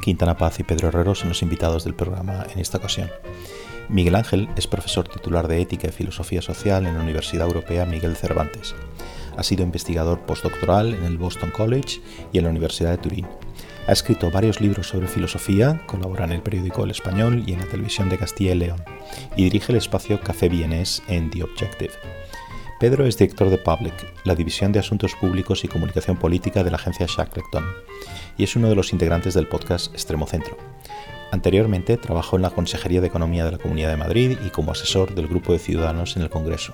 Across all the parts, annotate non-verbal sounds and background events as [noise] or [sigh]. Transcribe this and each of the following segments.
Quintana Paz y Pedro Herrero son los invitados del programa en esta ocasión. Miguel Ángel es profesor titular de Ética y Filosofía Social en la Universidad Europea Miguel Cervantes. Ha sido investigador postdoctoral en el Boston College y en la Universidad de Turín. Ha escrito varios libros sobre filosofía, colabora en el periódico El Español y en la televisión de Castilla y León, y dirige el espacio Café Vienés en The Objective. Pedro es director de Public, la división de Asuntos Públicos y Comunicación Política de la agencia Shackleton, y es uno de los integrantes del podcast Extremo Centro. Anteriormente trabajó en la Consejería de Economía de la Comunidad de Madrid y como asesor del Grupo de Ciudadanos en el Congreso.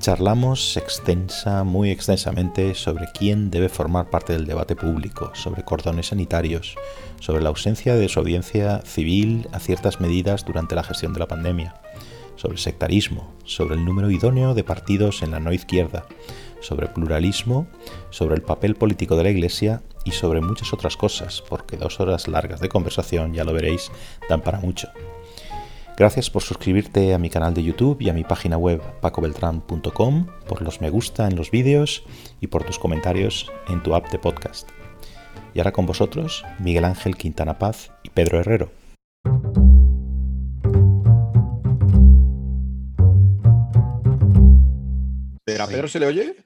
Charlamos extensa, muy extensamente sobre quién debe formar parte del debate público, sobre cordones sanitarios, sobre la ausencia de desobediencia civil a ciertas medidas durante la gestión de la pandemia, sobre sectarismo, sobre el número idóneo de partidos en la no izquierda, sobre pluralismo, sobre el papel político de la Iglesia y sobre muchas otras cosas, porque dos horas largas de conversación, ya lo veréis, dan para mucho. Gracias por suscribirte a mi canal de YouTube y a mi página web pacobeltran.com, por los me gusta en los vídeos y por tus comentarios en tu app de podcast. Y ahora con vosotros, Miguel Ángel Quintana Paz y Pedro Herrero. ¿A Pedro se le oye?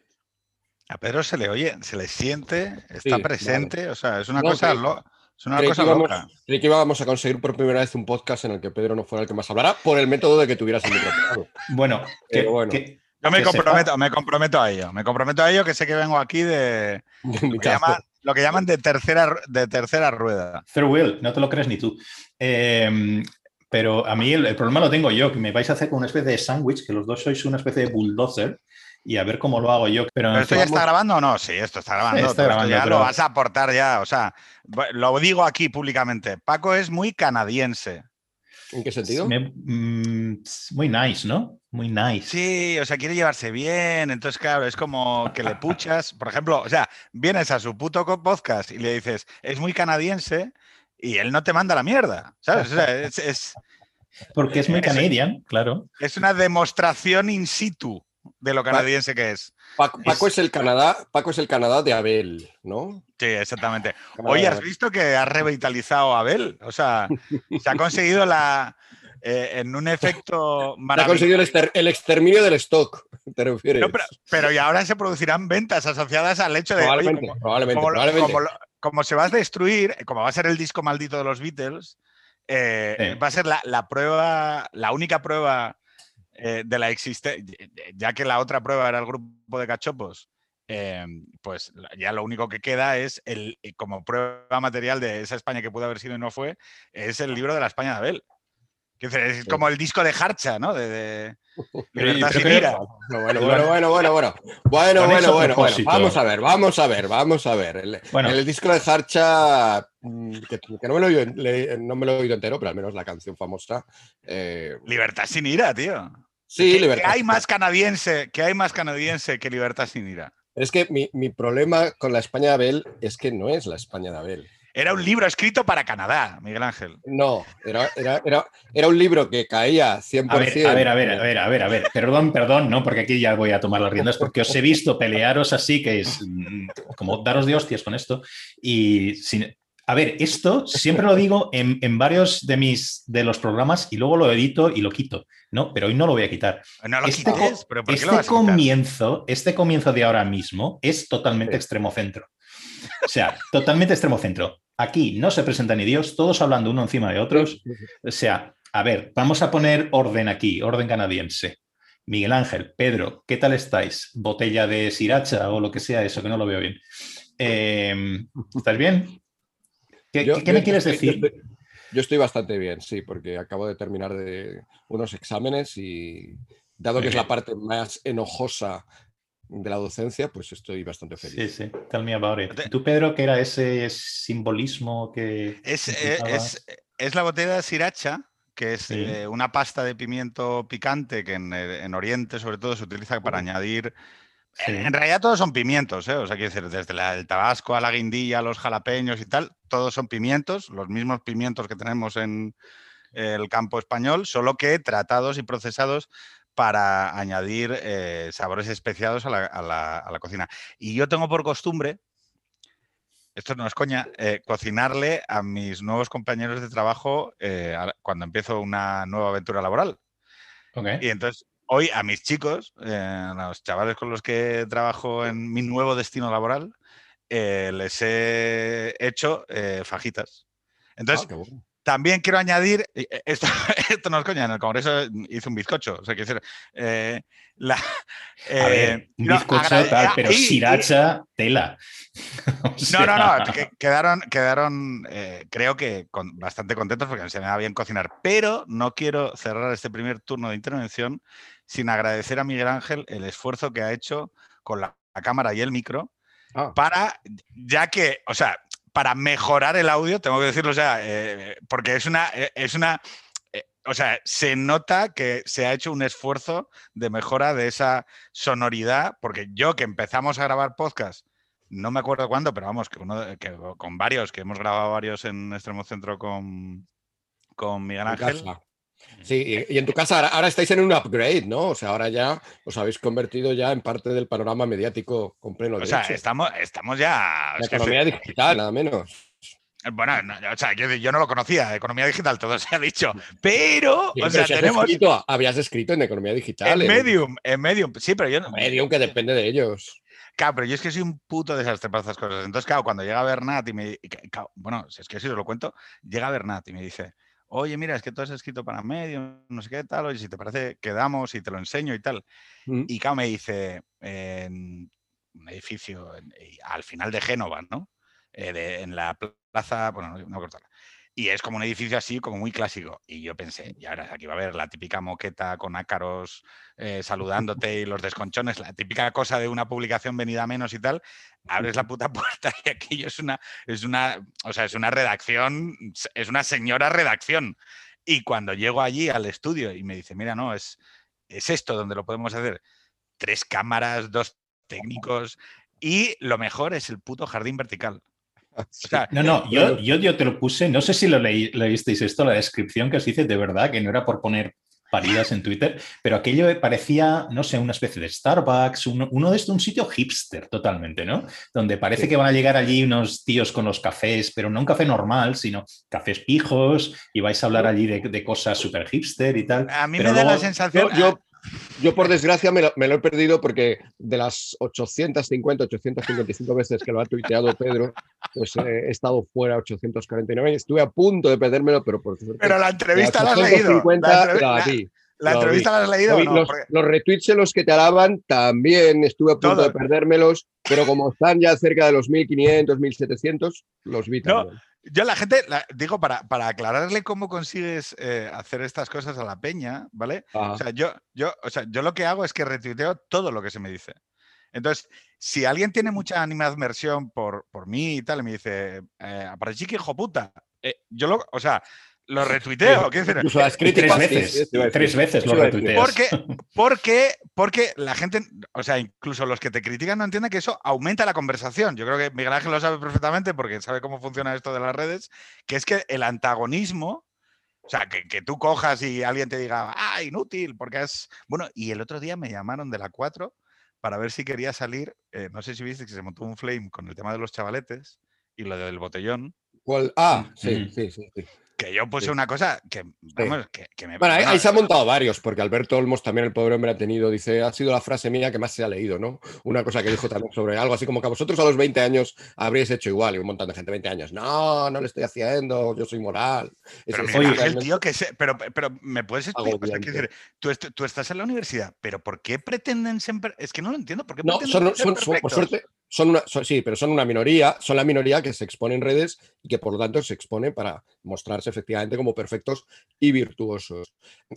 A Pedro se le oye, se le siente, está Sí, presente, o sea, es una No, cosa, lo- es una Creí cosa que, íbamos, loca. creí que íbamos a conseguir por primera vez un podcast en el que Pedro no fuera el que más hablara por el método de que tuvieras el micrófono. [laughs] Bueno, Pero que- bueno. que- Yo me comprometo, me comprometo a ello, me comprometo a ello que sé que vengo aquí de [laughs] lo que llaman, lo que llaman de tercera de tercera rueda. Third wheel, no te lo crees ni tú. Eh, pero a mí el, el problema lo tengo yo, que me vais a hacer con una especie de sándwich, que los dos sois una especie de bulldozer, y a ver cómo lo hago yo. Pero, ¿Pero esto ya está grabando o no? Sí, esto está grabando. Está grabando, ya pero- lo vas a aportar ya. O sea, lo digo aquí públicamente. Paco es muy canadiense. ¿En qué sentido? me- mm, muy nice, ¿no? Muy nice. Sí, o sea, quiere llevarse bien. Entonces, claro, es como que le puchas. Por ejemplo, o sea, vienes a su puto podcast y le dices, es muy canadiense, y él no te manda la mierda. ¿Sabes? O sea, es, es- Porque es muy canadian, claro. es una demostración in situ de lo canadiense que es. Paco, Paco es el Canadá, Paco es el Canadá de Abel, ¿no? Sí, exactamente. [laughs] De ¿has visto que ha revitalizado a Abel? O sea, se ha conseguido la. eh, en un efecto [laughs] Se ha maravilloso. conseguido el, exter- el exterminio del stock, [laughs] ¿te refieres? No, pero, pero y ahora se producirán ventas asociadas al hecho de. oye, probablemente, como- probablemente, como, probablemente. como se va a destruir, como va a ser el disco maldito de los Beatles, eh, Sí. va a ser la, la prueba, la única prueba eh, de la existencia, ya que la otra prueba era el grupo de cachopos, eh, pues ya lo único que queda es el, eh, como prueba material de esa España que pudo haber sido y no fue, es el libro de la España de Abel. Es como el disco de Harcha, ¿no? De, de [laughs] Libertad sin ira. Bueno, bueno, bueno, bueno, bueno, bueno. Bueno, bueno, bueno. Vamos a ver, vamos a ver, vamos a ver. El, Bueno. el disco de Harcha, mm, que, que no, me lo he oído, no me lo he oído entero, pero al menos la canción famosa. eh, Libertad sin ira, tío. Sí, ¿Qué- qué libertad. hay más canadiense, que hay más canadiense que libertad sin ira? Es que mi, mi problema con la España de Abel es que no es la España de Abel. Era un libro escrito para Canadá, Miguel Ángel. No, era, era, era, era un libro que caía 100%. A ver, a ver, a ver, a ver, a ver, a ver. Perdón, perdón, no, porque aquí ya voy a tomar las riendas, porque os he visto pelearos así, que es mm, como daros de hostias con esto. Y sin. A ver, esto siempre lo digo en, en varios de mis de los programas y luego lo edito y lo quito, ¿no? Pero hoy no lo voy a quitar. No lo Este quites, pero ¿por qué Este lo vas a quitar? comienzo, este comienzo de ahora mismo es totalmente Sí. extremo centro. O sea, totalmente extremo centro. Aquí no se presenta ni Dios, todos hablando uno encima de otros. O sea, a ver, vamos a poner orden aquí, orden canadiense. Miguel Ángel, Pedro, ¿qué tal estáis? Botella de siracha o lo que sea eso, que no lo veo bien. Eh, ¿Estás bien? ¿Qué, Yo- qué- qué me yo- quieres yo decir? estoy- Yo estoy bastante bien, sí, porque acabo de terminar de unos exámenes y dado que es la parte más enojosa de la docencia, pues estoy bastante Sí, feliz. sí, tell me about it. ¿Tú, Pedro, qué era ese simbolismo que... Es, eh, es- es la botella de sriracha, que es Sí. eh, una pasta de pimiento picante que en, eh, en Oriente, sobre todo, se utiliza para Oh. añadir. Sí. En, en realidad, todos son pimientos, ¿eh? O sea, quiero decir, desde la- el tabasco a la guindilla, los jalapeños y tal, todos son pimientos, los mismos pimientos que tenemos en el campo español, solo que tratados y procesados para añadir eh, sabores especiados a la, a la- a la cocina. Y yo tengo por costumbre esto no es coña, eh, cocinarle a mis nuevos compañeros de trabajo eh, a- cuando empiezo una nueva aventura laboral. Ok. Y entonces, hoy a mis chicos, eh, a los chavales con los que trabajo en mi nuevo destino laboral, eh, les he hecho eh, fajitas. Entonces, Ah, bueno. también quiero añadir, esto, [laughs] esto no es coña, en el Congreso hice un bizcocho, o sea, quiero decir, la, [laughs] A ver, un bizcocho tal, ah, pero sriracha, tela. [laughs] O no, no, no, que- quedaron, quedaron creo que con- bastante contentos porque se me da bien cocinar, pero no quiero cerrar este primer turno de intervención sin agradecer a Miguel Ángel el esfuerzo que ha hecho con la, la cámara y el micro Ah, para, ya que, o sea, para mejorar el audio, tengo que decirlo, o sea, eh, porque es una, eh, es una, eh, o sea, se nota que se ha hecho un esfuerzo de mejora de esa sonoridad, porque yo que empezamos a grabar podcast, no me acuerdo cuándo, pero vamos, que, uno, que con varios, que hemos grabado varios en Extremo Centro con, con Miguel Ángel. casa. Sí, y, en tu casa ahora, ahora estáis en un upgrade, ¿no? O sea, ahora ya os habéis convertido ya en parte del panorama mediático con pleno O sea, derecho. estamos, estamos ya... La que economía digital, nada menos. Bueno, no, o sea, yo, yo no lo conocía, economía digital, todo se ha dicho, pero, Sí, o pero sea, si tenemos escrito- habías escrito en economía digital. en Medium, en Medium, sí, pero yo no, Medium que depende de ellos. claro, pero yo es que soy un puto desastre para estas cosas. Entonces, claro, cuando llega Bernat y me, claro, bueno, si es que si os lo cuento, llega Bernat y me dice, oye, mira, es que tú has escrito para Medium, no sé qué tal, oye, si te parece, quedamos y te lo enseño y tal. Mm. Y claro, me dice, en un edificio en- al final de Génova, ¿no? Eh, de- en la plaza, bueno, no, no acuerdo. Y es como un edificio así, como muy clásico. Y yo pensé, y ahora aquí va a haber la típica moqueta con ácaros eh, saludándote y los desconchones, la típica cosa de una publicación venida a menos y tal. Abres la puta [laughs] puerta y aquello es una, es una, o sea, es una redacción, es una señora redacción. Y cuando llego allí al estudio y me dice, mira, no, es, es esto donde lo podemos hacer. Tres cámaras, dos técnicos y lo mejor es el puto jardín vertical. [laughs] O sea, No, no, yo, yo, yo te lo puse, no sé si lo leí- leísteis esto, la descripción que os hice, de verdad, que no era por poner paridas en Twitter, pero aquello parecía, no sé, una especie de Starbucks, uno, uno de estos, un sitio hipster totalmente, ¿no? Donde parece Sí. que van a llegar allí unos tíos con los cafés, pero no un café normal, sino cafés pijos, y vais a hablar allí de, de cosas súper hipster y tal. a mí pero me da la sensación. Yo, yo, yo, por desgracia, me lo, me lo he perdido porque de las 850, 855 veces que lo ha tuiteado Pedro, pues eh, he estado fuera 849 y estuve a punto de perdérmelo, pero por suerte. pero la entrevista la has leído. 850 La, entrev- la la- vi. la entrevista la has leído. Oye, o no? los, Porque- los retweets en los que te alaban también estuve a punto Todo. de perdérmelos, pero como están ya cerca de los 1500, 1700, los vi No, también. Yo la gente, la- digo, para, para aclararle cómo consigues eh, hacer estas cosas a la peña, ¿vale? Ajá. O sea, yo, yo, o sea, yo lo que hago es que retuiteo todo lo que se me dice. Entonces, si alguien tiene mucha animadversión por, por mí y tal, y me dice, eh, Aparechiqui, hijo puta, eh, yo lo, o sea, lo retuiteo. decir, Incluso las tres críticas, sí, veces, tres veces lo retuiteas. Porque, porque, porque la gente, o sea, incluso los que te critican no entienden que eso aumenta la conversación. Yo creo que Miguel Ángel lo sabe perfectamente porque sabe cómo funciona esto de las redes, que es que el antagonismo, o sea, que, que tú cojas y alguien te diga, ah, inútil, porque es... Bueno, y el otro día me llamaron de la 4 para ver si quería salir, eh, no sé si viste que se montó un flame con el tema de los chavaletes y lo del botellón, ¿Cuál? Ah, sí, Mm. sí, sí. sí. Que yo puse Sí. una cosa que, vamos, que, que me... Bueno, ahí, se han montado varios, porque Alberto Olmos también, el pobre hombre, ha tenido, dice, ha sido la frase mía que más se ha leído, ¿no? Una cosa que dijo también sobre algo así como que a vosotros a los 20 años habríais hecho igual, y un montón de gente, 20 años, no, no lo estoy haciendo, yo soy moral. Es- Pero es Ángel, realmente tío, que se- pero, pero me puedes explicar, o sea, decir, tú, est- tú estás en la universidad, pero ¿por qué pretenden siempre? Es que no lo entiendo, ¿por qué No, pretenden son, ser son- son- por suerte, son una, son- sí, pero son una minoría, son la minoría que se expone en redes y que por lo tanto se expone para mostrarse efectivamente como perfectos y virtuosos.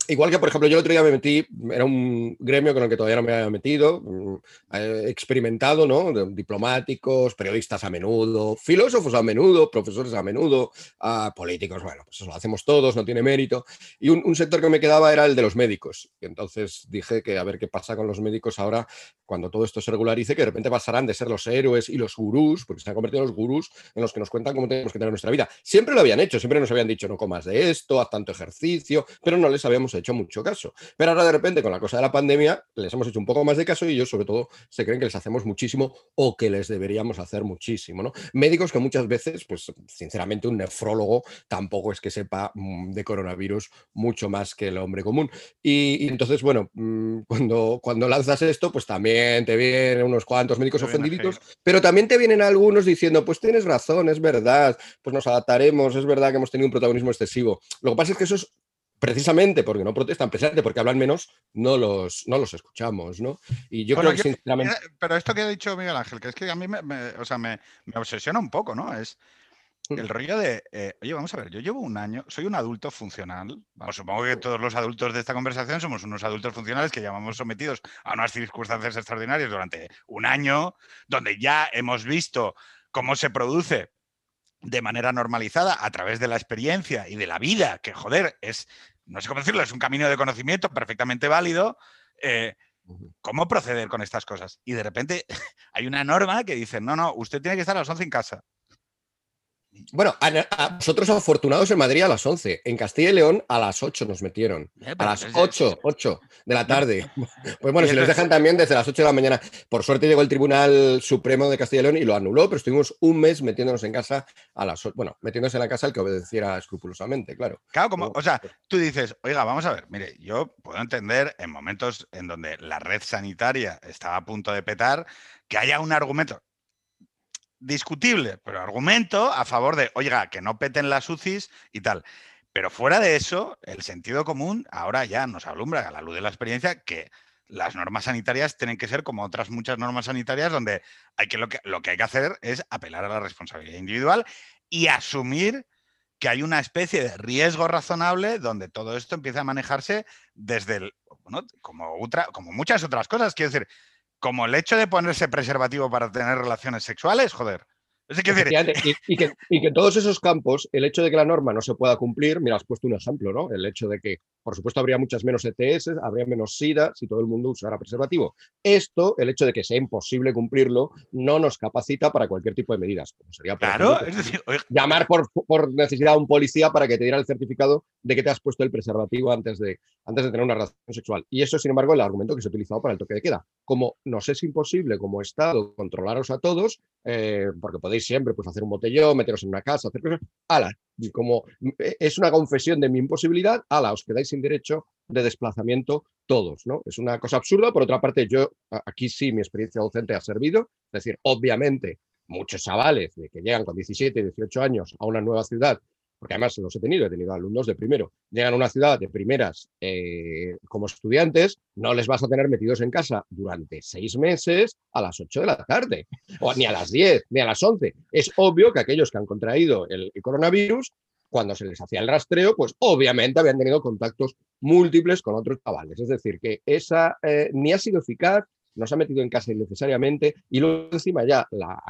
Igual que, por ejemplo, yo el otro día me metí, era un gremio con el que todavía no me había metido, mm, eh, experimentado, ¿no? Diplomáticos, periodistas a menudo, filósofos a menudo, profesores a menudo, ah, políticos, bueno, pues eso lo hacemos todos, no tiene mérito. Y un, un sector que me quedaba era el de los médicos. Y entonces dije que a ver qué pasa con los médicos ahora cuando todo esto se regularice, que de repente pasarán de ser los héroes y los gurús, porque se han convertido en los gurús en los que nos cuentan cómo tenemos que tener nuestra vida. Siempre lo habían hecho, siempre nos habían dicho no comas de esto, haz tanto ejercicio, pero no les habíamos hecho mucho caso. Pero ahora de repente con la cosa de la pandemia les hemos hecho un poco más de caso y ellos sobre todo se creen que les hacemos muchísimo o que les deberíamos hacer muchísimo. ¿no? Médicos que muchas veces, pues sinceramente un nefrólogo tampoco es que sepa mm, de coronavirus mucho más que el hombre común. Y, entonces, bueno, mm, cuando, cuando lanzas esto, pues también te vienen unos cuantos médicos ofendiditos, pero también te vienen algunos diciendo, pues tienes razón, es verdad, pues nos adaptaremos, es verdad que hemos tenido un protagonismo excesivo. Lo que pasa es que eso es precisamente porque no protestan, precisamente porque hablan menos, no los, no los escuchamos, ¿no? Y yo creo que sinceramente... Pero esto que ha dicho Miguel Ángel, que es que a mí me, o sea, me, me obsesiona un poco, ¿no? Es. El rollo de, eh, oye, vamos a ver, yo llevo un año, soy un adulto funcional. supongo que todos los adultos de esta conversación somos unos adultos funcionales que llevamos sometidos a unas circunstancias extraordinarias durante un año, donde ya hemos visto cómo se produce de manera normalizada a través de la experiencia y de la vida, que joder, es, no sé cómo decirlo, es un camino de conocimiento perfectamente válido. Eh, ¿Cómo proceder con estas cosas? Y de repente [laughs] hay una norma que dice, no, no, usted tiene que estar a las 11 en casa. Bueno, a, nosotros afortunados en Madrid a las 11, en Castilla y León a las 8 nos metieron. Eh, a las 8, 8 de la tarde. [laughs] Pues bueno, si les dejan también desde las 8 de la mañana. Por suerte llegó el Tribunal Supremo de Castilla y León y lo anuló, pero estuvimos un mes metiéndonos en casa a las 8. Bueno, metiéndose en la casa el que obedeciera escrupulosamente, claro. Claro, como, o sea, tú dices, oiga, vamos a ver, mire, yo puedo entender en momentos en donde la red sanitaria estaba a punto de petar que haya un argumento discutible, pero argumento a favor de, oiga, que no peten las UCIs y tal. Pero fuera de eso, el sentido común ahora ya nos alumbra a la luz de la experiencia que las normas sanitarias tienen que ser como otras muchas normas sanitarias donde, hay que, lo, que lo que hay que hacer es apelar a la responsabilidad individual y asumir que hay una especie de riesgo razonable donde todo esto empieza a manejarse desde el, bueno, como, otra, como muchas otras cosas. Quiero decir, como el hecho de ponerse preservativo para tener relaciones sexuales, joder. Y, que, en todos esos campos, el hecho de que la norma no se pueda cumplir, mira, has puesto un ejemplo, ¿no? El hecho de que, por supuesto, habría muchas menos ETS, habría menos SIDA si todo el mundo usara preservativo. Esto, el hecho de que sea imposible cumplirlo, no nos capacita para cualquier tipo de medidas. Como sería, claro, llamar por, por, necesidad a un policía para que te diera el certificado de que te has puesto el preservativo antes de, antes de tener una relación sexual. Y eso, sin embargo, es el argumento que se ha utilizado para el toque de queda. Como nos es imposible como Estado controlaros a todos, eh, porque podéis siempre pues, hacer un botellón, meteros en una casa, hacer cosas. Ala, y como eh, es una confesión de mi imposibilidad, ala, os quedáis sin derecho de desplazamiento todos, ¿no? Es una cosa absurda. Por otra parte, yo aquí sí mi experiencia docente ha servido. Es decir, obviamente, muchos chavales que llegan con 17, 18 años a una nueva ciudad porque además los he tenido, he tenido alumnos de primero, llegan a una ciudad de primeras eh, como estudiantes, no les vas a tener metidos en casa durante seis meses a las 8 de la tarde, o ni a las 10, ni a las 11. Es obvio que aquellos que han contraído el, coronavirus, cuando se les hacía el rastreo, pues obviamente habían tenido contactos múltiples con otros chavales. Es decir, que esa eh, ni ha sido eficaz, nos ha metido en casa innecesariamente y luego encima ya la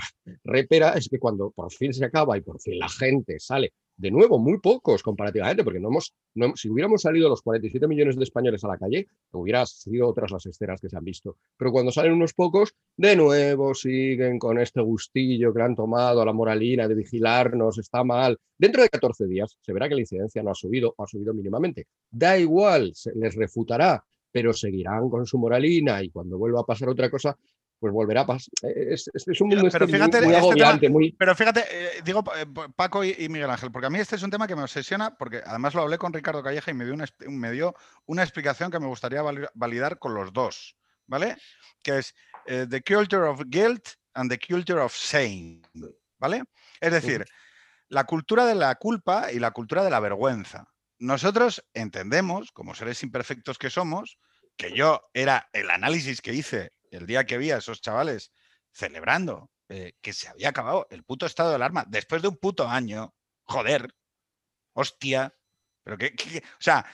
repera es que cuando por fin se acaba y por fin la gente sale de nuevo, muy pocos comparativamente, porque no hemos, si hubiéramos salido los 47 millones de españoles a la calle, hubieran sido otras las escenas que se han visto. Pero cuando salen unos pocos, de nuevo siguen con este gustillo que han tomado a la moralina de vigilarnos, está mal. Dentro de 14 días se verá que la incidencia no ha subido, ha subido mínimamente. Da igual, se les refutará, pero seguirán con su moralina y cuando vuelva a pasar otra cosa, pues volverá a pasar. Es, un mundo pero fíjate, muy, este agobiante. Pero fíjate, eh, digo eh, Paco y, Miguel Ángel, porque a mí este es un tema que me obsesiona, porque además lo hablé con Ricardo Calleja y me dio una, me dio una explicación que me gustaría validar con los dos, ¿vale? Que es eh, The Culture of Guilt and the Culture of Shame, ¿vale? Es decir, la cultura de la culpa y la cultura de la vergüenza. Nosotros entendemos, como seres imperfectos que somos, que yo era el análisis que hice el día que vi a esos chavales celebrando eh, que se había acabado el puto estado de alarma después de un puto año, joder, hostia, pero que, o sea,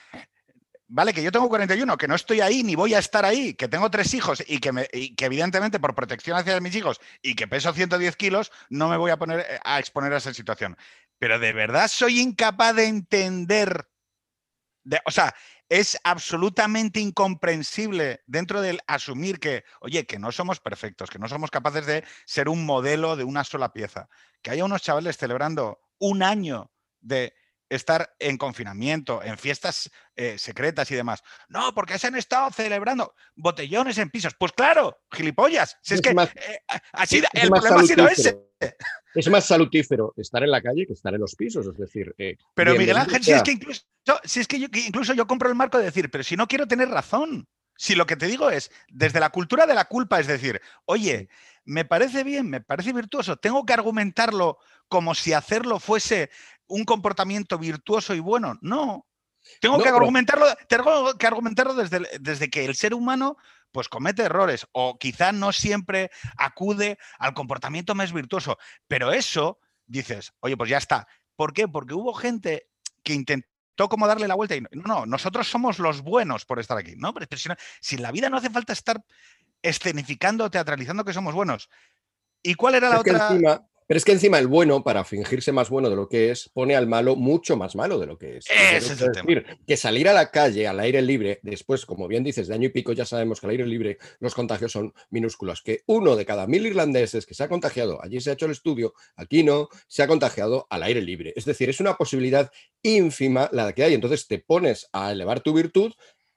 vale, que yo tengo 41, que no estoy ahí ni voy a estar ahí, que tengo tres hijos y que, me, que evidentemente por protección hacia mis hijos y que peso 110 kilos, no me voy a poner eh, a exponer a esa situación. Pero de verdad soy incapaz de entender, de, o sea, es absolutamente incomprensible dentro del asumir que, oye, que no somos perfectos, que no somos capaces de ser un modelo de una sola pieza. Que haya unos chavales celebrando un año de estar en confinamiento, en fiestas eh, secretas y demás. No, porque se han estado celebrando botellones en pisos. Pues claro, gilipollas. Si es, que eh, así, el problema ha sido ese. Es más salutífero estar en la calle que estar en los pisos, es decir. Eh, pero Miguel Ángel, si es que incluso, si es que yo, incluso yo compro el marco de decir, pero si no quiero tener razón. Si lo que te digo es, desde la cultura de la culpa, es decir, oye, me parece bien, me parece virtuoso, tengo que argumentarlo como si hacerlo fuese un comportamiento virtuoso y bueno. No. Tengo que argumentarlo, tengo que argumentarlo desde, desde que el ser humano pues comete errores o quizá no siempre acude al comportamiento más virtuoso. Pero eso, dices, oye, pues ya está. ¿Por qué? Porque hubo gente que intentó como darle la vuelta y no, no, nosotros somos los buenos por estar aquí. No, pero si, en la vida no hace falta estar escenificando, teatralizando que somos buenos. ¿Y cuál era la otra? Pero es que encima el bueno, para fingirse más bueno de lo que es, pone al malo mucho más malo de lo que es. es decir, que salir a la calle al aire libre, después, como bien dices, de año y pico ya sabemos que al aire libre los contagios son minúsculos, que uno de cada mil irlandeses que se ha contagiado, allí se ha hecho el estudio, aquí no, se ha contagiado al aire libre. Es decir, es una posibilidad ínfima la que hay. Entonces te pones a elevar tu virtud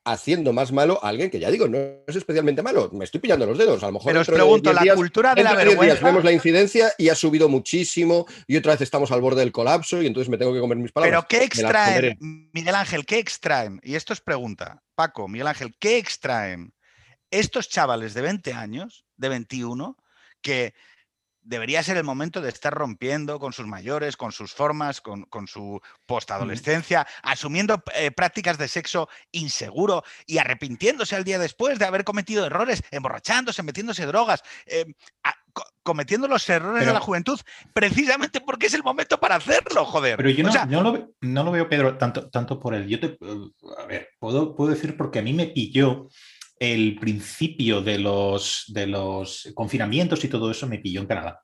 haciendo más malo a alguien que ya digo, no es especialmente malo. Me estoy pillando los dedos. A lo mejor. Pero os pregunto, la cultura de la vergüenza. vemos la incidencia y ha subido muchísimo y otra vez estamos al borde del colapso y entonces me tengo que comer mis palabras. Pero ¿qué extraen, Miguel Ángel? ¿Qué extraen? Y esto es pregunta. Paco, Miguel Ángel, ¿qué extraen estos chavales de 20 años, de 21, que debería ser el momento de estar rompiendo con sus mayores, con sus formas, con, su postadolescencia, asumiendo eh, prácticas de sexo inseguro y arrepintiéndose al día después de haber cometido errores, emborrachándose, metiéndose drogas. Em, cometiendo los errores de la juventud precisamente porque es el momento para hacerlo, joder. Pero yo no, lo, veo, Pedro, tanto, tanto por el... Yo te, a ver, puedo, puedo decir porque a mí me pilló el principio de los, de los confinamientos y todo eso me pilló en Canadá.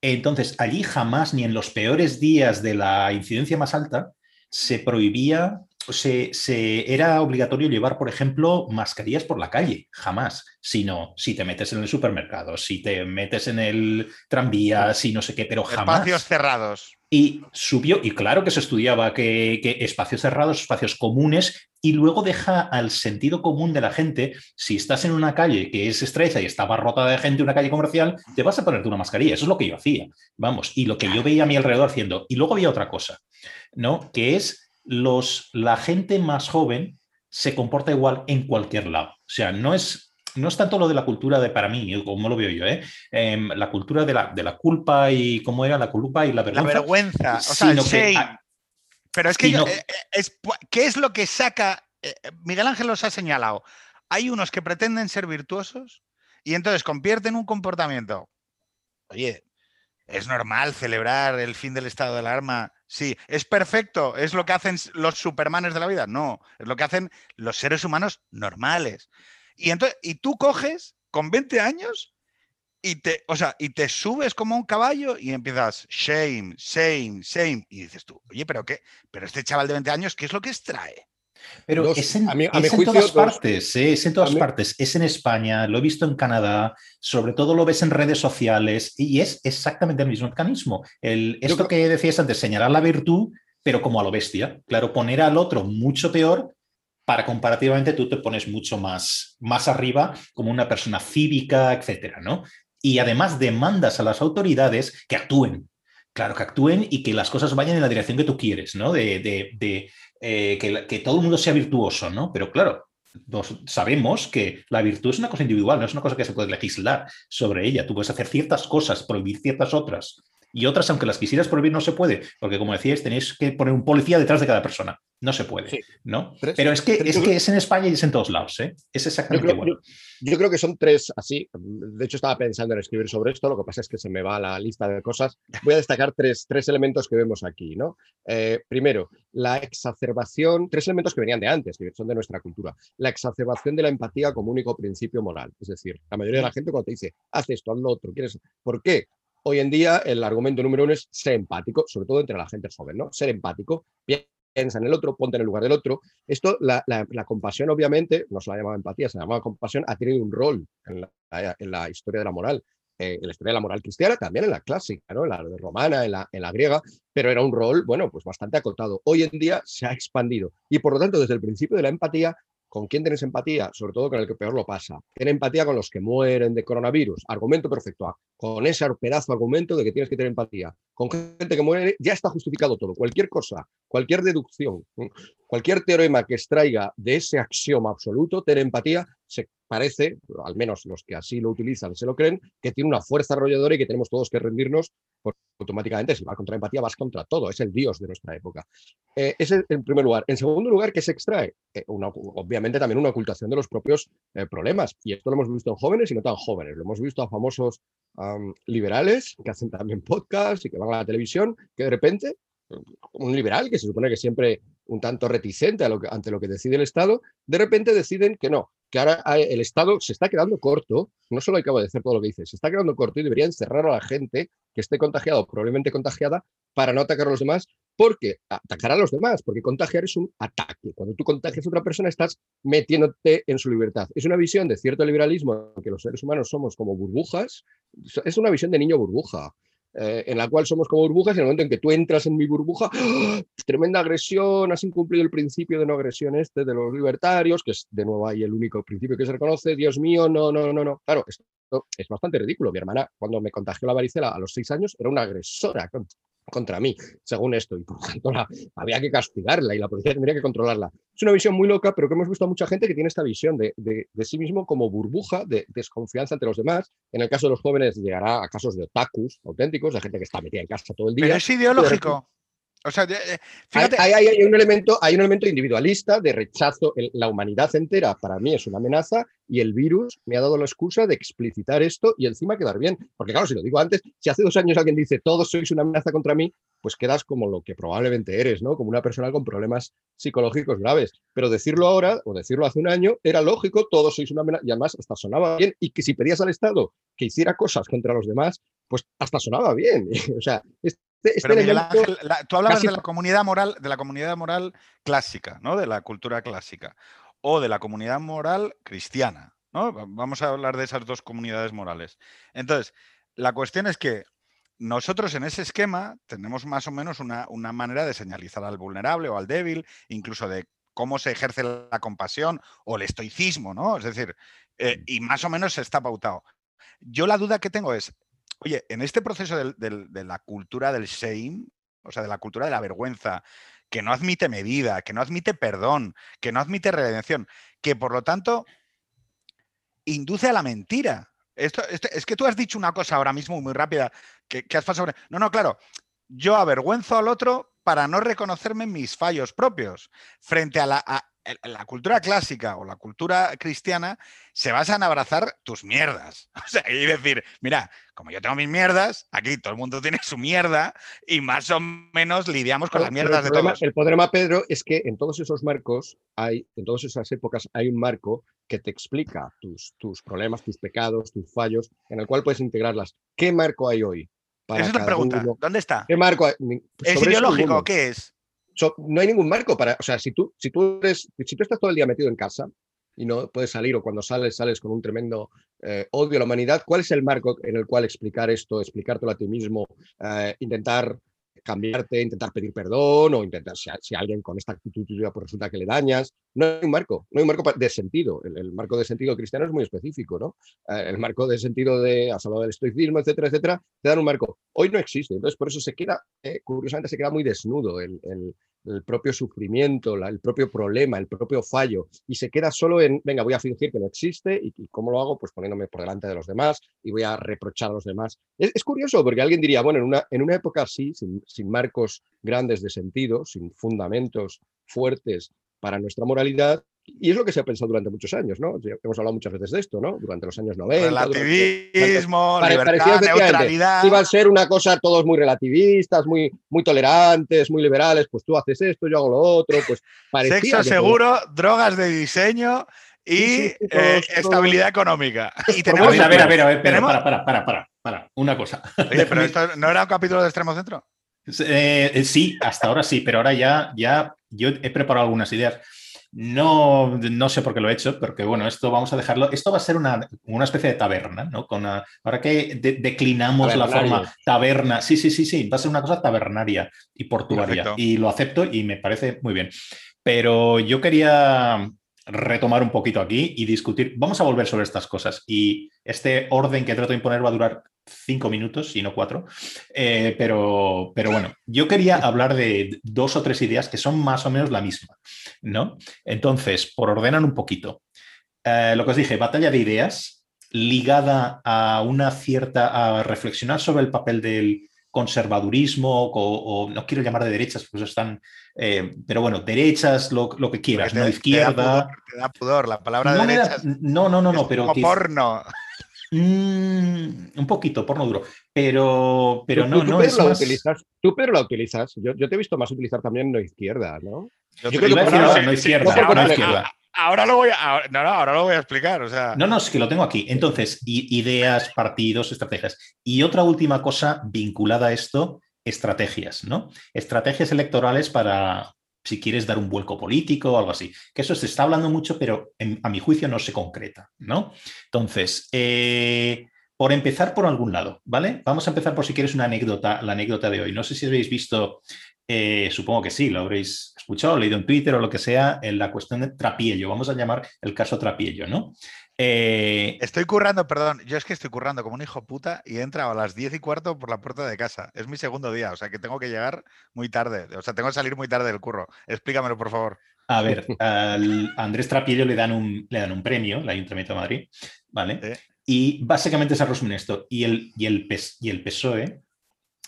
Entonces, allí jamás, ni en los peores días de la incidencia más alta, se prohibía, se, se, era obligatorio llevar, por ejemplo, mascarillas por la calle, jamás, sino si te metes en el supermercado, si te metes en el tranvía, si no sé qué, pero jamás. Espacios cerrados. Y subió, y claro que se estudiaba que, espacios cerrados, espacios comunes, y luego deja al sentido común de la gente, si estás en una calle que es estrecha y está abarrotada de gente, una calle comercial, te vas a ponerte una mascarilla. Eso es lo que yo hacía, vamos, y lo que yo veía a mi alrededor haciendo. Y luego había otra cosa, ¿no? Que es los, la gente más joven se comporta igual en cualquier lado. O sea, no es no es tanto lo de la cultura de, para mí, como lo veo yo, ¿eh? Em, la cultura de la, de la, culpa y cómo era la culpa y la vergüenza. La vergüenza, o sea, Pero es que, eh, eh, es, ¿qué es lo que saca? Miguel Ángel los ha señalado. Hay unos que pretenden ser virtuosos y entonces convierten un comportamiento. Oye, es normal celebrar el fin del estado de alarma. Sí, es perfecto, es lo que hacen los supermanes de la vida. No, es lo que hacen los seres humanos normales. Y, entonces, y tú coges con 20 años y te, o sea, y te subes como un caballo y empiezas shame, shame, shame. Y dices tú, oye, pero qué, pero este chaval de 20 años, ¿qué es lo que extrae? Pero es en, todas partes, ¿eh? es en todas partes. Es en España, lo he visto en Canadá, sobre todo lo ves en redes sociales y es exactamente el mismo mecanismo. El, esto que decías antes, señalar la virtud, pero como a lo bestia. Claro, poner al otro mucho peor para comparativamente tú te pones mucho más, más arriba como una persona cívica, etcétera, ¿no? Y además demandas a las autoridades que actúen, claro, que actúen y que las cosas vayan en la dirección que tú quieres, ¿no? De, de, eh, que, todo el mundo sea virtuoso, ¿no? Pero claro, sabemos que la virtud es una cosa individual, no es una cosa que se puede legislar sobre ella. Tú puedes hacer ciertas cosas, prohibir ciertas otras. Y otras, aunque las quisieras prohibir, no se puede, porque como decíais, tenéis que poner un policía detrás de cada persona. No se puede, ¿no? Pero es que, es que es en España y es en todos lados, ¿eh? Es exactamente yo creo, igual. Yo, creo que son tres así. De hecho, estaba pensando en escribir sobre esto, lo que pasa es que se me va la lista de cosas. Voy a destacar tres, tres elementos que vemos aquí, ¿no? Eh, primero, la exacerbación, tres elementos que venían de antes, que son de nuestra cultura. La exacerbación de la empatía como único principio moral. Es decir, la mayoría de la gente cuando te dice, haz esto, haz lo otro, ¿quieres? ¿Por qué? Hoy en día el argumento número uno es ser empático, sobre todo entre la gente joven, ¿no? Ser empático, piensa en el otro, ponte en el lugar del otro. Esto, la, compasión, obviamente, no se la llamaba empatía, se llamaba compasión, ha tenido un rol en la, historia de la moral. eh, en la historia de la moral cristiana, también en la clásica, ¿no? en la romana, en la, en la griega, pero era un rol, bueno, pues bastante acotado. Hoy en día se ha expandido y por lo tanto desde el principio de la empatía ¿Con quién tienes empatía? Sobre todo con el que peor lo pasa. Ten empatía con los que mueren de coronavirus. Argumento perfecto. Con ese pedazo argumento de que tienes que tener empatía. Con gente que muere, ya está justificado todo. Cualquier cosa, cualquier deducción, cualquier teorema que extraiga de ese axioma absoluto, tener empatía, se parece, al menos los que así lo utilizan se lo creen, que tiene una fuerza arrolladora y que tenemos todos que rendirnos, porque automáticamente si vas contra empatía vas contra todo, es el dios de nuestra época. Eh, ese en primer lugar. En segundo lugar, ¿qué se extrae? Eh, obviamente también una ocultación de los propios eh, problemas, y esto lo hemos visto en jóvenes y no tan jóvenes, lo hemos visto a famosos liberales que hacen también podcast y que van a la televisión, que de repente un liberal que se supone que siempre un tanto reticente ante lo que decide el Estado, de repente deciden que no, que ahora el Estado se está quedando corto, no solo acabo de decir todo lo que dice, se está quedando corto y debería encerrar a la gente que esté contagiada o probablemente contagiada para no atacar a los demás, porque atacar a los demás, porque contagiar es un ataque. Cuando tú contagias a otra persona estás metiéndote en su libertad. Es una visión de cierto liberalismo que los seres humanos somos como burbujas, es una visión de niño burbuja. Eh, en la cual somos como burbujas, y en el momento en que tú entras en mi burbuja, ¡ah! tremenda agresión, has incumplido el principio de no agresión este de los libertarios, que es de nuevo ahí el único principio que se reconoce, Dios mío, no, no, no, no. Claro, esto es bastante ridículo. Mi hermana, cuando me contagió la varicela a los seis años, era una agresora contra mí, según esto, y por tanto había que castigarla y la policía tendría que controlarla. Es una visión muy loca, pero que hemos visto a mucha gente que tiene esta visión de, sí mismo como burbuja de desconfianza ante los demás. En el caso de los jóvenes llegará a casos de otakus auténticos, de gente que está metida en casa todo el día. Pero es ideológico. O sea, eh, fíjate. Hay, un elemento, hay un elemento individualista de rechazo. La humanidad entera para mí es una amenaza y el virus me ha dado la excusa de explicitar esto y encima quedar bien. Porque claro, si lo digo antes, si hace dos años alguien dice todos sois una amenaza contra mí, pues quedas como lo que probablemente eres, ¿no? Como una persona con problemas psicológicos graves. Pero decirlo ahora o decirlo hace un año era lógico, todos sois una amenaza y además hasta sonaba bien. Y que si pedías al Estado que hiciera cosas contra los demás, pues hasta sonaba bien. [laughs] o sea, este, este Pero tú hablabas de la comunidad moral, de la comunidad moral clásica, ¿no? De la cultura clásica. O de la comunidad moral cristiana. ¿no? Vamos a hablar de esas dos comunidades morales. Entonces, la cuestión es que nosotros en ese esquema tenemos más o menos una, manera de señalizar al vulnerable o al débil, incluso de cómo se ejerce la compasión o el estoicismo, ¿no? Es decir, eh, y más o menos se está pautado. Yo la duda que tengo es, Oye, en este proceso de la cultura del shame, o sea, de la cultura de la vergüenza, que no admite medida, que no admite perdón, que no admite redención, que por lo tanto induce a la mentira. Esto, es que tú has dicho una cosa ahora mismo muy rápida que, has pasado. No, no, claro. Yo avergüenzo al otro para no reconocerme mis fallos propios. Frente a la, la cultura clásica o la cultura cristiana se basa en abrazar tus mierdas. [laughs] O sea, y decir, mira, como yo tengo mis mierdas, aquí todo el mundo tiene su mierda y más o menos lidiamos con las mierdas de todos. El problema, Pedro, es que en todos esos marcos hay, en todas esas épocas hay un marco que te explica tus, tus problemas, tus pecados, tus fallos, en el cual puedes integrarlas. ¿Qué marco hay hoy? Esa es la pregunta. ¿Dónde está? ¿Qué marco hay? ¿Es ideológico? ¿Qué es? No hay ningún marco para, o sea, si tú, si tú estás todo el día metido en casa y no puedes salir o cuando sales sales con un tremendo eh, odio a la humanidad, ¿cuál es el marco en el cual explicar esto, explicártelo a ti mismo, eh, intentar cambiarte, intentar pedir perdón o intentar, si, alguien con esta actitud tuya pues resulta que le dañas. No hay un marco, no hay un marco de sentido. El, marco de sentido cristiano es muy específico, ¿no? Eh, el marco de sentido de, has hablado del estoicismo, etcétera, etcétera, te dan un marco. Hoy no existe, entonces por eso se queda, eh, curiosamente se queda muy desnudo el, el propio sufrimiento, el propio problema, el propio fallo, y se queda solo en, venga, voy a fingir que no existe, y, cómo lo hago, pues poniéndome por delante de los demás, y voy a reprochar a los demás. Es, curioso, porque alguien diría, bueno, en una, en una época así, sin, sin marcos grandes de sentido, sin fundamentos fuertes para nuestra moralidad, y es lo que se ha pensado durante muchos años, ¿no? Hemos hablado muchas veces de esto, ¿no? Durante los años 90. Relativismo, libertad, neutralidad. Iba a ser una cosa todos muy relativistas, muy, muy tolerantes, muy liberales, pues tú haces esto, yo hago lo otro, pues Sexo seguro, drogas de diseño y eh, estabilidad económica. [laughs] Y tenemos, a ver, a ver, a ver, para, para, para, para, para, una cosa. Oye, pero esto no era un capítulo de Extremo Centro. Eh, sí, hasta ahora sí, pero ahora ya, ya yo he preparado algunas ideas. No, no sé por qué lo he hecho, porque bueno, esto vamos a dejarlo. Esto va a ser una, una especie de taberna, ¿no? Con ahora que declinamos la forma taberna, sí, sí, sí, sí, va a ser una cosa tabernaria y portuaria. Y lo acepto y me parece muy bien. Pero yo quería retomar un poquito aquí y discutir. Vamos a volver sobre estas cosas. Y este orden que trato de imponer va a durar cinco minutos y no cuatro. Eh, pero, pero bueno, yo quería hablar de dos o tres ideas que son más o menos la misma. ¿no? Entonces, por ordenar un poquito. Eh, lo que os dije, batalla de ideas ligada a una cierta, a reflexionar sobre el papel del conservadurismo o, no quiero llamar de derechas, pues están, eh, pero bueno, derechas, lo, que quieras, no izquierda. Te da, pudor, la palabra no derechas. no, no, no, no, pero. Como porno. Mm, un poquito, porno duro, pero, pero no, no es utilizas, tú, pero la utilizas. Yo, yo, te he visto más utilizar también no izquierda, ¿no? Yo, creo que no, izquierda, Ahora lo voy a, no, no, ahora lo voy a explicar. O sea. No, no, es que lo tengo aquí. Entonces, ideas, partidos, estrategias. Y otra última cosa vinculada a esto, estrategias, ¿no? Estrategias electorales para, si quieres dar un vuelco político o algo así. Que eso se está hablando mucho, pero a mi juicio no se concreta, ¿no? Entonces, eh, por empezar por algún lado, ¿vale? Vamos a empezar por si quieres una anécdota, la anécdota de hoy. No sé si habéis visto, eh, supongo que sí, lo habréis escuchado, leído en Twitter o lo que sea, en la cuestión de Trapiello. Vamos a llamar el caso Trapiello, ¿no? Eh, estoy currando, perdón, yo es que estoy currando como un hijo puta y he entrado a las 10 y cuarto por la puerta de casa. Es mi segundo día, o sea que tengo que llegar muy tarde, o sea, tengo que salir muy tarde del curro. Explícamelo, por favor. A ver, a Andrés Trapiello le dan un, le dan un premio, el Ayuntamiento de Madrid, ¿vale? Y básicamente se resume esto. Y el, y el, y el PSOE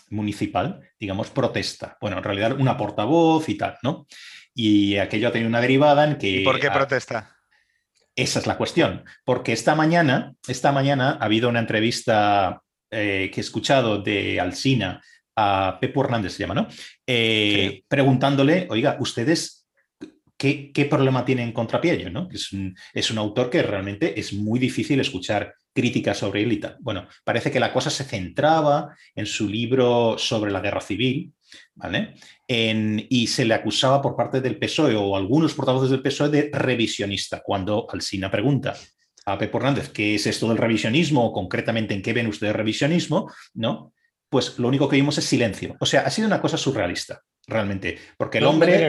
municipal, digamos, protesta. Bueno, en realidad una portavoz y tal, ¿no? Y aquello ha tenido una derivada en que... ¿Y por qué protesta? Esa es la cuestión, porque esta mañana, esta mañana ha habido una entrevista eh, que he escuchado de Alsina a Pepo Hernández, se llama, ¿no? Eh, preguntándole, oiga, ¿ustedes qué, problema tienen contra Piello? ¿no? Es, un, es un autor que realmente es muy difícil escuchar críticas sobre él y tal. Bueno, parece que la cosa se centraba en su libro sobre la guerra civil, ¿vale? y se le acusaba por parte del PSOE o algunos portavoces del PSOE de revisionista, cuando Alsina pregunta a Pepe Hernández qué es esto del revisionismo o concretamente en qué ven ustedes revisionismo, ¿no? Pues lo único que vimos es silencio. O sea, ha sido una cosa surrealista, realmente, porque el hombre...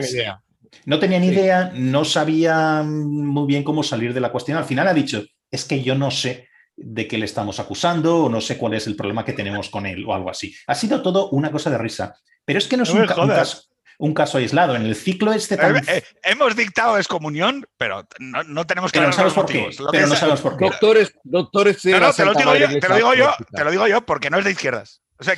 No tenía ni idea, no sabía muy bien cómo salir de la cuestión. Al final ha dicho, es que yo no sé de qué le estamos acusando o no sé cuál es el problema que tenemos con él o algo así. Ha sido todo una cosa de risa. Pero es que no es un, caso, aislado. En el ciclo este tan... Eh, hemos dictado excomunión, pero no, tenemos que pero no sabemos por qué. Pero no sabemos por qué. Doctores, doctores te, lo digo yo, te, lo digo yo, te lo digo yo, porque no es de izquierdas. O sea,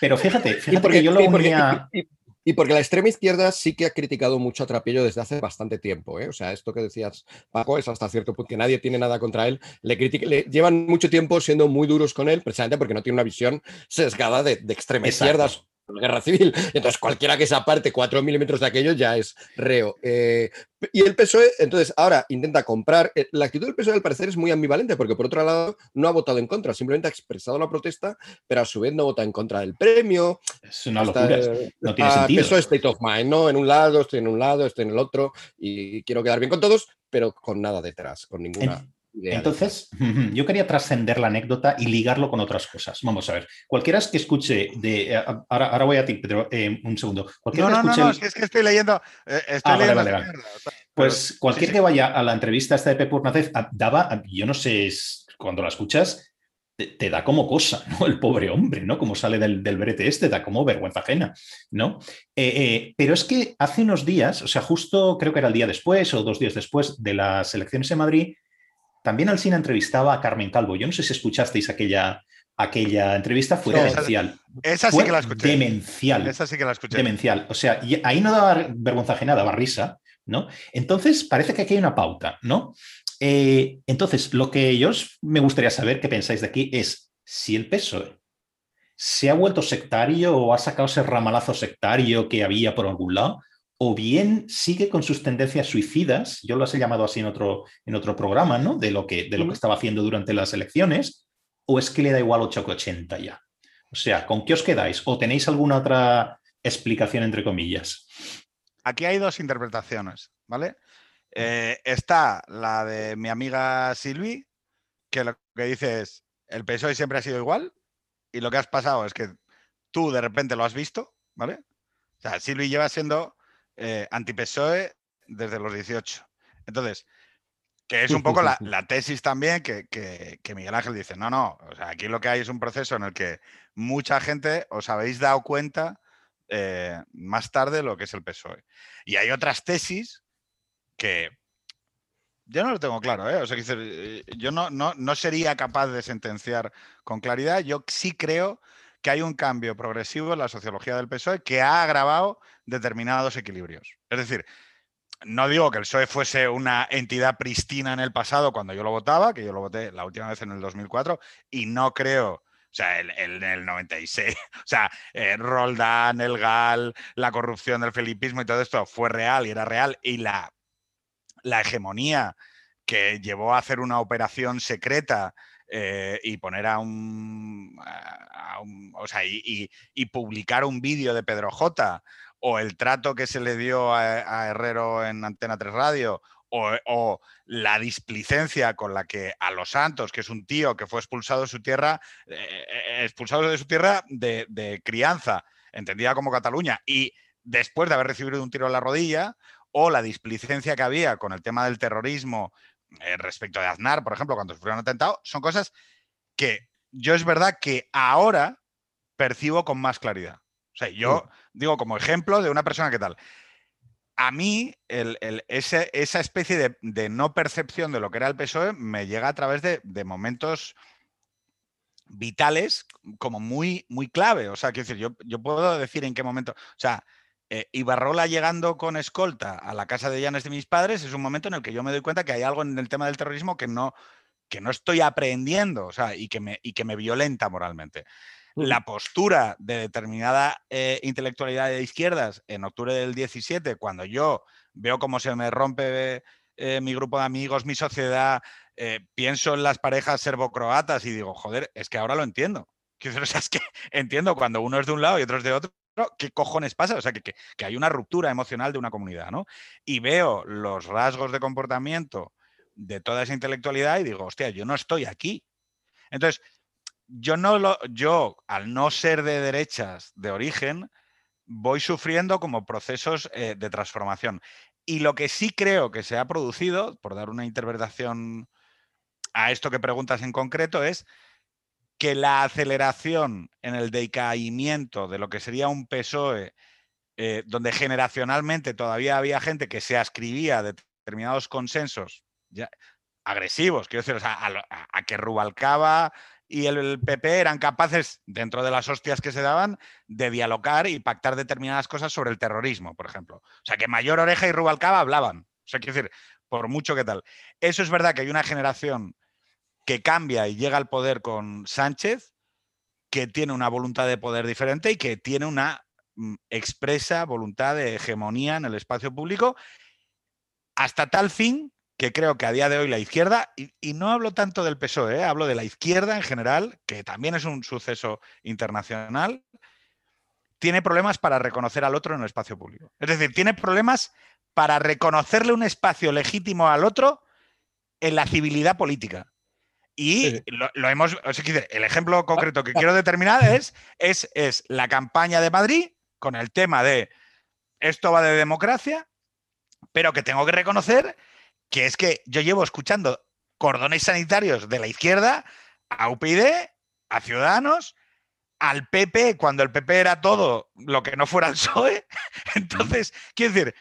pero, fíjate, fíjate porque, yo lo unía... Y porque la extrema izquierda sí que ha criticado mucho a Trapillo desde hace bastante tiempo. ¿eh? O sea, esto que decías, Paco, es hasta cierto punto que nadie tiene nada contra él. Le, le llevan mucho tiempo siendo muy duros con él, precisamente porque no tiene una visión sesgada de, extrema izquierda guerra civil. Entonces, cualquiera que se aparte 4 milímetros de aquello ya es reo. Eh, y el PSOE, entonces, ahora intenta comprar. Eh, la actitud del PSOE, al parecer, es muy ambivalente, porque por otro lado, no ha votado en contra, simplemente ha expresado la protesta, pero a su vez no vota en contra del premio. Es una locura. no tiene sentido. PSOE state of mind, ¿no? En un lado, estoy en un lado, estoy en el otro, y quiero quedar bien con todos, pero con nada detrás, con ninguna. Entonces, [laughs] yo quería trascender la anécdota y ligarlo con otras cosas. Vamos a ver. Cualquiera que escuche de. Eh, ahora, voy a ti, Pedro, eh, un segundo. no, no, no, es, que, estoy leyendo. Eh, estoy ah, leyendo pues cualquier que vaya a la entrevista esta de Pepe Urnácez ah, daba, yo no sé, cuando la escuchas, te, da como cosa, ¿no? El pobre hombre, ¿no? Como sale del, del brete este, da como vergüenza ajena, ¿no? pero es que hace unos días, o sea, justo creo que era el día después o dos días después de las elecciones en Madrid, también Alcina entrevistaba a Carmen Calvo. Yo no sé si escuchasteis aquella, aquella entrevista, fue demencial. Esa, sí que la escuché. Demencial. Esa sí que la escuché. Demencial. O sea, ahí no daba vergüenza ajena, daba risa, ¿no? Entonces, parece que aquí hay una pauta, ¿no? Eh, entonces, lo que yo me gustaría saber qué pensáis de aquí es si el PSOE se ha vuelto sectario o ha sacado ese ramalazo sectario que había por algún lado, o bien sigue con sus tendencias suicidas, yo las he llamado así en otro, en otro programa, ¿no? De lo, que, de lo que estaba haciendo durante las elecciones, o es que le da igual 8,80 ya. O sea, ¿con qué os quedáis? ¿O tenéis alguna otra explicación entre comillas? Aquí hay dos interpretaciones, ¿vale? Eh, está la de mi amiga Silvi, que lo que dice es, el PSOE siempre ha sido igual y lo que has pasado es que tú de repente lo has visto, ¿vale? O sea, Silvi lleva siendo eh, anti-PSOE desde los 18. Entonces, que es un poco la, tesis también que, que, Miguel Ángel dice, no, no, o sea, aquí lo que hay es un proceso en el que mucha gente os habéis dado cuenta eh, más tarde lo que es el PSOE. Y hay otras tesis que yo no lo tengo claro, ¿eh? O sea, yo no, no, no sería capaz de sentenciar con claridad. Yo sí creo que hay un cambio progresivo en la sociología del PSOE que ha agravado determinados equilibrios. Es decir, no digo que el PSOE fuese una entidad pristina en el pasado cuando yo lo votaba, que yo lo voté la última vez en el 2004, y no creo, o sea, en el, 96, [laughs] o sea, eh, Roldán, el GAL, la corrupción del felipismo y todo esto fue real y era real, y la, la hegemonía que llevó a hacer una operación secreta eh, y poner a un, o sea, y, y publicar un vídeo de Pedro J o el trato que se le dio a, Herrero en Antena 3 Radio, o, la displicencia con la que a Los Santos, que es un tío que fue expulsado de su tierra, eh, eh, expulsado de su tierra de, crianza, entendida como Cataluña, y después de haber recibido un tiro en la rodilla, o la displicencia que había con el tema del terrorismo eh, respecto de Aznar, por ejemplo, cuando sufrió un atentado, son cosas que yo es verdad que ahora percibo con más claridad. O sea, yo digo como ejemplo de una persona que tal. A mí, esa especie de, no percepción de lo que era el PSOE me llega a través de, momentos vitales como muy, muy clave. O sea, quiero decir, yo, yo puedo decir en qué momento. O sea, eh, Ibarrola llegando con escolta a la casa de Llanes de mis padres es un momento en el que yo me doy cuenta que hay algo en el tema del terrorismo que no, que no estoy aprendiendo, o sea, y que me, y que me violenta moralmente la postura de determinada eh, intelectualidad de izquierdas en octubre del 17, cuando yo veo cómo se me rompe eh, mi grupo de amigos, mi sociedad, eh, pienso en las parejas serbocroatas y digo, joder, es que ahora lo entiendo. O sea, es que [laughs] entiendo cuando uno es de un lado y otro es de otro, ¿qué cojones pasa? O sea, que, que, hay una ruptura emocional de una comunidad, ¿no? Y veo los rasgos de comportamiento de toda esa intelectualidad y digo, hostia, yo no estoy aquí. Entonces, yo no lo, yo, al no ser de derechas de origen, voy sufriendo como procesos eh, de transformación. Y lo que sí creo que se ha producido, por dar una interpretación a esto que preguntas en concreto, es que la aceleración en el decaimiento de lo que sería un PSOE, eh, donde generacionalmente todavía había gente que se ascribía de determinados consensos ya, agresivos, quiero decir, a, a, que Rubalcaba y el PP eran capaces, dentro de las hostias que se daban, de dialogar y pactar determinadas cosas sobre el terrorismo, por ejemplo. O sea, que Mayor Oreja y Rubalcaba hablaban. O sea, quiero decir, por mucho que tal. Eso es verdad que hay una generación que cambia y llega al poder con Sánchez, que tiene una voluntad de poder diferente y que tiene una mm, expresa voluntad de hegemonía en el espacio público, hasta tal fin que creo que a día de hoy la izquierda, y, no hablo tanto del PSOE, ¿eh? hablo de la izquierda en general, que también es un suceso internacional, tiene problemas para reconocer al otro en el espacio público. Es decir, tiene problemas para reconocerle un espacio legítimo al otro en la civilidad política. Y lo, hemos, el ejemplo concreto que [laughs] quiero determinar es, es, es la campaña de Madrid con el tema de esto va de democracia, pero que tengo que reconocer que es que yo llevo escuchando cordones sanitarios de la izquierda a UPyD, a Ciudadanos, al PP, cuando el PP era todo lo que no fuera el PSOE. [laughs] Entonces, quiero decir,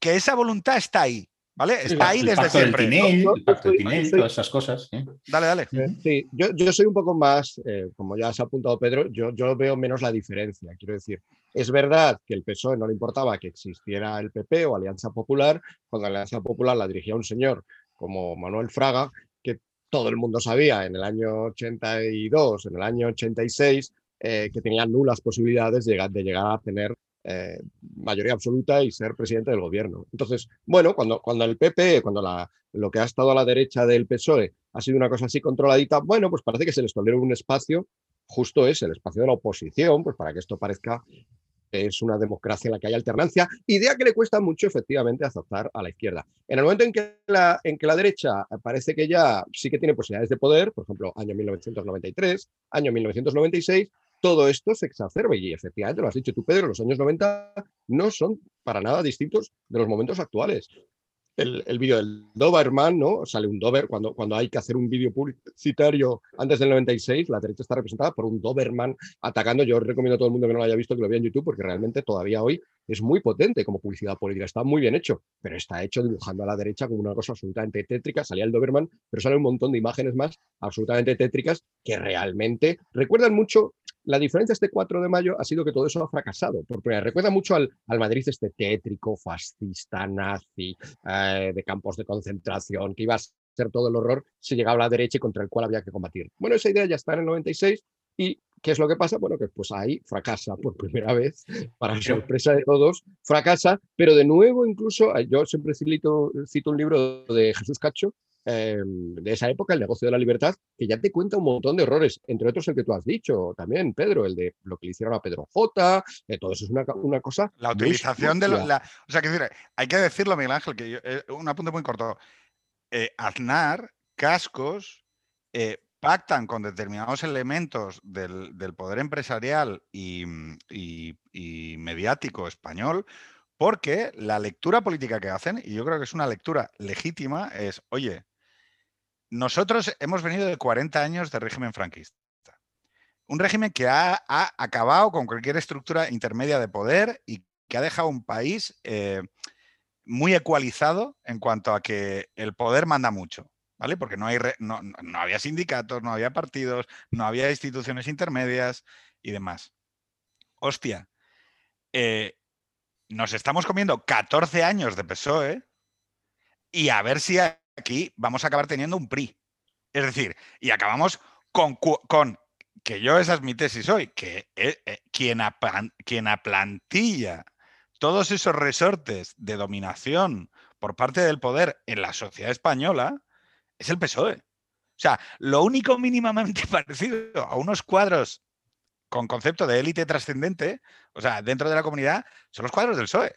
que esa voluntad está ahí. ¿Vale? Está ahí desde siempre. el pacto del Tinel, todas esas cosas. Dale, dale. Sí, yo, soy un poco más, eh, como ya se ha apuntado Pedro, yo, yo veo menos la diferencia. Quiero decir, es verdad que el PSOE no le importaba que existiera el PP o Alianza Popular, cuando la Alianza Popular la dirigía un señor como Manuel Fraga, que todo el mundo sabía en el año 82, en el año 86, eh, que tenía nulas posibilidades de llegar, a tener eh, mayoría absoluta y ser presidente del gobierno. Entonces, bueno, cuando, cuando el PP, cuando la, lo que ha estado a la derecha del PSOE ha sido una cosa así controladita, bueno, pues parece que se les toleró un espacio justo es el espacio de la oposición, pues para que esto parezca es una democracia en la que hay alternancia, idea que le cuesta mucho efectivamente aceptar a la izquierda. En el momento en que, la, en que la derecha parece que ya sí que tiene posibilidades de poder, por ejemplo, año 1993, año 1996, todo esto se exacerba y efectivamente lo has dicho tú, Pedro, los años 90 no son para nada distintos de los momentos actuales el, vídeo del Doberman, ¿no? Sale un Dober, cuando, cuando hay que hacer un vídeo publicitario antes del 96, la derecha está representada por un Doberman atacando. Yo recomiendo a todo el mundo que no lo haya visto que lo vea en YouTube, porque realmente todavía hoy es muy potente como publicidad política. Está muy bien hecho, pero está hecho dibujando a la derecha como una cosa absolutamente tétrica. Salía el Doberman, pero sale un montón de imágenes más absolutamente tétricas que realmente recuerdan mucho la diferencia este 4 de mayo ha sido que todo eso ha fracasado. Por recuerda mucho al, Madrid este tétrico, fascista, nazi, eh, de campos de concentración, que iba a ser todo el horror si llegaba a la derecha y contra el cual había que combatir. Bueno, esa idea ya está en el 96 y ¿qué es lo que pasa? Bueno, que pues ahí fracasa por primera vez, [laughs] para sorpresa de todos, fracasa, pero de nuevo incluso, yo siempre cito, cito un libro de Jesús Cacho, Em, de esa época, el negocio de la libertad, que ya te cuenta un montón de errores, entre otros el que tú has dicho también, Pedro, el de lo que le hicieron a Pedro J, eh, todo eso es una, cosa. La utilización de la, O sea, que hay que decirlo, Miguel Ángel, que eh, un apunte muy corto. Eh, Aznar, cascos, pactan con determinados elementos del, poder empresarial y, y mediático español porque la lectura política que hacen, y yo creo que es una lectura legítima, es, oye, nosotros hemos venido de 40 años de régimen franquista. Un régimen que ha, acabado con cualquier estructura intermedia de poder y que ha dejado un país eh, muy ecualizado en cuanto a que el poder manda mucho, ¿vale? Porque no, hay había sindicatos, no había partidos, no había instituciones intermedias y demás. Hostia, eh, nos estamos comiendo 14 años de PSOE y a ver si aquí vamos a acabar teniendo un PRI. Es decir, y acabamos con, que yo esa es mi tesis hoy, que eh, eh, quien, quien aplantilla todos esos resortes de dominación por parte del poder en la sociedad española es el PSOE. O sea, lo único mínimamente [laughs] parecido a unos cuadros con concepto de élite trascendente, o sea, dentro de la comunidad, son los cuadros del PSOE.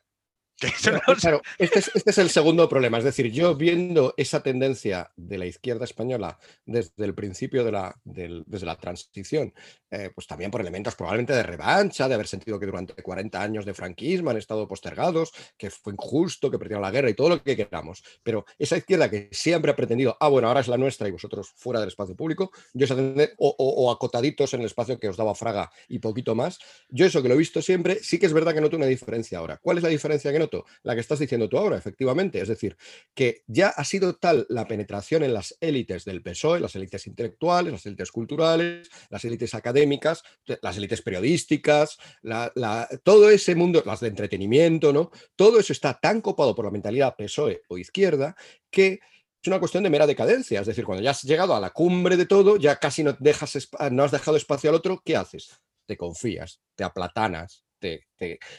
Claro, este, este es, el segundo problema. Es decir, yo viendo esa tendencia de la izquierda española desde el principio de la, desde la transición, eh, pues también por elementos probablemente de revancha, de haber sentido que durante 40 años de franquismo han estado postergados, que fue injusto, que perdieron la guerra y todo lo que queramos. Pero esa izquierda que siempre ha pretendido, ah, bueno, ahora es la nuestra y vosotros fuera del espacio público, yo esa o, o, acotaditos en el espacio que os daba Fraga y poquito más, yo eso que lo he visto siempre, sí que es verdad que noto una diferencia ahora. ¿Cuál es la diferencia que La que estás diciendo tú ahora, efectivamente. Es decir, que ya ha sido tal la penetración en las élites del PSOE, las élites intelectuales, las élites culturales, las élites académicas, las élites periodísticas, todo ese mundo, las de entretenimiento, ¿no? Todo eso está tan copado por la mentalidad PSOE o izquierda que es una cuestión de mera decadencia. Es decir, cuando ya has llegado a la cumbre de todo, ya casi no, dejas, no has dejado espacio al otro, ¿qué haces? Te confías, te aplatanas,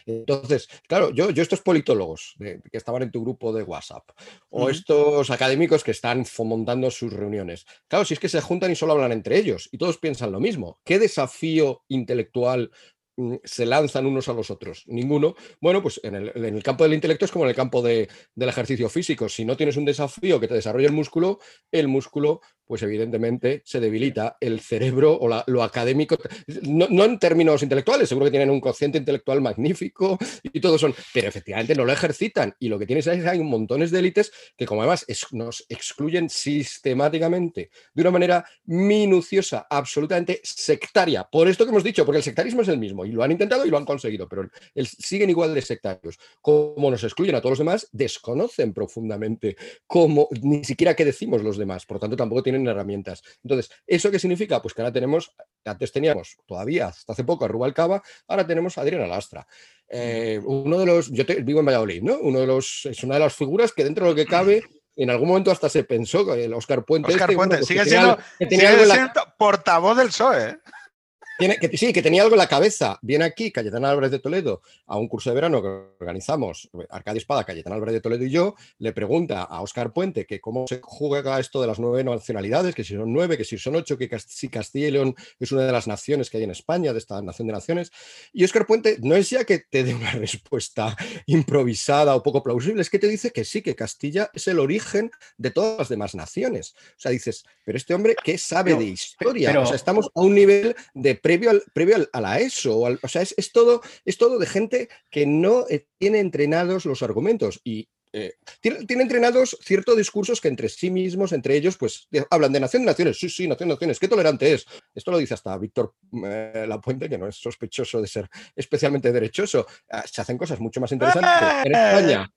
entonces, claro, yo, yo estos politólogos que estaban en tu grupo de WhatsApp o estos académicos que están fomentando sus reuniones, claro, si es que se juntan y solo hablan entre ellos y todos piensan lo mismo, ¿qué desafío intelectual mm, se lanzan unos a los otros. Ninguno. Bueno, pues en el, campo del intelecto es como en el campo del ejercicio físico. Si no tienes un desafío que te desarrolle el músculo, el músculo pues evidentemente se debilita el cerebro o lo académico, no, en términos intelectuales, seguro que tienen un cociente intelectual magnífico y todo son, pero efectivamente no lo ejercitan. Y lo que tienes es hay montones de élites que como además nos excluyen sistemáticamente de una manera minuciosa, absolutamente sectaria, por esto que hemos dicho, porque el sectarismo es el mismo y lo han intentado y lo han conseguido, pero siguen igual de sectarios, como nos excluyen a todos los demás, desconocen profundamente cómo, ni siquiera qué decimos los demás, por tanto tampoco tienen herramientas. Entonces, ¿eso qué significa? Pues que ahora tenemos, antes teníamos todavía, hasta hace poco, a Rubalcaba, ahora tenemos a Adriana Lastra. Eh, uno de los, yo vivo en Valladolid, ¿no? Uno de los, es una de las figuras que dentro de lo que cabe en algún momento hasta se pensó que el Oscar Puente. Oscar este, Puente, pues sigue, siendo, portavoz del PSOE. ¿Eh? tiene, que, sí, que tenía algo en la cabeza. Viene aquí Cayetana Álvarez de Toledo a un curso de verano que organizamos, Arcadio Espada, Cayetana Álvarez de Toledo y yo, le pregunta a Óscar Puente que cómo se juega esto de las nueve nacionalidades, que si son nueve, que si son ocho, que si Castilla y León es una de las naciones que hay en España, de esta nación de naciones. Y Óscar Puente no es ya que te dé una [laughs] respuesta improvisada o poco plausible, es que te dice que sí, que Castilla es el origen de todas las demás naciones. O sea, dices, pero este hombre, ¿qué sabe de historia? O sea, estamos a un nivel de previo, al, previo a la ESO. O, sea, es, todo, es todo de gente que no eh, tiene entrenados los argumentos. Y, eh, tiene, entrenados ciertos discursos que entre sí mismos, entre ellos, pues hablan de nación de naciones. Sí, sí, nación de naciones. Qué tolerante es. Esto lo dice hasta Víctor eh, Lapuente, que no es sospechoso de ser especialmente derechoso. Ah, se hacen cosas mucho más interesantes en España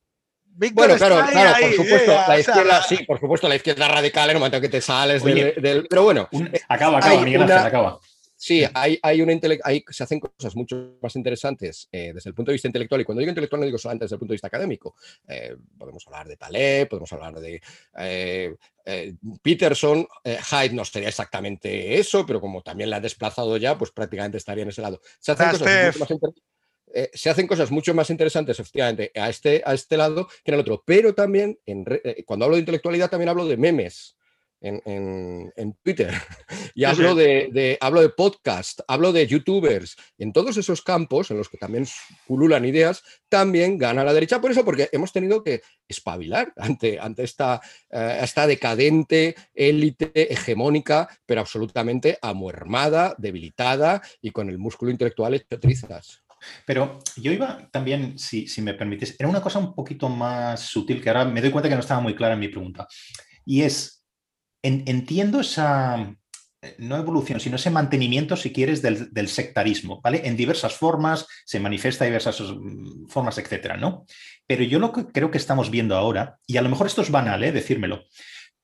bueno, claro, claro, por supuesto, la izquierda, sí, por supuesto, la izquierda radical en el momento que te sales del, Pero bueno. Eh, acaba, acaba, Miguel acaba. Sí, hay, hay una hay, se hacen cosas mucho más interesantes eh, desde el punto de vista intelectual. Y cuando digo intelectual no digo solamente desde el punto de vista académico. Eh, podemos hablar de Taleb, podemos hablar de Peterson. Hyde no sería exactamente eso, pero como también la ha desplazado ya, pues prácticamente estaría en ese lado. Se hacen cosas mucho más interesantes eh, se hacen cosas mucho más interesantes, efectivamente, a este, a este lado que en el otro. Pero también, eh, cuando hablo de intelectualidad, también hablo de memes. En, Twitter [laughs] y hablo de, hablo de podcast, hablo de youtubers. En todos esos campos en los que también pululan ideas, también gana la derecha. Por eso, porque hemos tenido que espabilar [laughs] ante, ante esta, eh, esta decadente élite hegemónica, pero absolutamente amuermada, debilitada y con el músculo intelectual hecho trizas. Pero yo iba también, si, me permites, era una cosa un poquito más sutil que ahora me doy cuenta que no estaba muy clara en mi pregunta. Y es, entiendo esa, eh, no evolución, sino ese mantenimiento, si quieres, del, sectarismo, ¿vale? En diversas formas, se manifiesta diversas mm, formas, etcétera, ¿no? Pero yo lo que creo que estamos viendo ahora, y a lo mejor esto es banal, ¿eh? Decírmelo,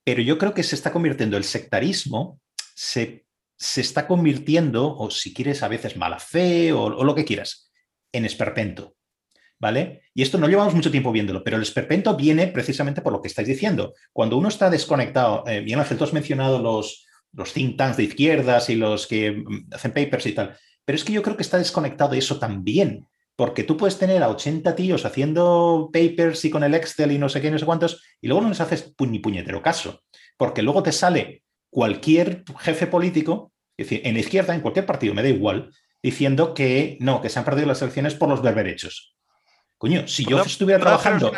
pero yo creo que se está convirtiendo el sectarismo, se, está convirtiendo, o si quieres, a veces mala fe, o lo que quieras, en esperpento. ¿Vale? Y esto no llevamos mucho tiempo viéndolo, pero el esperpento viene precisamente por lo que estáis diciendo. Cuando uno está desconectado, eh, bien Ángel, tú has mencionado los, los think tanks de izquierdas y los que mm, hacen papers y tal, pero es que yo creo que está desconectado de eso también, porque tú puedes tener a 80 tíos haciendo papers y con el Excel y no sé qué, no sé cuántos, y luego no les haces ni puñetero caso, porque luego te sale cualquier jefe político, es decir, en la izquierda, en cualquier partido, me da igual, diciendo que no, que se han perdido las elecciones por los berberechos. Coño, si yo estuviera trabajando.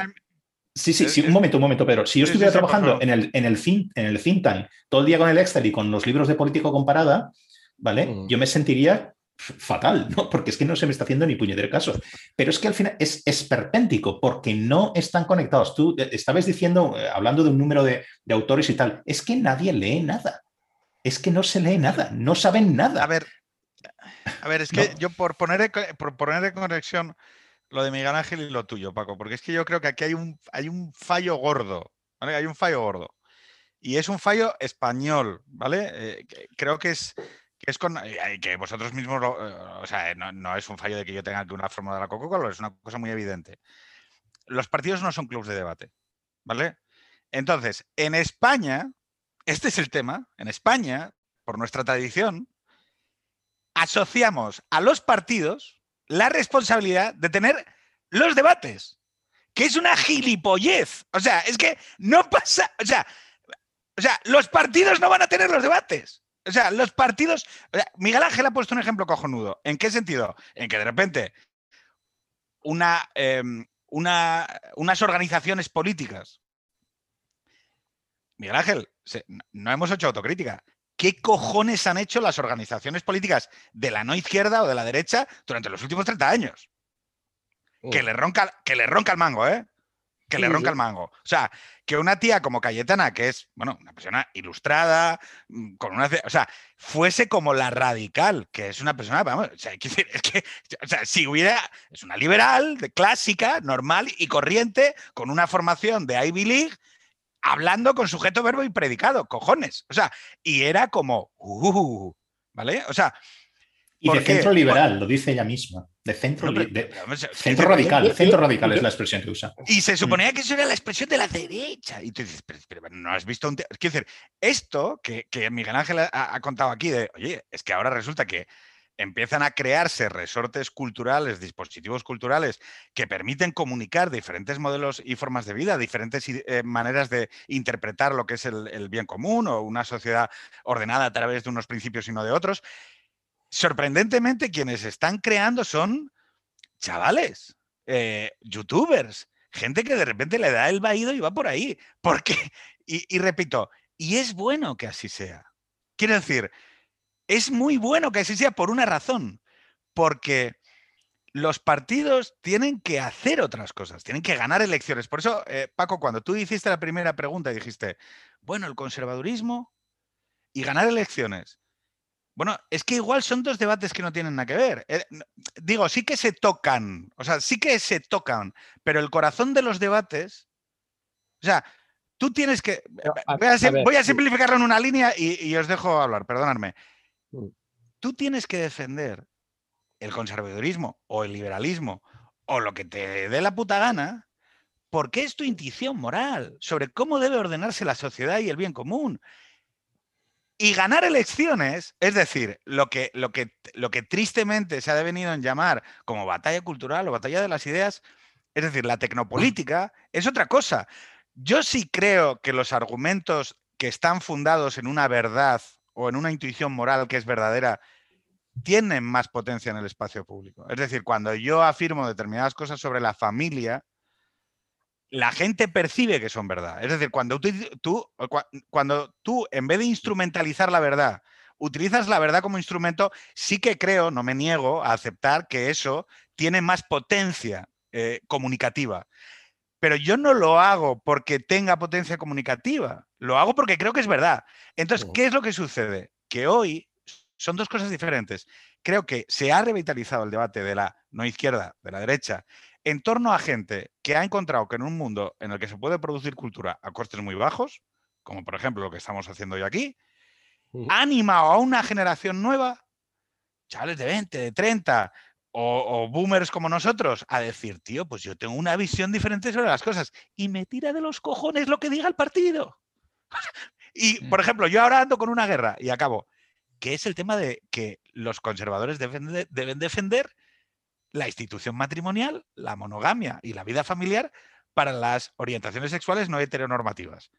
Sí, sí, sí, un momento, un momento, Pedro. Si yo estuviera trabajando en el, en, el think, en el think tank todo el día con el Excel y con los libros de político comparada, ¿vale? Mm. Yo me sentiría fatal, ¿no? [laughs] Porque es que no se me está haciendo ni puñetero caso. Pero es que al final es esperpéntico, porque no están conectados. Tú eh, estabas diciendo, eh, hablando de un número de, de, autores y tal, es que nadie lee nada. Es que no se lee nada, no saben nada. A ver, a ver, es que yo por poner, por poner en conexión lo de Miguel Ángel y lo tuyo, Paco, porque es que yo creo que aquí hay un, hay un fallo gordo, ¿vale? Hay un fallo gordo. Y es un fallo español, ¿vale? Eh, creo que es, que es con. Eh, que vosotros mismos, lo, eh, o sea, no, no, es un fallo de que yo tenga que una fórmula de la Coca-Cola, es una cosa muy evidente. Los partidos no son clubes de debate, ¿vale? Entonces, en España, este es el tema, en España, por nuestra tradición, asociamos a los partidos la responsabilidad de tener los debates, que es una gilipollez. O sea, es que no pasa, o sea, o sea, los partidos no van a tener los debates. O sea, los partidos. Miguel Ángel ha puesto un ejemplo cojonudo. ¿En qué sentido? En que de repente una, em, una, unas organizaciones políticas. Miguel Ángel, no hemos hecho autocrítica. ¿Qué cojones han hecho las organizaciones políticas de la no izquierda o de la derecha durante los últimos 30 años? Que, le ronca, que le ronca el mango, ¿eh? Que le ronca el mango. O sea, que una tía como Cayetana, que es, bueno, una persona ilustrada, mm, con una. O sea, fuese como la radical, que es una persona, vamos, o sea, es que, o sea, si hubiera. Es una liberal, de clásica, normal y corriente, con una formación de Ivy League hablando con sujeto, verbo y predicado, cojones. O sea, y era como, uh, ¿vale? O sea. Y de centro liberal, lo dice ella misma. De centro, centro radical. Centro radical es la expresión que usa. Y se mm. suponía que eso era la expresión de la derecha. Y tú dices, pero, no has visto un. Quiero decir, esto que, Miguel Ángel ha, contado aquí de, oye, es que ahora resulta que empiezan a crearse resortes culturales, dispositivos culturales que permiten comunicar diferentes modelos y formas de vida, diferentes eh, maneras de interpretar lo que es el, bien común o una sociedad ordenada a través de unos principios y no de otros. Sorprendentemente, quienes están creando son chavales, eh, youtubers, gente que de repente le da el vaído y va por ahí. Porque, y repito, y es bueno que así sea. Quiero decir, es muy bueno que así sea por una razón, porque los partidos tienen que hacer otras cosas, tienen que ganar elecciones. Por eso, eh, Paco, cuando tú hiciste la primera pregunta y dijiste, bueno, el conservadurismo y ganar elecciones. Bueno, es que igual son dos debates que no tienen nada que ver. Eh, digo, sí que se tocan, o sea, sí que se tocan, pero el corazón de los debates, o sea, tú tienes que... voy, a, simplificarlo en una línea y, y os dejo hablar, perdonadme. Mm. Tú tienes que defender el conservadurismo o el liberalismo o lo que te dé la puta gana, porque es tu intuición moral sobre cómo debe ordenarse la sociedad y el bien común. Y ganar elecciones, es decir, lo que, lo que, lo que tristemente se ha devenido en llamar como batalla cultural o batalla de las ideas, es decir, la tecnopolítica, es otra cosa. Yo sí creo que los argumentos que están fundados en una verdad o en una intuición moral que es verdadera, tienen más potencia en el espacio público. Es decir, cuando yo afirmo determinadas cosas sobre la familia, la gente percibe que son verdad. Es decir, cuando tú, cuando tú en vez de instrumentalizar la verdad, utilizas la verdad como instrumento, sí que creo, no me niego a aceptar que eso tiene más potencia eh, comunicativa. Pero yo no lo hago porque tenga potencia comunicativa, lo hago porque creo que es verdad. Entonces, ¿qué es lo que sucede? Que hoy son dos cosas diferentes. Creo que se ha revitalizado el debate de la no izquierda, de la derecha, en torno a gente que ha encontrado que en un mundo en el que se puede producir cultura a costes muy bajos, como por ejemplo lo que estamos haciendo hoy aquí, ha animado a una generación nueva, chavales de 20, de 30, o, boomers como nosotros a decir, tío, pues yo tengo una visión diferente sobre las cosas y me tira de los cojones lo que diga el partido. Y, por ejemplo, yo ahora ando con una guerra y acabo, que es el tema de que los conservadores deben, deben defender la institución matrimonial, la monogamia y la vida familiar para las orientaciones sexuales no heteronormativas.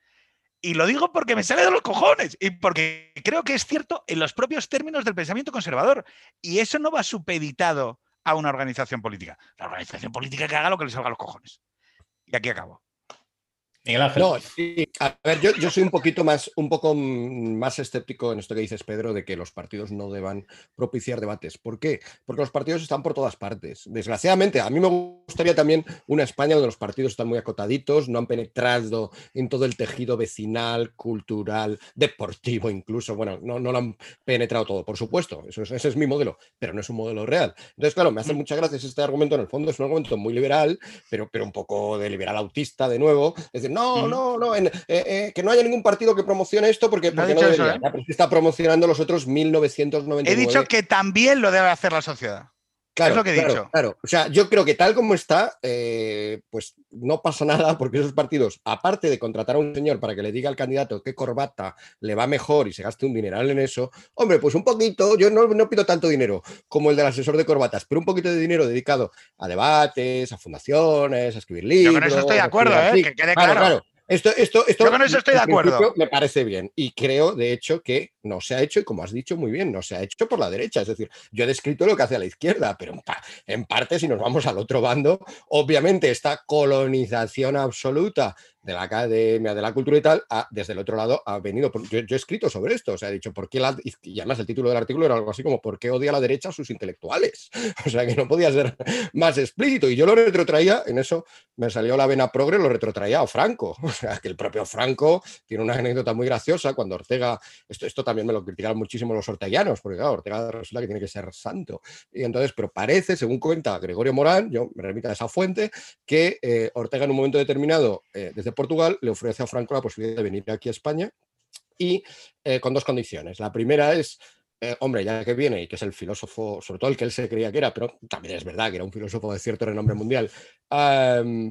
Y lo digo porque me sale de los cojones y porque creo que es cierto en los propios términos del pensamiento conservador. Y eso no va supeditado a una organización política. La organización política que haga lo que le salga a los cojones. Y aquí acabo. No, A ver, yo, soy un poquito más, un poco más escéptico en esto que dices, Pedro, de que los partidos no deban propiciar debates. ¿Por qué? Porque los partidos están por todas partes. Desgraciadamente, a mí me gustaría también una España donde los partidos están muy acotaditos, no han penetrado en todo el tejido vecinal, cultural, deportivo incluso. Bueno, no, no lo han penetrado todo, por supuesto. Eso ese es mi modelo, pero no es un modelo real. Entonces, claro, me hace mm. muchas gracias este argumento. En el fondo es un argumento muy liberal, pero, pero un poco de liberal autista de nuevo. Es decir, no, no, no, eh, eh, que no haya ningún partido que promocione esto porque, no, debería. ¿eh? está promocionando los otros 1999. He dicho que también lo debe hacer la sociedad. Claro, es lo que he dicho. Claro, o sea, yo creo que tal como está, pues no pasa [laughs] nada porque esos partidos, aparte de contratar a un señor para que le diga al candidato qué corbata le va mejor y se gaste un dineral en eso, hombre, pues un poquito, yo no, no pido tanto dinero como el del asesor de corbatas, pero un poquito de dinero dedicado a debates, a fundaciones, a escribir libros. Yo con eso estoy de acuerdo, ¿eh? que quede claro. Esto, esto, esto, Yo con eso estoy de acuerdo. Me parece bien. Y creo, de hecho, que no se ha hecho, y como has dicho muy bien, no se ha hecho por la derecha. Es decir, yo he descrito lo que hace a la izquierda, pero en parte, si nos vamos al otro bando, obviamente esta colonización absoluta de la Academia de la Cultura y tal, desde el otro lado ha venido. Yo, he escrito sobre esto, o sea, he dicho, ¿por qué? Y además el título del artículo era algo así como, ¿por qué odia la derecha a sus intelectuales? [laughs] O sea, que no podía ser más explícito. Y yo lo retrotraía, en eso me salió la vena progre, lo retrotraía a Franco. [laughs] O sea, que el propio Franco tiene una anécdota muy graciosa cuando Ortega. Esto, esto también me lo criticaron muchísimo los orteguianos, porque Ortega resulta que tiene que ser santo. Y entonces, pero parece, según cuenta Gregorio Morán, yo me remito a esa fuente, que eh, Ortega en un momento determinado, eh, desde Portugal le ofrece a Franco la posibilidad de venir aquí a España y eh, con dos condiciones. La primera es, eh, hombre, ya que viene y que es el filósofo, sobre todo el que él se creía que era, pero también es verdad que era un filósofo de cierto renombre mundial,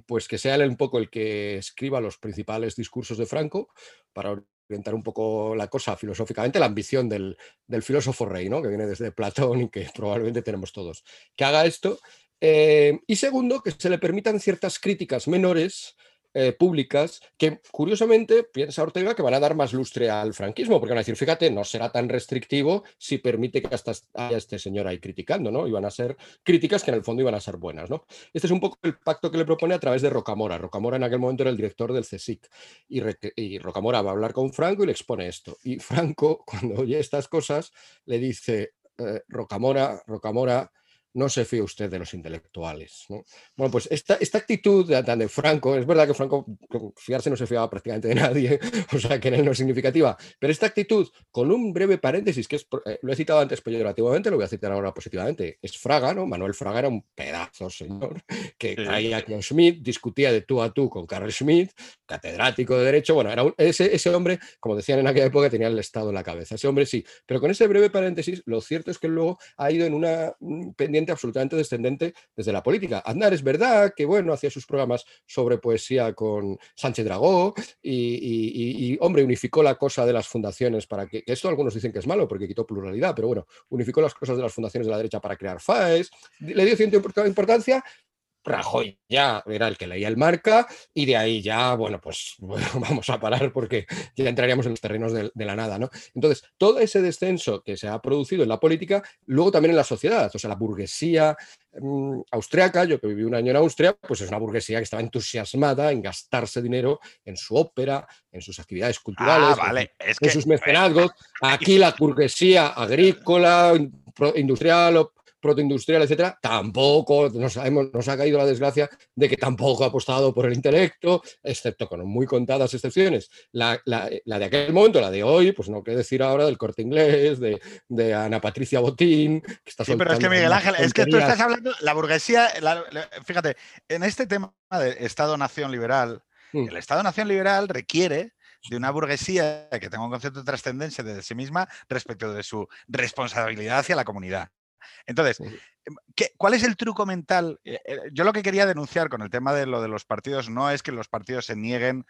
pues que sea él un poco el que escriba los principales discursos de Franco para orientar un poco la cosa filosóficamente, la ambición del, filósofo rey, ¿no? que viene desde Platón y que [laughs] probablemente tenemos todos, que haga esto. Eh, y segundo, que se le permitan ciertas críticas menores eh, públicas que, curiosamente, piensa Ortega que van a dar más lustre al franquismo, porque van a decir, fíjate, no será tan restrictivo si permite que hasta haya este señor ahí criticando, ¿no? Y van a ser críticas que en el fondo iban a ser buenas, ¿no? Este es un poco el pacto que le propone a través de Rocamora. Rocamora en aquel momento era el director del CSIC y, Rocamora va a hablar con Franco y le expone esto. Y Franco, [laughs] cuando oye estas cosas, le dice, eh, Rocamora, Rocamora, no se fíe usted de los intelectuales. Bueno, pues esta, esta actitud de, de, Franco, es verdad que Franco fiarse no se fiaba prácticamente de nadie, [laughs] o sea que en él no es significativa, pero esta actitud, con un breve paréntesis, que es, eh, lo he citado antes peyorativamente, lo voy a citar ahora positivamente, es Fraga, ¿no? Manuel Fraga era un pedazo señor [laughs] que caía con Schmidt, discutía de tú a tú con Carl Schmidt, catedrático de Derecho, bueno, era ese, ese hombre, como decían en aquella época, tenía el Estado en la cabeza, ese hombre sí, pero con ese breve paréntesis, lo cierto es que luego ha ido en una pendiente absolutamente descendente desde la política. Aznar es verdad que, bueno, hacía sus programas sobre poesía con Sánchez Dragó y, hombre, unificó la cosa de las fundaciones para que, esto algunos dicen que es malo porque quitó pluralidad, pero bueno, unificó las cosas de las fundaciones de la derecha para crear FAES, le dio cierta importancia, Rajoy ya era el que leía el marca y de ahí ya, bueno, pues [laughs] vamos a parar porque ya entraríamos en los terrenos de, la nada, ¿no? Entonces, todo ese descenso que se ha producido en la política, luego también en la sociedad, o sea, la burguesía mm, austriaca, yo que viví un año en Austria, pues es una burguesía que estaba entusiasmada en gastarse dinero en su ópera, en sus actividades culturales, ah, en, sus mecenazgos. [laughs] Aquí la burguesía agrícola, industrial, protoindustrial, etcétera, tampoco nos, nos ha caído la desgracia de que tampoco ha apostado por el intelecto, excepto con muy contadas excepciones. La, de aquel momento, la de hoy, pues no qué decir ahora del corte inglés, de, Ana Patricia Botín, que está Sí, pero es que Miguel Ángel, es que tú estás hablando, la burguesía, fíjate, en este tema de Estado-Nación liberal, mm. el Estado-Nación liberal requiere de una burguesía que tenga un concepto de trascendencia de sí misma respecto de su responsabilidad hacia la comunidad. Entonces, em, ¿cuál es el truco mental? Eh, eh, yo lo que quería denunciar con el tema de lo de los partidos no es que los partidos se nieguen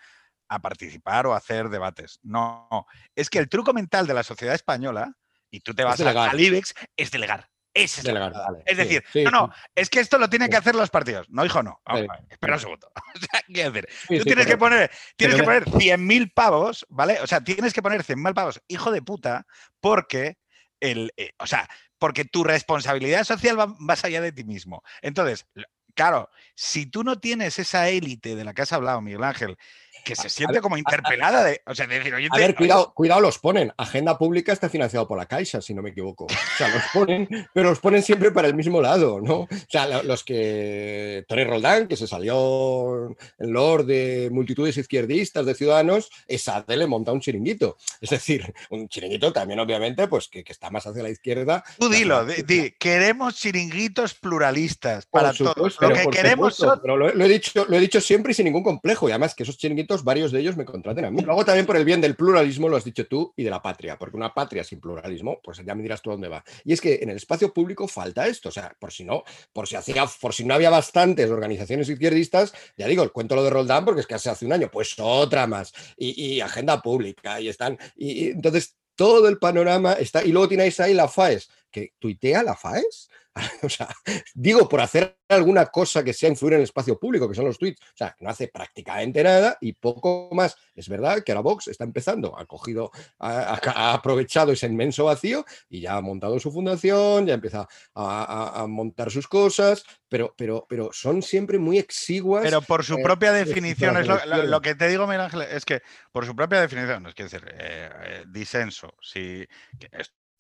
a participar o a hacer debates. No, es que el truco mental de la sociedad española, y tú te vas al IBEX, es delegar. Es, delegar, es decir, no, no, es que esto lo tienen que hacer los partidos. No, hijo, no. espera un segundo. [laughs] O sea, ¿qué hacer? tú tienes que poner, tienes que poner 100.000 pavos, ¿vale? O sea, tienes que poner 100.000 pavos, hijo de puta, porque el, eh, o sea, porque tu responsabilidad social va más allá de ti mismo. Entonces, claro, si tú no tienes esa élite de la que has hablado, Miguel Ángel, que se siente como interpelada de, o sea, decir, oye, a ver, cuidado, cuidado, los ponen. Agenda pública está financiado por la Caixa, si no me equivoco. O sea, los ponen, pero los ponen siempre para el mismo lado, ¿no? O sea, los que Tony Roldán, que se salió en Lord de multitudes izquierdistas de ciudadanos, esa de le monta un chiringuito. Es decir, un chiringuito también, obviamente, pues que, está más hacia la izquierda. Tú dilo, di, queremos chiringuitos pluralistas para todos. Lo que queremos pero lo, he dicho, lo he dicho siempre y sin ningún complejo. Y además que esos chiringuitos varios de ellos me contraten a mí. Luego también por el bien del pluralismo, lo has dicho tú, y de la patria, porque una patria sin pluralismo, pues ya me dirás tú dónde va. Y es que en el espacio público falta esto, o sea, por si no, por si hacía, por si no había bastantes organizaciones izquierdistas, ya digo, cuento lo de Roldán, porque es que hace un año, pues otra más, y, agenda pública, y están, y, entonces todo el panorama está, y luego tienes ahí la FAES, que tuitea la FAES. [laughs] o sea, digo, por hacer alguna cosa que sea influir en el espacio público, que son los tweets. O sea, no hace prácticamente nada y poco más. Es verdad que ahora Vox está empezando, ha cogido, ha, aprovechado ese inmenso vacío y ya ha montado su fundación, ya empieza a, montar sus cosas, pero, pero, pero son siempre muy exiguas. Pero por su eh, propia definición, es lo, que te digo, Miguel Ángel, es que por su propia definición, es decir, eh, eh, disenso, si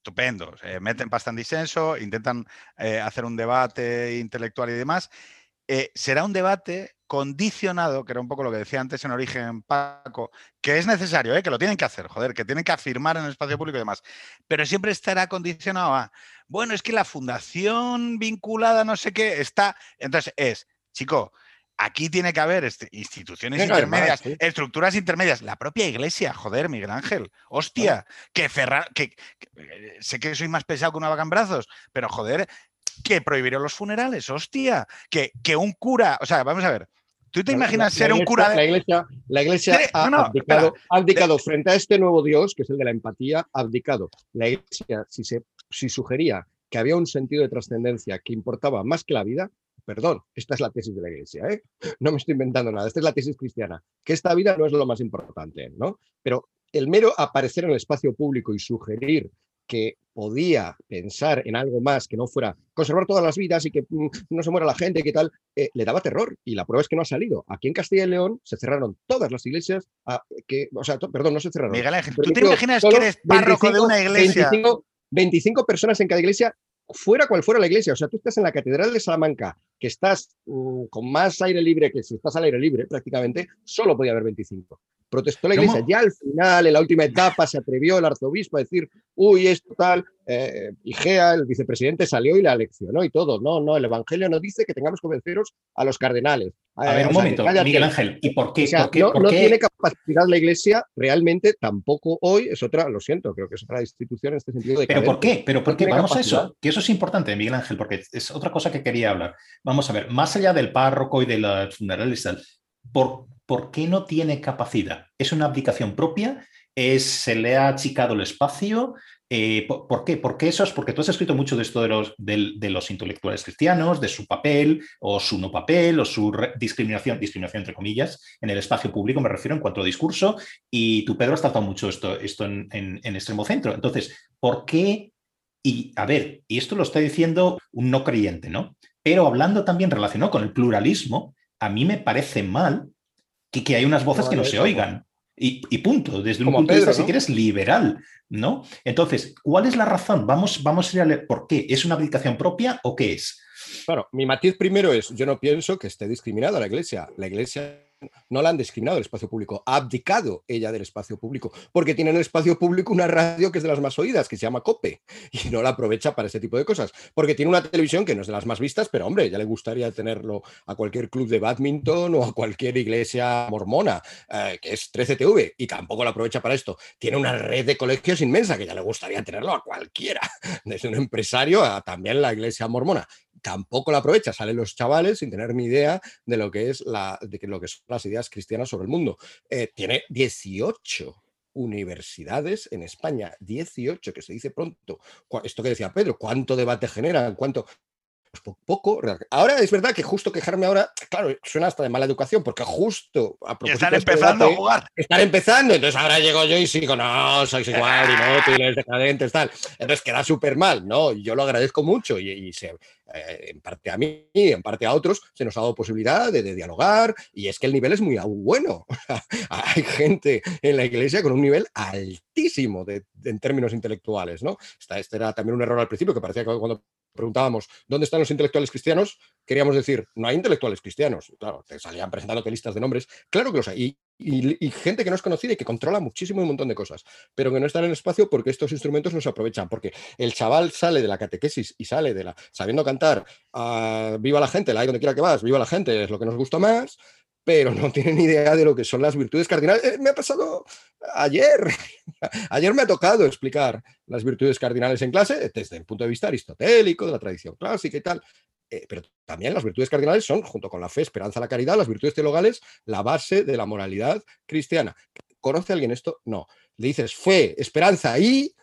estupendo. meten pasta en disenso, intentan eh, hacer un debate intelectual y demás. Eh, será un debate condicionado, que era un poco lo que decía antes en origen Paco, que es necesario, ¿eh? que lo tienen que hacer, joder, que tienen que afirmar en el espacio público y demás, pero siempre estará condicionado a, bueno, es que la fundación vinculada no sé qué está, entonces es, chico, Aquí tiene que haber este, instituciones intermedias, estructuras intermedias. La propia iglesia, joder, Miguel Ángel. Hostia, que cerrar. Que, sé que soy más pesado que una vaca en brazos, pero joder, que prohibieron los funerales, hostia. Que, que un cura. O sea, vamos a ver. ¿Tú te La- imaginas la- ser un cura de... La iglesia, la iglesia ha no, no, abdicado, espera. frente a este nuevo Dios, que es el de la empatía, ha abdicado. La iglesia, si, se, si sugería que había un sentido de trascendencia que importaba más que la vida, perdón, esta es la tesis de la iglesia, ¿eh? no me estoy inventando nada, esta es la tesis cristiana, que esta vida no es lo más importante, ¿no? Pero el mero aparecer en el espacio público y sugerir que podía pensar en algo más que no fuera conservar todas las vidas y que mm, no se muera la gente y que tal, eh, le daba terror. Y la prueba es que no ha salido. Aquí en Castilla y León se cerraron todas las iglesias, a- que, o sea, perdón, no se cerraron. Miguel Ángel, ¿tú te imaginas que eres párroco de 25 una iglesia? 25, 25 personas en cada iglesia, fuera cual fuera la iglesia. O sea, tú estás en la Catedral de Salamanca, que estás mm, con más aire libre que si estás al aire libre prácticamente, solo podía haber 25. Protestó la ¿Cómo? iglesia. Ya al final, en la última etapa, se atrevió el arzobispo a decir, uy, esto tal. Eh, Igea, el vicepresidente, salió y la leccionó y todo. No, no, el Evangelio no dice que tengamos que venceros a los cardenales. A ver, un momento, cállate. Miguel Ángel, ¿y por qué? O sea, por qué- no, por no qué- tiene capacidad la iglesia realmente tampoco hoy, es otra, lo siento, creo que es otra institución en este sentido de ¿Pero por qué? ¿Pero por No qué? Vamos a eso, que eso es importante, Miguel Ángel, porque es otra cosa que quería hablar. Vamos a ver, más allá del párroco y de y tal, ¿por, por qué no tiene capacidad? ¿Es una abdicación propia? ¿Es, ¿Se le ha achicado el espacio? Eh, ¿por, por qué? ¿Por qué eso es? Porque tú has escrito mucho de esto de los, de los intelectuales cristianos, de su papel o su no papel o su discriminación, discriminación entre comillas, en el espacio público, me refiero en cuanto a discurso, y tú, Pedro, has tratado mucho esto, esto en, en, en Extremo Centro. Entonces, ¿por qué y a ver, y esto lo está diciendo un no creyente, ¿no? Pero hablando también relacionado con el pluralismo, a mí me parece mal que, que hay unas voces que no se oigan. Y, y punto, desde un Como punto de vista, si quieres, liberal, ¿no? Entonces, ¿cuál es la razón? Vamos, vamos a ir a leer por qué. ¿Es una abdicación propia o qué es? Claro, mi matiz primero es, yo no pienso que esté discriminada la iglesia. La iglesia no la han discriminado del espacio público, ha abdicado ella del espacio público, porque tiene en el espacio público una radio que es de las más oídas, que se llama COPE, y no la aprovecha para ese tipo de cosas, porque tiene una televisión que no es de las más vistas, pero hombre, ya le gustaría tenerlo a cualquier club de badminton o a cualquier iglesia mormona, eh, que es 13TV, y tampoco la aprovecha para esto. Tiene una red de colegios inmensa, que ya le gustaría tenerlo a cualquiera, [laughs] desde un empresario a también la iglesia mormona tampoco la aprovecha, salen los chavales sin tener ni idea de lo que es la, de lo que son las ideas cristianas sobre el mundo. Eh, tiene 18 universidades en España, 18, que se dice pronto. Esto que decía Pedro, ¿cuánto debate generan? ¿Cuánto? Pues po- poco. Ahora es verdad que justo quejarme ahora, claro, suena hasta de mala educación, porque justo a propósito están empezando a jugar. están empezando, entonces ahora llego yo y sigo, no, sois [laughs] igual, inútiles, decadentes, tal. Entonces queda súper mal, ¿no? Y yo lo agradezco mucho y, y se, eh, en parte a mí y en parte a otros se nos ha dado posibilidad de, de dialogar y es que el nivel es muy bueno. [laughs] Hay gente en la iglesia con un nivel altísimo de- de- en términos intelectuales, ¿no? Esta- este era también un error al principio que parecía que cuando preguntábamos dónde están los intelectuales cristianos, queríamos decir, no hay intelectuales cristianos. Claro, te salían presentándote listas de nombres. Claro que los hay. Y, gente que no es conocida y que controla muchísimo un montón de cosas, pero que no están en el espacio porque estos instrumentos no se aprovechan. Porque el chaval sale de la catequesis y sale de la sabiendo cantar ah, Viva la gente, la hay donde quiera que vas, viva la gente, es lo que nos gusta más, pero no tiene ni idea de lo que son las virtudes cardinales. Eh, me ha pasado ayer, [laughs] ayer me ha tocado explicar las virtudes cardinales en clase desde el punto de vista aristotélico, de la tradición clásica y tal. Eh, pero también las virtudes cardinales son, junto con la fe, esperanza, la caridad, las virtudes teologales, la base de la moralidad cristiana. ¿Conoce alguien esto? No. Le dices fe, esperanza y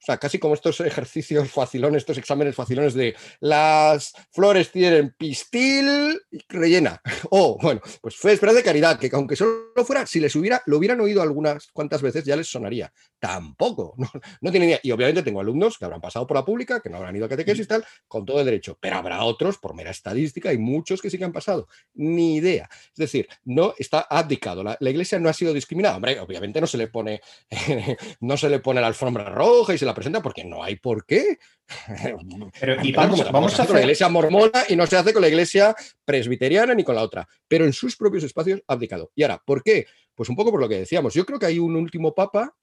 o sea, casi como estos ejercicios facilones, estos exámenes facilones de las flores tienen pistil y rellena. [laughs] O, bueno, pues fe, esperanza y caridad, que aunque solo fuera, si les hubiera, lo hubieran oído algunas cuantas veces, ya les sonaría. Tampoco, [laughs] no, no tienen idea. Y obviamente tengo alumnos que habrán pasado por la pública, que no habrán ido a catequesis y tal, con todo el derecho. Pero habrá otros, por mera estadística, y muchos que sí que han pasado. Ni idea. Es decir, no está abdicado. La, la iglesia no ha sido discriminada. Hombre, obviamente no se le pone, [laughs] no se le pone la alfombra roja y se la presenta porque no hay por qué. [laughs] Pero, y vamos, a hace con la hacer. iglesia mormona y no se hace con la iglesia presbiteriana ni con la otra, pero en sus propios espacios abdicado. Y ahora, ¿por qué? Pues un poco por lo que decíamos. Yo creo que hay un último papa,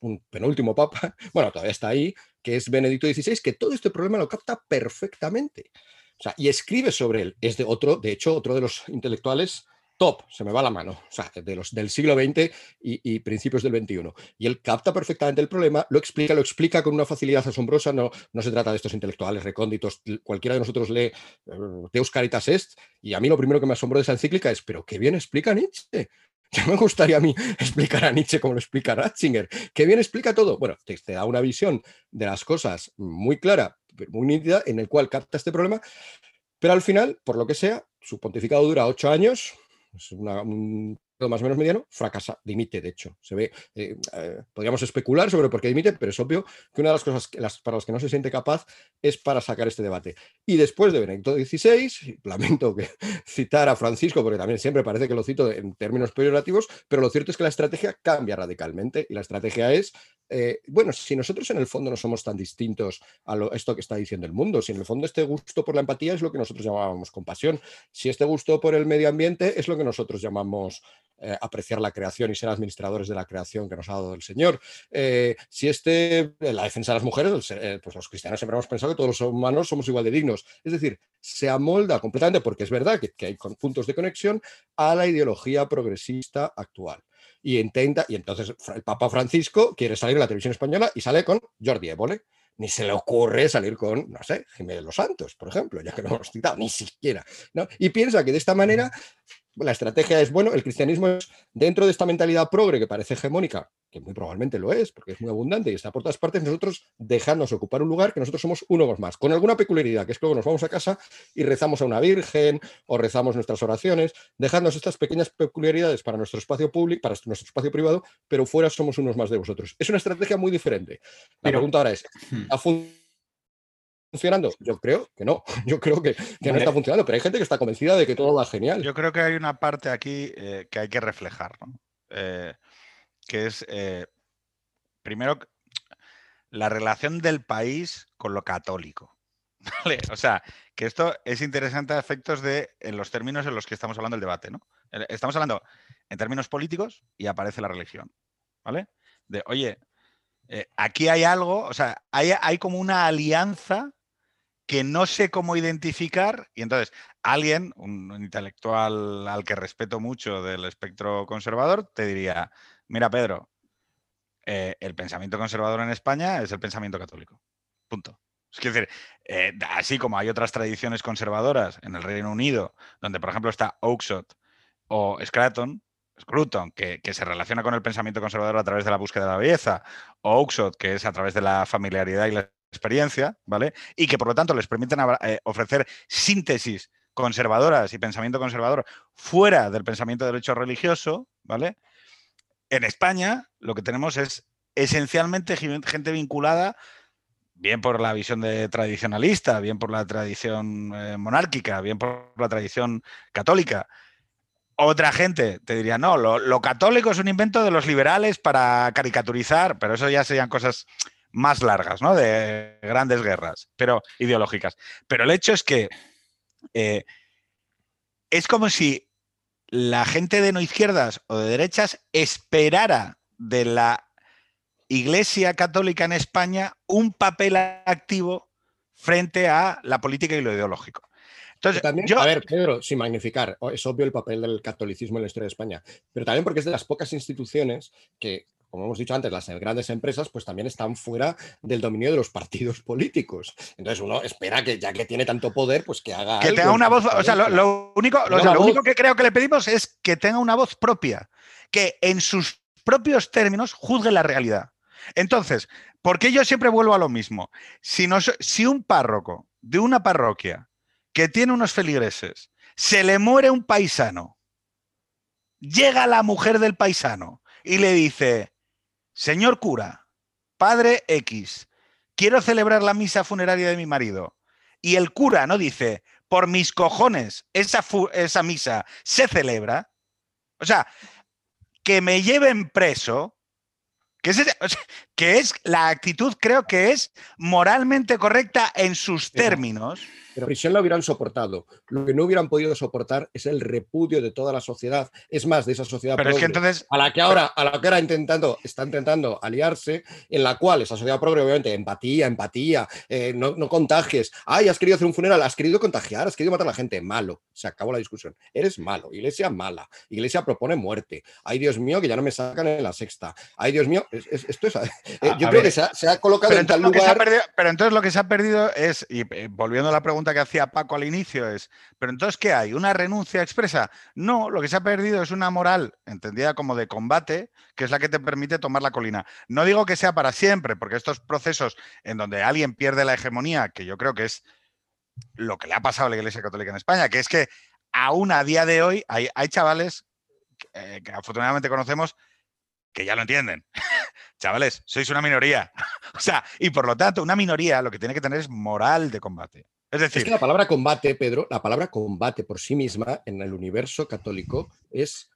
un penúltimo papa, [laughs] bueno, todavía está ahí, que es Benedicto XVI, que todo este problema lo capta perfectamente. O sea, y escribe sobre él. Es de otro, de hecho, otro de los intelectuales top, se me va la mano, o sea, de los, del siglo XX y, principios del XXI. Y él capta perfectamente el problema, lo explica, lo explica con una facilidad asombrosa, no, no se trata de estos intelectuales recónditos, cualquiera de nosotros lee uh, Deus Caritas Est, y a mí lo primero que me asombró de esa encíclica es, pero qué bien explica Nietzsche. [laughs] Ya me gustaría a mí explicar a Nietzsche como lo explica Ratzinger. Qué bien explica todo. Bueno, te, da una visión de las cosas muy clara, muy nítida, en el cual capta este problema, pero al final, por lo que sea, su pontificado dura ocho años, es un más o menos mediano, fracasa, dimite, de hecho. Se ve, eh, eh, podríamos especular sobre por qué dimite, pero es obvio que una de las cosas para las que no se siente capaz es para sacar este debate. Y después de Benedicto XVI, [laughs] lamento [laughs] citar a Francisco, porque también siempre parece que lo cito en términos peyorativos, pero lo cierto es que la estrategia cambia radicalmente y la estrategia es eh, bueno, si nosotros en el fondo no somos tan distintos a esto que está diciendo el mundo, si en el fondo este gusto por la empatía es lo que nosotros llamábamos compasión, si este gusto por el medio ambiente es lo que nosotros llamamos eh, apreciar la creación y ser administradores de la creación que nos ha dado el Señor. Eh, si este, la defensa de las mujeres, eh, pues los cristianos siempre hemos pensado que todos los humanos somos igual de dignos. Es decir, se amolda completamente, porque es verdad que, hay puntos de conexión, a la ideología progresista actual y intenta, y entonces el Papa Francisco quiere salir en la televisión española y sale con Jordi Évole. Ni se le ocurre salir con, no sé, Jiménez Los Santos, por ejemplo, ya que no hemos citado, ni siquiera. ¿no? Y piensa que de esta manera la estrategia es, bueno, el cristianismo es dentro de esta mentalidad progre que parece hegemónica, que muy probablemente lo es, porque es muy abundante y está por todas partes, nosotros dejándonos ocupar un lugar que nosotros somos uno más, con alguna peculiaridad, que es que luego nos vamos a casa y rezamos a una virgen o rezamos nuestras oraciones, dejándonos estas pequeñas peculiaridades para nuestro espacio público, para nuestro espacio privado, pero fuera somos unos más de vosotros. Es una estrategia muy diferente. La pregunta ahora es, hmm. ¿ha funcionando? Yo creo que no, [laughs] yo creo que, no está funcionando, pero hay gente que está convencida de que todo va genial. Yo creo que hay una parte aquí eh, que hay que reflejar, eh, que es, eh, primero, la relación del país con lo católico. [laughs] O sea, que esto es interesante a efectos de en los términos en los que estamos hablando del debate, ¿no? Estamos hablando en términos políticos y aparece la religión, ¿vale? De, oye, aquí hay algo, o sea, hay, hay como una alianza que no sé cómo identificar y entonces alguien, un intelectual al que respeto mucho del espectro conservador, te diría, mira Pedro, eh, el pensamiento conservador en España es el pensamiento católico. Punto. Es decir, eh, así como hay otras tradiciones conservadoras en el Reino Unido, donde por ejemplo está Oakshott o Scraton, Scruton, que, que, se relaciona con el pensamiento conservador a través de la búsqueda de la belleza, o Oakshott, que es a través de la familiaridad y la experiencia, ¿vale? Y que por lo tanto les permiten eh, ofrecer síntesis conservadoras y pensamiento conservador fuera del pensamiento del hecho religioso, ¿vale? En España lo que tenemos es esencialmente gente vinculada bien por la visión de tradicionalista, bien por la tradición eh, monárquica, bien por la tradición católica. Otra gente te diría, no, lo, católico es un invento de los liberales para caricaturizar, pero eso ya serían cosas más largas, ¿no? De grandes guerras, pero ideológicas. Pero el hecho es que eh, es como si la gente de no izquierdas o de derechas esperara de la Iglesia Católica en España un papel activo frente a la política y lo ideológico. Entonces, A ver, Pedro, sin magnificar, es obvio el papel del catolicismo en la historia de España, pero también porque es de las pocas instituciones que como hemos dicho antes, las grandes empresas pues también están fuera del dominio de los partidos [laughs] políticos. Entonces uno espera que ya que tiene tanto poder, pues que haga... Que tenga una voz, o sea, lo, único, lo, único que creo que le pedimos es que tenga una voz propia, que en sus propios términos juzgue la realidad. Entonces, porque yo siempre vuelvo a lo mismo? Si, no, si un párroco de una parroquia que tiene unos feligreses, se le muere un paisano, llega la mujer del paisano y le dice, Señor cura, padre X, quiero celebrar la misa funeraria de mi marido. Y el cura no dice, por mis cojones, esa, esa misa se celebra. O sea, que me lleven preso, que es, que es, la actitud, creo que es moralmente correcta en sus términos. Pero prisión la hubieran soportado. Lo que no hubieran podido soportar es el repudio de toda la sociedad. Es más, de esa sociedad Pero es que entonces. a la que ahora, a la que ahora intentando, está intentando aliarse, en la cual esa sociedad progre, obviamente, empatía, empatía, eh, no, no contagies. Ay, has querido hacer un funeral, has querido contagiar, has querido matar a la gente. Malo. Se acabó la discusión. Eres malo. Iglesia mala. Iglesia propone muerte. Ay, Dios mío, que ya no me sacan en la sexta. Ay, Dios mío, es- es- esto es. eh, yo a creo ver. que se ha, se ha colocado Pero en tal entonces, lo que se ha lugar. perdido, pero entonces lo que se ha perdido es, y eh, volviendo a la pregunta que hacía Paco al inicio, es, ¿pero entonces qué hay? ¿Una renuncia expresa? No, lo que se ha perdido es una moral entendida como de combate, que es la que te permite tomar la colina. No digo que sea para siempre, porque estos procesos en donde alguien pierde la hegemonía, que yo creo que es lo que le ha pasado a la Iglesia Católica en España, que es que aún a día de hoy hay, hay chavales eh, que afortunadamente conocemos que ya lo entienden. [laughs] Chavales, sois una minoría. [laughs] o sea, y por lo tanto, una minoría lo que tiene que tener es moral de combate. Es Es decir, que la palabra combate, Pedro, la palabra combate por sí misma en el universo católico es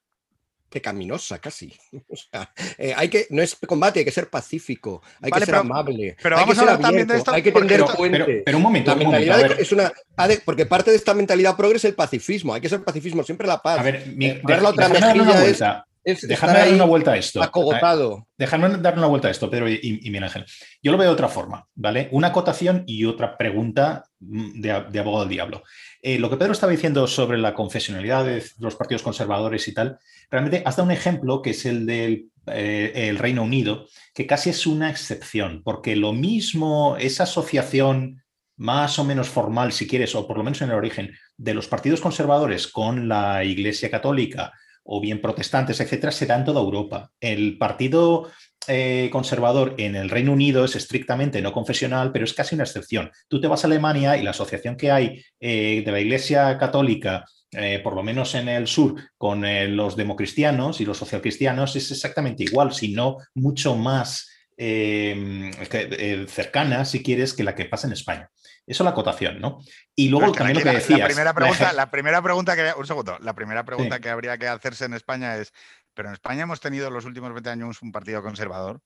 pecaminosa casi. [laughs] O sea, eh, hay que, no es combate, hay que ser pacífico, hay Vale, que ser pero- amable, pero hay vamos que a ser hablar también de esto hay que tender Pero, puentes. pero- pero un momento, la un momento. mentalidad A de- ver, es una, de- porque parte de esta mentalidad progre es el pacifismo, hay que ser pacifismo, siempre la paz. a ver, mi- eh, dar la de- otra mejilla es- vuelta. Es ahí una vuelta a esto. acogotado. Dejadme darle una vuelta a esto, Pedro y, y- y Miguel Ángel. Yo lo veo de otra forma, ¿vale? Una acotación y otra pregunta mm, de, de abogado del diablo. Eh, lo que Pedro estaba diciendo sobre la confesionalidad de los partidos conservadores y tal, realmente has dado un ejemplo que es el del eh, el Reino Unido, que casi es una excepción, porque lo mismo, esa asociación más o menos formal, si quieres, o por lo menos en el origen, de los partidos conservadores con la Iglesia Católica o bien protestantes, etcétera, se da en toda Europa. El partido eh, conservador en el Reino Unido es estrictamente no confesional, pero es casi una excepción. Tú te vas a Alemania y la asociación que hay eh, de la Iglesia Católica, eh, por lo menos en el sur, con los democristianos y los socialcristianos, es exactamente igual, si no mucho más cercana, si quieres, que la que pasa en España. Eso es la acotación, ¿no? Y luego es que también lo que la- decías. La primera pregunta, ejer- la primera pregunta que. Un segundo. La primera pregunta Sí. que habría que hacerse en España es: ¿pero en España hemos tenido los últimos 20 años un partido conservador?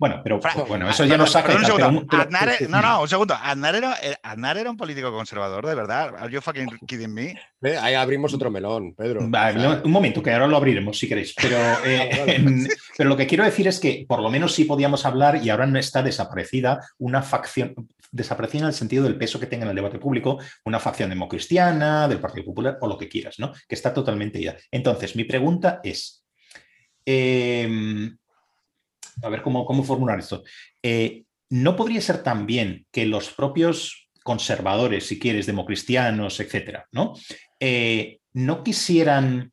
Bueno, pero Fra- bueno, eso ya perdón, nos saca. un pero- Aznar e- pero- no, no, un segundo. Aznar era, eh, Aznar era un político conservador, de verdad. Are you fucking kidding me? Eh, Ahí abrimos otro melón, Pedro. Vale, O sea, no, un momento, que ahora lo abriremos si queréis. Pero, [laughs] eh, em, pero lo que quiero decir es que por lo menos sí podíamos hablar y ahora no está desaparecida una facción, desaparecida en el sentido del peso que tenga en el debate público, una facción democristiana, del Partido Popular o lo que quieras, ¿no? Que está totalmente ida. Entonces, mi pregunta es, em, a ver cómo, cómo formular esto. Eh, ¿No podría ser también que los propios conservadores, si quieres, democristianos, etcétera, ¿no? Eh, no quisieran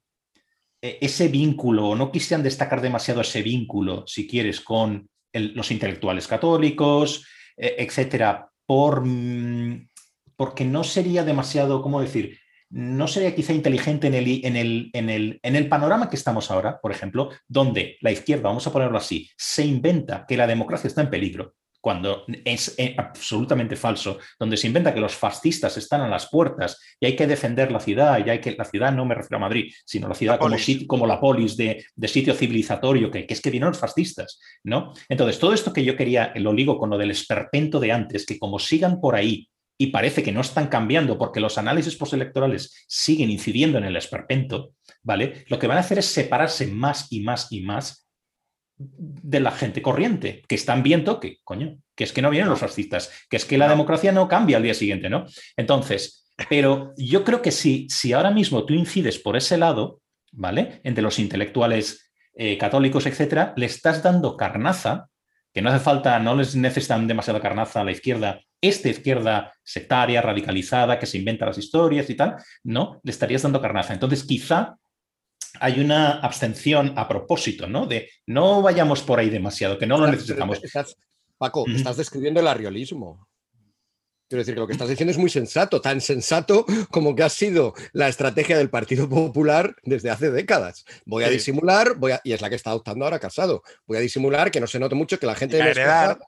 eh, ese vínculo, o no quisieran destacar demasiado ese vínculo, si quieres, con los intelectuales católicos, etcétera, por, mm, porque no sería demasiado, ¿cómo decir? No sería quizá inteligente en el, en, el, en, el, en el panorama que estamos ahora, por ejemplo, donde la izquierda, vamos a ponerlo así, se inventa que la democracia está en peligro, cuando es eh, absolutamente falso, donde se inventa que los fascistas están a las puertas y hay que defender la ciudad, y hay que, la ciudad no me refiero a Madrid, sino la ciudad La como, sit- como la polis de, de sitio civilizatorio, que, que es que vinieron los fascistas, ¿no? Entonces, todo esto que yo quería, lo ligo con lo del esperpento de antes, que como sigan por ahí y parece que no están cambiando porque los análisis postelectorales siguen incidiendo en el esperpento, ¿vale? Lo que van a hacer es separarse más y más y más de la gente corriente, que están viendo que, coño, que es que no vienen los fascistas, que es que la democracia no cambia al día siguiente, ¿no? Entonces, pero yo creo que si, si ahora mismo tú incides por ese lado, ¿vale? Entre los intelectuales eh, católicos, etcétera, le estás dando carnaza, que no hace falta, no les necesitan demasiada carnaza a la izquierda, esta izquierda sectaria, radicalizada, que se inventa las historias y tal, no, le estarías dando carnaza. Entonces, quizá hay una abstención a propósito, ¿no? De no vayamos por ahí demasiado, que no lo necesitamos. estás- Paco, estás describiendo el arriolismo. Quiero decir que lo que estás diciendo es muy sensato, tan sensato como que ha sido la estrategia del Partido Popular desde hace décadas. Voy a Sí. disimular, voy a, y es la que está adoptando ahora Casado. Voy a disimular que no se note mucho que la gente Y a me heredar,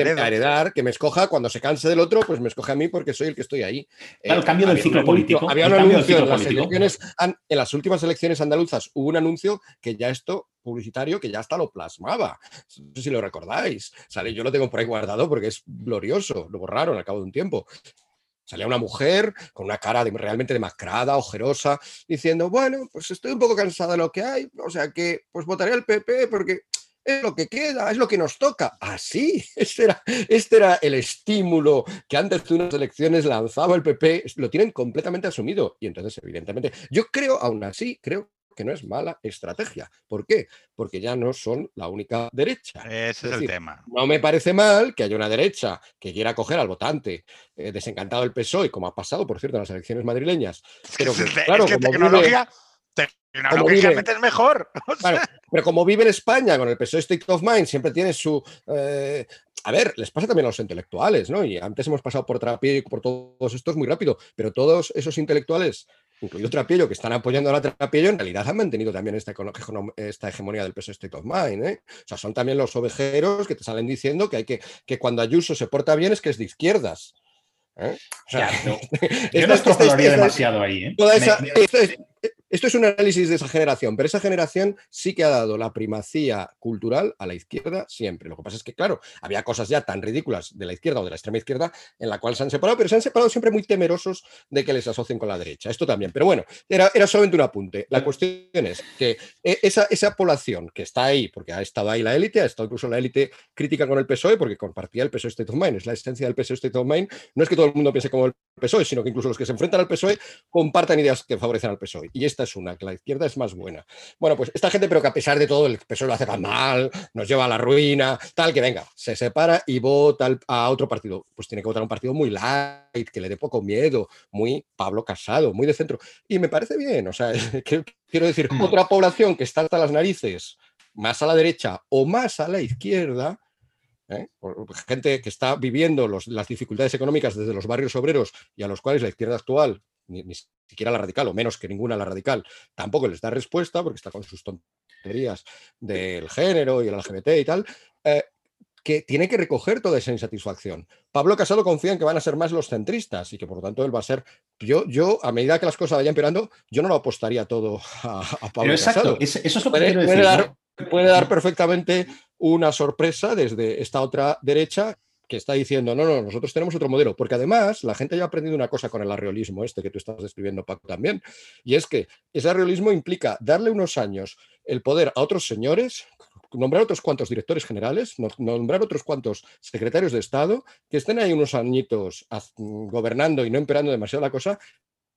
heredo. heredar, que me escoja cuando se canse del otro, pues me escoge a mí porque soy el que estoy ahí. Claro, el cambio del había ciclo un anuncio- político, Había un anuncio en las, elecciones, en las últimas elecciones andaluzas hubo un anuncio que ya esto publicitario que ya hasta lo plasmaba. No sé si lo recordáis. Sale, yo lo tengo por ahí guardado porque es glorioso. Lo borraron al cabo de un tiempo. Salía una mujer con una cara realmente demacrada, ojerosa, diciendo, bueno, pues estoy un poco cansada de lo que hay, o sea que pues votaré al PP porque es lo que queda, es lo que nos toca. Así, [laughs] este era, este era el estímulo que antes de unas elecciones lanzaba el PP, lo tienen completamente asumido. Y entonces, evidentemente, yo creo, aún así, creo que no es mala estrategia. ¿Por qué? Porque ya no son la única derecha. Ese es, el tema. No me parece mal que haya una derecha que quiera coger al votante eh, desencantado del PSOE, como ha pasado, por cierto, en las elecciones madrileñas. Pero que, claro, es que tecnología, tecnológicamente es mejor. [laughs] pero como vive en España con el PSOE State of Mind, siempre tiene su... Eh, a ver, les pasa también a los intelectuales, ¿no? Y antes hemos pasado por Trapillo y por todos estos muy rápido, pero todos esos intelectuales incluido Trapillo, que están apoyando a la Trapillo, en realidad han mantenido también esta, esta hegemonía del peso state of mind. ¿eh? O sea, son también los ovejeros que te salen diciendo que hay que, que cuando Ayuso se porta bien es que es de izquierdas. ¿eh? O sea, no, [laughs] yo no demasiado ahí. ¿eh? Esto es un análisis de esa generación, pero esa generación sí que ha dado la primacía cultural a la izquierda siempre. Lo que pasa es que, claro, había cosas ya tan ridículas de la izquierda o de la extrema izquierda en la cual se han separado, pero se han separado siempre muy temerosos de que les asocien con la derecha. Esto también. Pero bueno, era, era solamente un apunte. La cuestión es que eh, esa, esa población que está ahí, porque ha estado ahí la élite, ha estado incluso la élite crítica con el PSOE, porque compartía el PSOE State of Mind, es la esencia del PSOE State of Mind. No es que todo el mundo piense como el PSOE, sino que incluso los que se enfrentan al PSOE compartan ideas que favorecen al PSOE. Y esta es una, que la izquierda es más buena. Bueno, pues esta gente, pero que a pesar de todo el PSOE lo hace tan mal, nos lleva a la ruina, tal, que venga, se separa y vota a otro partido. Pues tiene que votar a un partido muy light, que le dé poco miedo, muy Pablo Casado, muy de centro. Y me parece bien, o sea, [laughs] quiero decir, otra población que está hasta las narices, más a la derecha o más a la izquierda, ¿eh? gente que está viviendo las dificultades económicas desde los barrios obreros y a los cuales la izquierda actual ni, siquiera la radical, o menos que ninguna la radical, tampoco les da respuesta porque está con sus tonterías del género y el LGBT y tal, eh, que tiene que recoger toda esa insatisfacción. Pablo Casado confía en que van a ser más los centristas y que por lo tanto él va a ser. Yo, yo a medida que las cosas vayan empeorando, yo no lo apostaría todo a, Pablo Casado. eso es lo que quiero decir. dar, puede dar perfectamente una sorpresa desde esta otra derecha que está diciendo, no, no, nosotros tenemos otro modelo, porque además la gente ya ha aprendido una cosa con el arreolismo este que tú estás describiendo, Paco, también, y es que ese arreolismo implica darle unos años el poder a otros señores, nombrar otros cuantos directores generales, nombrar otros cuantos secretarios de Estado, que estén ahí unos añitos gobernando y no empeorando demasiado la cosa,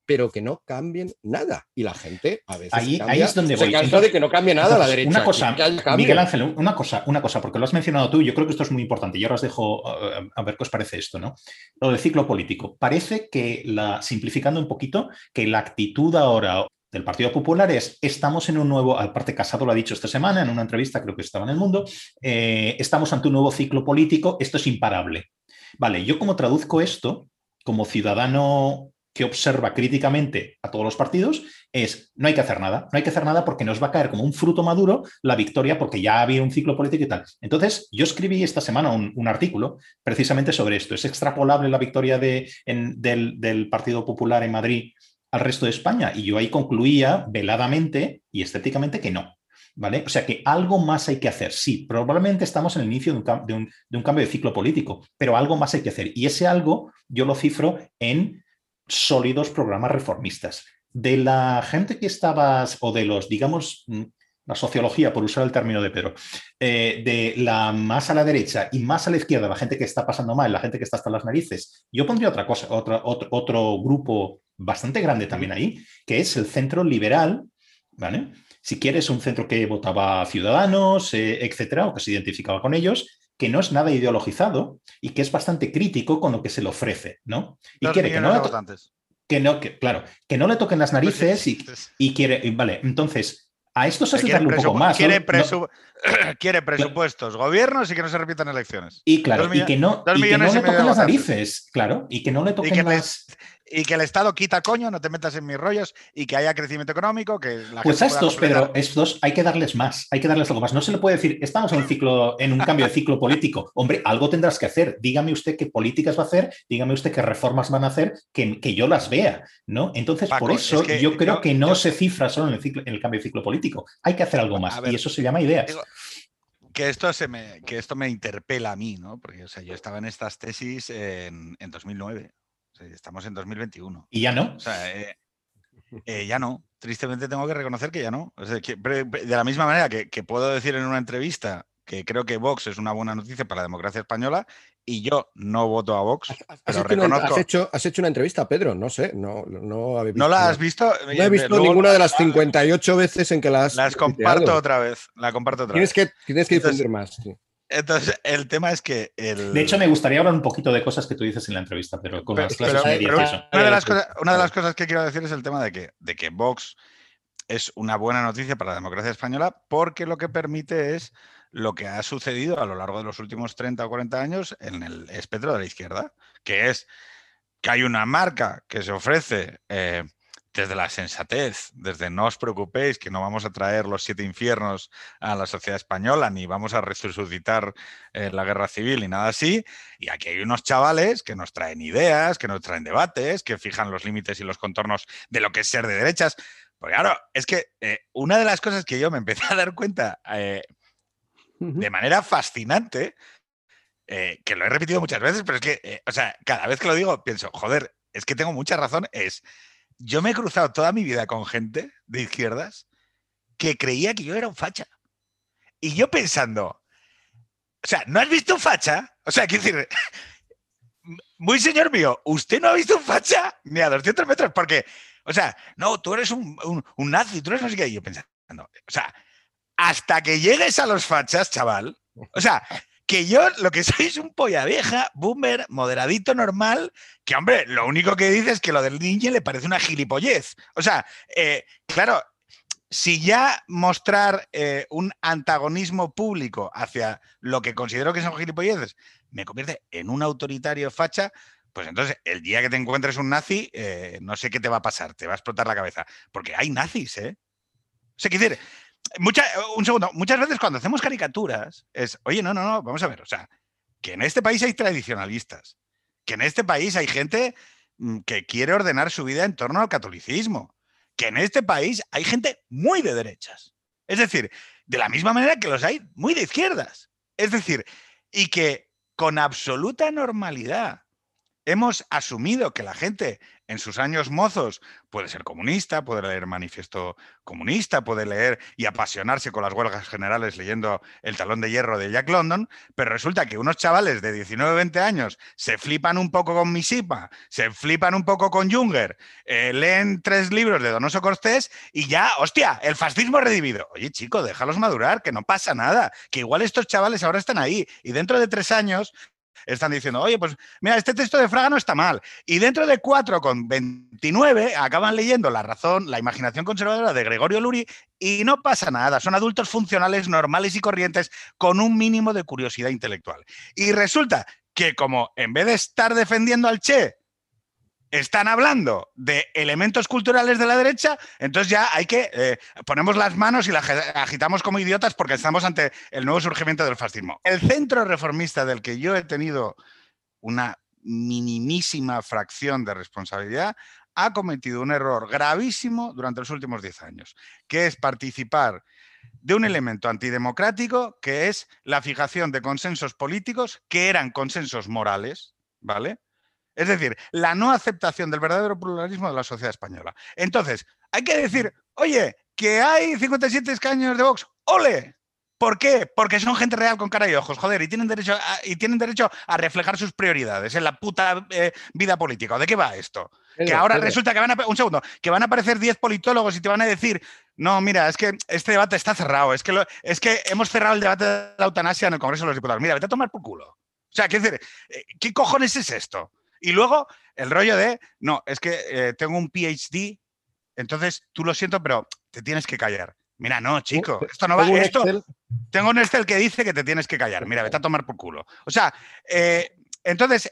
pero que no cambien nada. Y la gente a veces ahí, ahí es donde voy. cansa de que no cambie nada a la derecha. Una cosa, Miguel Ángel, una cosa, una cosa, porque lo has mencionado tú, yo creo que esto es muy importante. Yo ahora os dejo eh, a ver qué os parece esto, ¿no? Lo del ciclo político. Parece que la, simplificando un poquito, que la actitud ahora del Partido Popular es estamos en un nuevo, aparte Casado lo ha dicho esta semana en una entrevista, creo que estaba en el mundo, eh, estamos ante un nuevo ciclo político, esto es imparable. Vale, yo como traduzco esto, como ciudadano que observa críticamente a todos los partidos es no hay que hacer nada, no hay que hacer nada porque nos va a caer como un fruto maduro la victoria porque ya había un ciclo político y tal. Entonces, yo escribí esta semana un, artículo precisamente sobre esto. ¿Es extrapolable la victoria de, del, Partido Popular en Madrid al resto de España? Y yo ahí concluía veladamente y estéticamente que no. ¿Vale? O sea que algo más hay que hacer. Sí, probablemente estamos en el inicio de un, de, un, de un, cambio de ciclo político, pero algo más hay que hacer. Y ese algo yo lo cifro en sólidos programas reformistas. De la gente que estabas, o de los, digamos, mm, la sociología, por usar el término de Pedro, eh, de la más a la derecha y más a la izquierda, la gente que está pasando mal, la gente que está hasta las narices, yo pondría otra cosa, otro, otro, grupo bastante grande también ahí, que es el centro liberal, ¿vale? Si quieres, un centro que votaba Ciudadanos, eh, etcétera, o que se identificaba con ellos, que no es nada ideologizado y que es bastante crítico con lo que se le ofrece, ¿no? Y quiere que no, le que no, que, claro, que no le toquen las pues narices y, y quiere, vale, entonces a esto se hace un poco más. Quiere, [clears throat] quiere presupuestos, gobiernos y que no se repitan elecciones. Y claro, y que no, y que no le toquen las narices, claro, y que no le toquen las y que el Estado quita coño, no te metas en mis rollos y que haya crecimiento económico, que la Pues a estos, Pedro, estos hay que darles más, hay que darles algo más. No se le puede decir, estamos en un ciclo, en un cambio de ciclo político. Hombre, algo tendrás que hacer. Dígame usted qué políticas va a hacer, dígame usted qué reformas van a hacer, que, que yo las vea, ¿no? Entonces, por eso yo creo que no se cifra solo en el, ciclo, en el cambio de ciclo político. Hay que hacer algo más. y eso se llama ideas. que esto, se me, que esto me interpela a mí, ¿no? Porque o sea, yo estaba en estas tesis en, en 2009 Estamos en 2021. ¿Y ya no? O sea, eh, eh, ya no. Tristemente tengo que reconocer que ya no. de la misma manera que, puedo decir en una entrevista que creo que Vox es una buena noticia para la democracia española y yo no voto a Vox. ¿Has, hecho, has, hecho, una entrevista Pedro? No sé, no, no, ¿No la has visto? No he visto ninguna de las 58 veces en que las. Las comparto otra vez. La comparto otra tienes vez. Que, tienes que difundir más. Entonces, el tema es que. El... De hecho, me gustaría hablar un poquito de cosas que tú dices en la entrevista, pero con las clases una, de las cosas, una de las cosas que quiero decir es el tema de que, de que Vox es una buena noticia para la democracia española porque lo que permite es lo que ha sucedido a lo largo de los últimos 30 o 40 años en el espectro de la izquierda, que es que hay una marca que se ofrece eh, desde la sensatez, desde no os preocupéis que no vamos a traer los siete infiernos a la sociedad española, ni vamos a resucitar eh, la guerra civil, ni nada así. Y aquí hay unos chavales que nos traen ideas, que nos traen debates, que fijan los límites y los contornos de lo que es ser de derechas. Porque claro, es que eh, una de las cosas que yo me [laughs] empecé a dar cuenta eh, de manera fascinante, que lo he repetido muchas veces, pero es que, o sea, cada vez que lo digo pienso, joder, es que tengo mucha razón, es yo me he cruzado toda mi vida con gente de izquierdas que creía que yo era un facha. Y yo pensando, o sea, ¿no has visto un facha? O sea, quiero decir, [laughs] muy señor mío, ¿usted no ha visto un facha ni a 200 metros? Porque, o sea, no, tú eres un, un, nazi, tú eres no sé qué. Y yo pensando, o sea, hasta que llegues a los fachas, chaval, o sea, que yo lo que [laughs] soy es un polla vieja, boomer, moderadito, normal, que hombre, lo único que dice es que lo del ninja le parece una gilipollez. O sea, eh, claro, si ya mostrar eh, un antagonismo público hacia lo que considero que son gilipolleces me convierte en un autoritario facha, pues entonces el día que te encuentres un nazi, eh, no sé qué te va a pasar, te va a explotar la cabeza. Porque hay nazis, ¿eh? O sea, quiere decir, un segundo, muchas veces cuando hacemos caricaturas es, oye, no, no, no, vamos a ver, o sea, que en este país hay tradicionalistas, que en este país hay gente mm, que quiere ordenar su vida en torno al catolicismo, que en este país hay gente muy de derechas. Es decir, de la misma manera que los hay muy de izquierdas. Es decir, y que con absoluta normalidad hemos asumido que la gente en sus años mozos puede ser comunista, puede leer manifiesto comunista, puede leer y apasionarse con las huelgas generales leyendo El talón de hierro de Jack London, pero resulta que unos chavales de 19 20 años se flipan un poco con Misipa, se flipan un poco con Junger, eh, leen tres libros de Donoso Cortés y ya, hostia, el fascismo redimido. Oye, chico, déjalos madurar, que no pasa nada, que igual estos chavales ahora están ahí y dentro de tres años están diciendo, oye, pues mira, este texto de Fraga no está mal. Y dentro de 4 con 29 acaban leyendo La razón, la imaginación conservadora de Gregorio Luri y no pasa nada. Son adultos funcionales, normales y corrientes con un mínimo de curiosidad intelectual. Y resulta que como en vez de estar defendiendo al Che, están hablando de elementos culturales de la derecha, entonces ya hay que eh, ponemos las manos y las agitamos como idiotas porque estamos ante el nuevo surgimiento del fascismo. El centro reformista del que yo he tenido una minimísima fracción de responsabilidad ha cometido un error gravísimo durante los últimos 10 años, que es participar de un elemento antidemocrático que es la fijación de consensos políticos que eran consensos morales, ¿vale? Es decir, la no aceptación del verdadero pluralismo de la sociedad española. Entonces, hay que decir, oye, que hay 57 escaños de Vox, ¡ole! ¿Por qué? Porque son gente real con cara y ojos, joder, y tienen derecho a, y tienen derecho a reflejar sus prioridades en la puta eh, vida política. ¿De qué va esto? que ahora resulta que van a, un segundo, que van a aparecer 10 politólogos y te van a decir, no, mira, es que este debate está cerrado, es que, es que hemos cerrado el debate de la eutanasia en el Congreso de los Diputados. Mira, vete a tomar por culo. O sea, ¿qué, decir, eh, ¿qué cojones es esto? Y luego el rollo de, no, es que eh, tengo un PhD, entonces tú lo siento, pero te tienes que callar. Mira, no, chico, esto no va. Esto, tengo un Excel que dice que te tienes que callar. Mira, vete a tomar por culo. O sea, eh, entonces,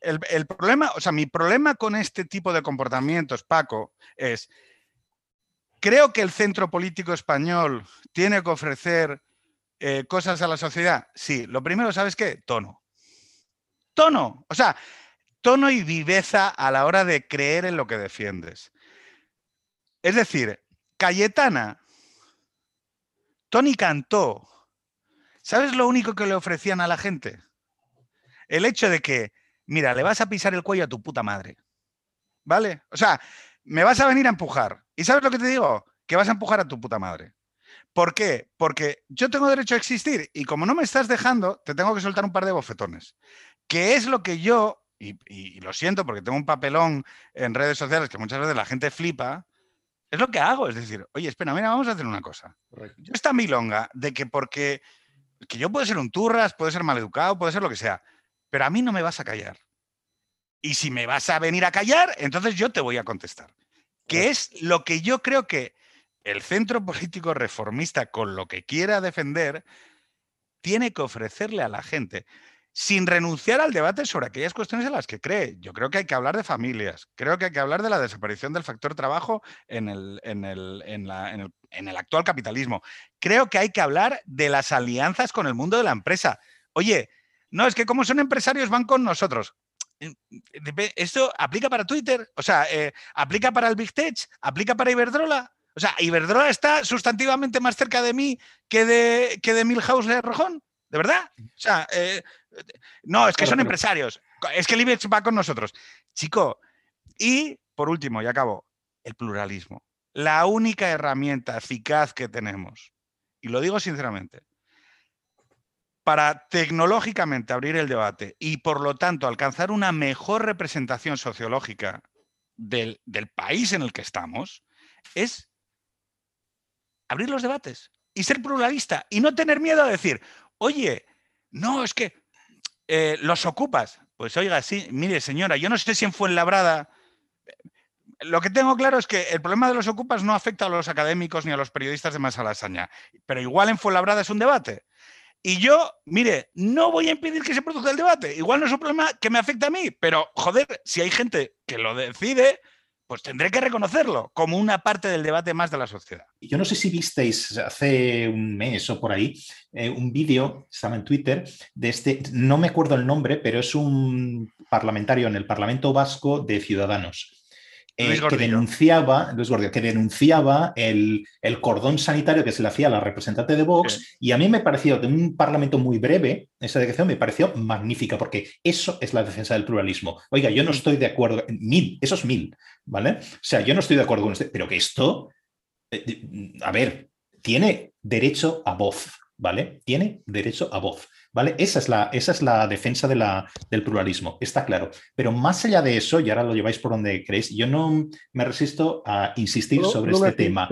el, el, problema, o sea, mi problema con este tipo de comportamientos, Paco, es. Creo que el centro político español tiene que ofrecer eh, cosas a la sociedad. Sí, lo primero, ¿sabes qué? Tono. Tono. O sea, tono y viveza a la hora de creer en lo que defiendes. Es decir, Cayetana, Tony cantó. ¿Sabes lo único que le ofrecían a la gente? El hecho de que mira, le vas a pisar el cuello a tu puta madre. ¿Vale? O sea, me vas a venir a empujar. ¿Y sabes lo que te digo? Que vas a empujar a tu puta madre. ¿Por qué? Porque yo tengo derecho a existir y como no me estás dejando, te tengo que soltar un par de bofetones. Que es lo que yo, y, y lo siento porque tengo un papelón en redes sociales que muchas veces la gente flipa, es lo que hago. Es decir, oye, espera, mira, vamos a hacer una cosa. Correcto. Yo esta milonga de que porque que yo puedo ser un turras, puedo ser maleducado, puede ser lo que sea, pero a mí no me vas a callar. Y si me vas a venir a callar, entonces yo te voy a contestar. Que es lo que yo creo que el centro [laughs] político reformista, con lo que quiera defender, tiene que ofrecerle a la gente, sin renunciar al debate sobre aquellas cuestiones en las que cree. Yo creo que hay que hablar de familias, creo que hay que hablar de la desaparición del factor trabajo en el, actual capitalismo. Creo que hay que hablar de las alianzas con el mundo de la empresa. Oye, no, es que como son empresarios van con nosotros. Esto aplica para Twitter, o sea, eh, aplica para el Big Tech, aplica para Iberdrola. O sea, Iberdrola está sustantivamente más cerca de mí que de, que de Milhouse de Rojón, ¿de verdad? O sea, eh, no, es que son empresarios. Es que el IBEX va con nosotros. Chico, y por último, y acabo, el pluralismo. La única herramienta eficaz que tenemos, y lo digo sinceramente, para tecnológicamente abrir el debate y por lo tanto alcanzar una mejor representación sociológica del, del país en el que estamos, es abrir los debates y ser pluralista y no tener miedo a decir, oye, no, es que eh, los ocupas. Pues oiga, sí, mire señora, yo no sé si en Fuenlabrada... Lo que tengo claro es que el problema de los ocupas no afecta a los académicos ni a los periodistas de Masalasaña, pero igual en Fuenlabrada es un debate. Y yo, mire, no voy a impedir que se produzca el debate. Igual no es un problema que me afecta a mí, pero joder, si hay gente que lo decide, pues tendré que reconocerlo como una parte del debate más de la sociedad. Yo no sé si visteis hace un mes o por ahí eh, un vídeo, estaba en Twitter, de este, no me acuerdo el nombre, pero es un parlamentario en el Parlamento Vasco de Ciudadanos. Eh, que denunciaba, Luis Gordillo, que denunciaba el, el cordón sanitario que se le hacía a la representante de Vox, Sí. y a mí me pareció, de un parlamento muy breve, esa declaración me pareció magnífica, porque eso es la defensa del pluralismo. Oiga, yo no estoy de acuerdo, mil, eso es mil, ¿vale? O sea, yo no estoy de acuerdo con usted, pero que esto, eh, eh, a ver, tiene derecho a voz, ¿vale? Tiene derecho a voz, ¿vale? Esa es la, esa es la defensa de la, del pluralismo, está claro. Pero más allá de eso, y ahora lo lleváis por donde queréis, yo no me resisto a insistir sobre este tema.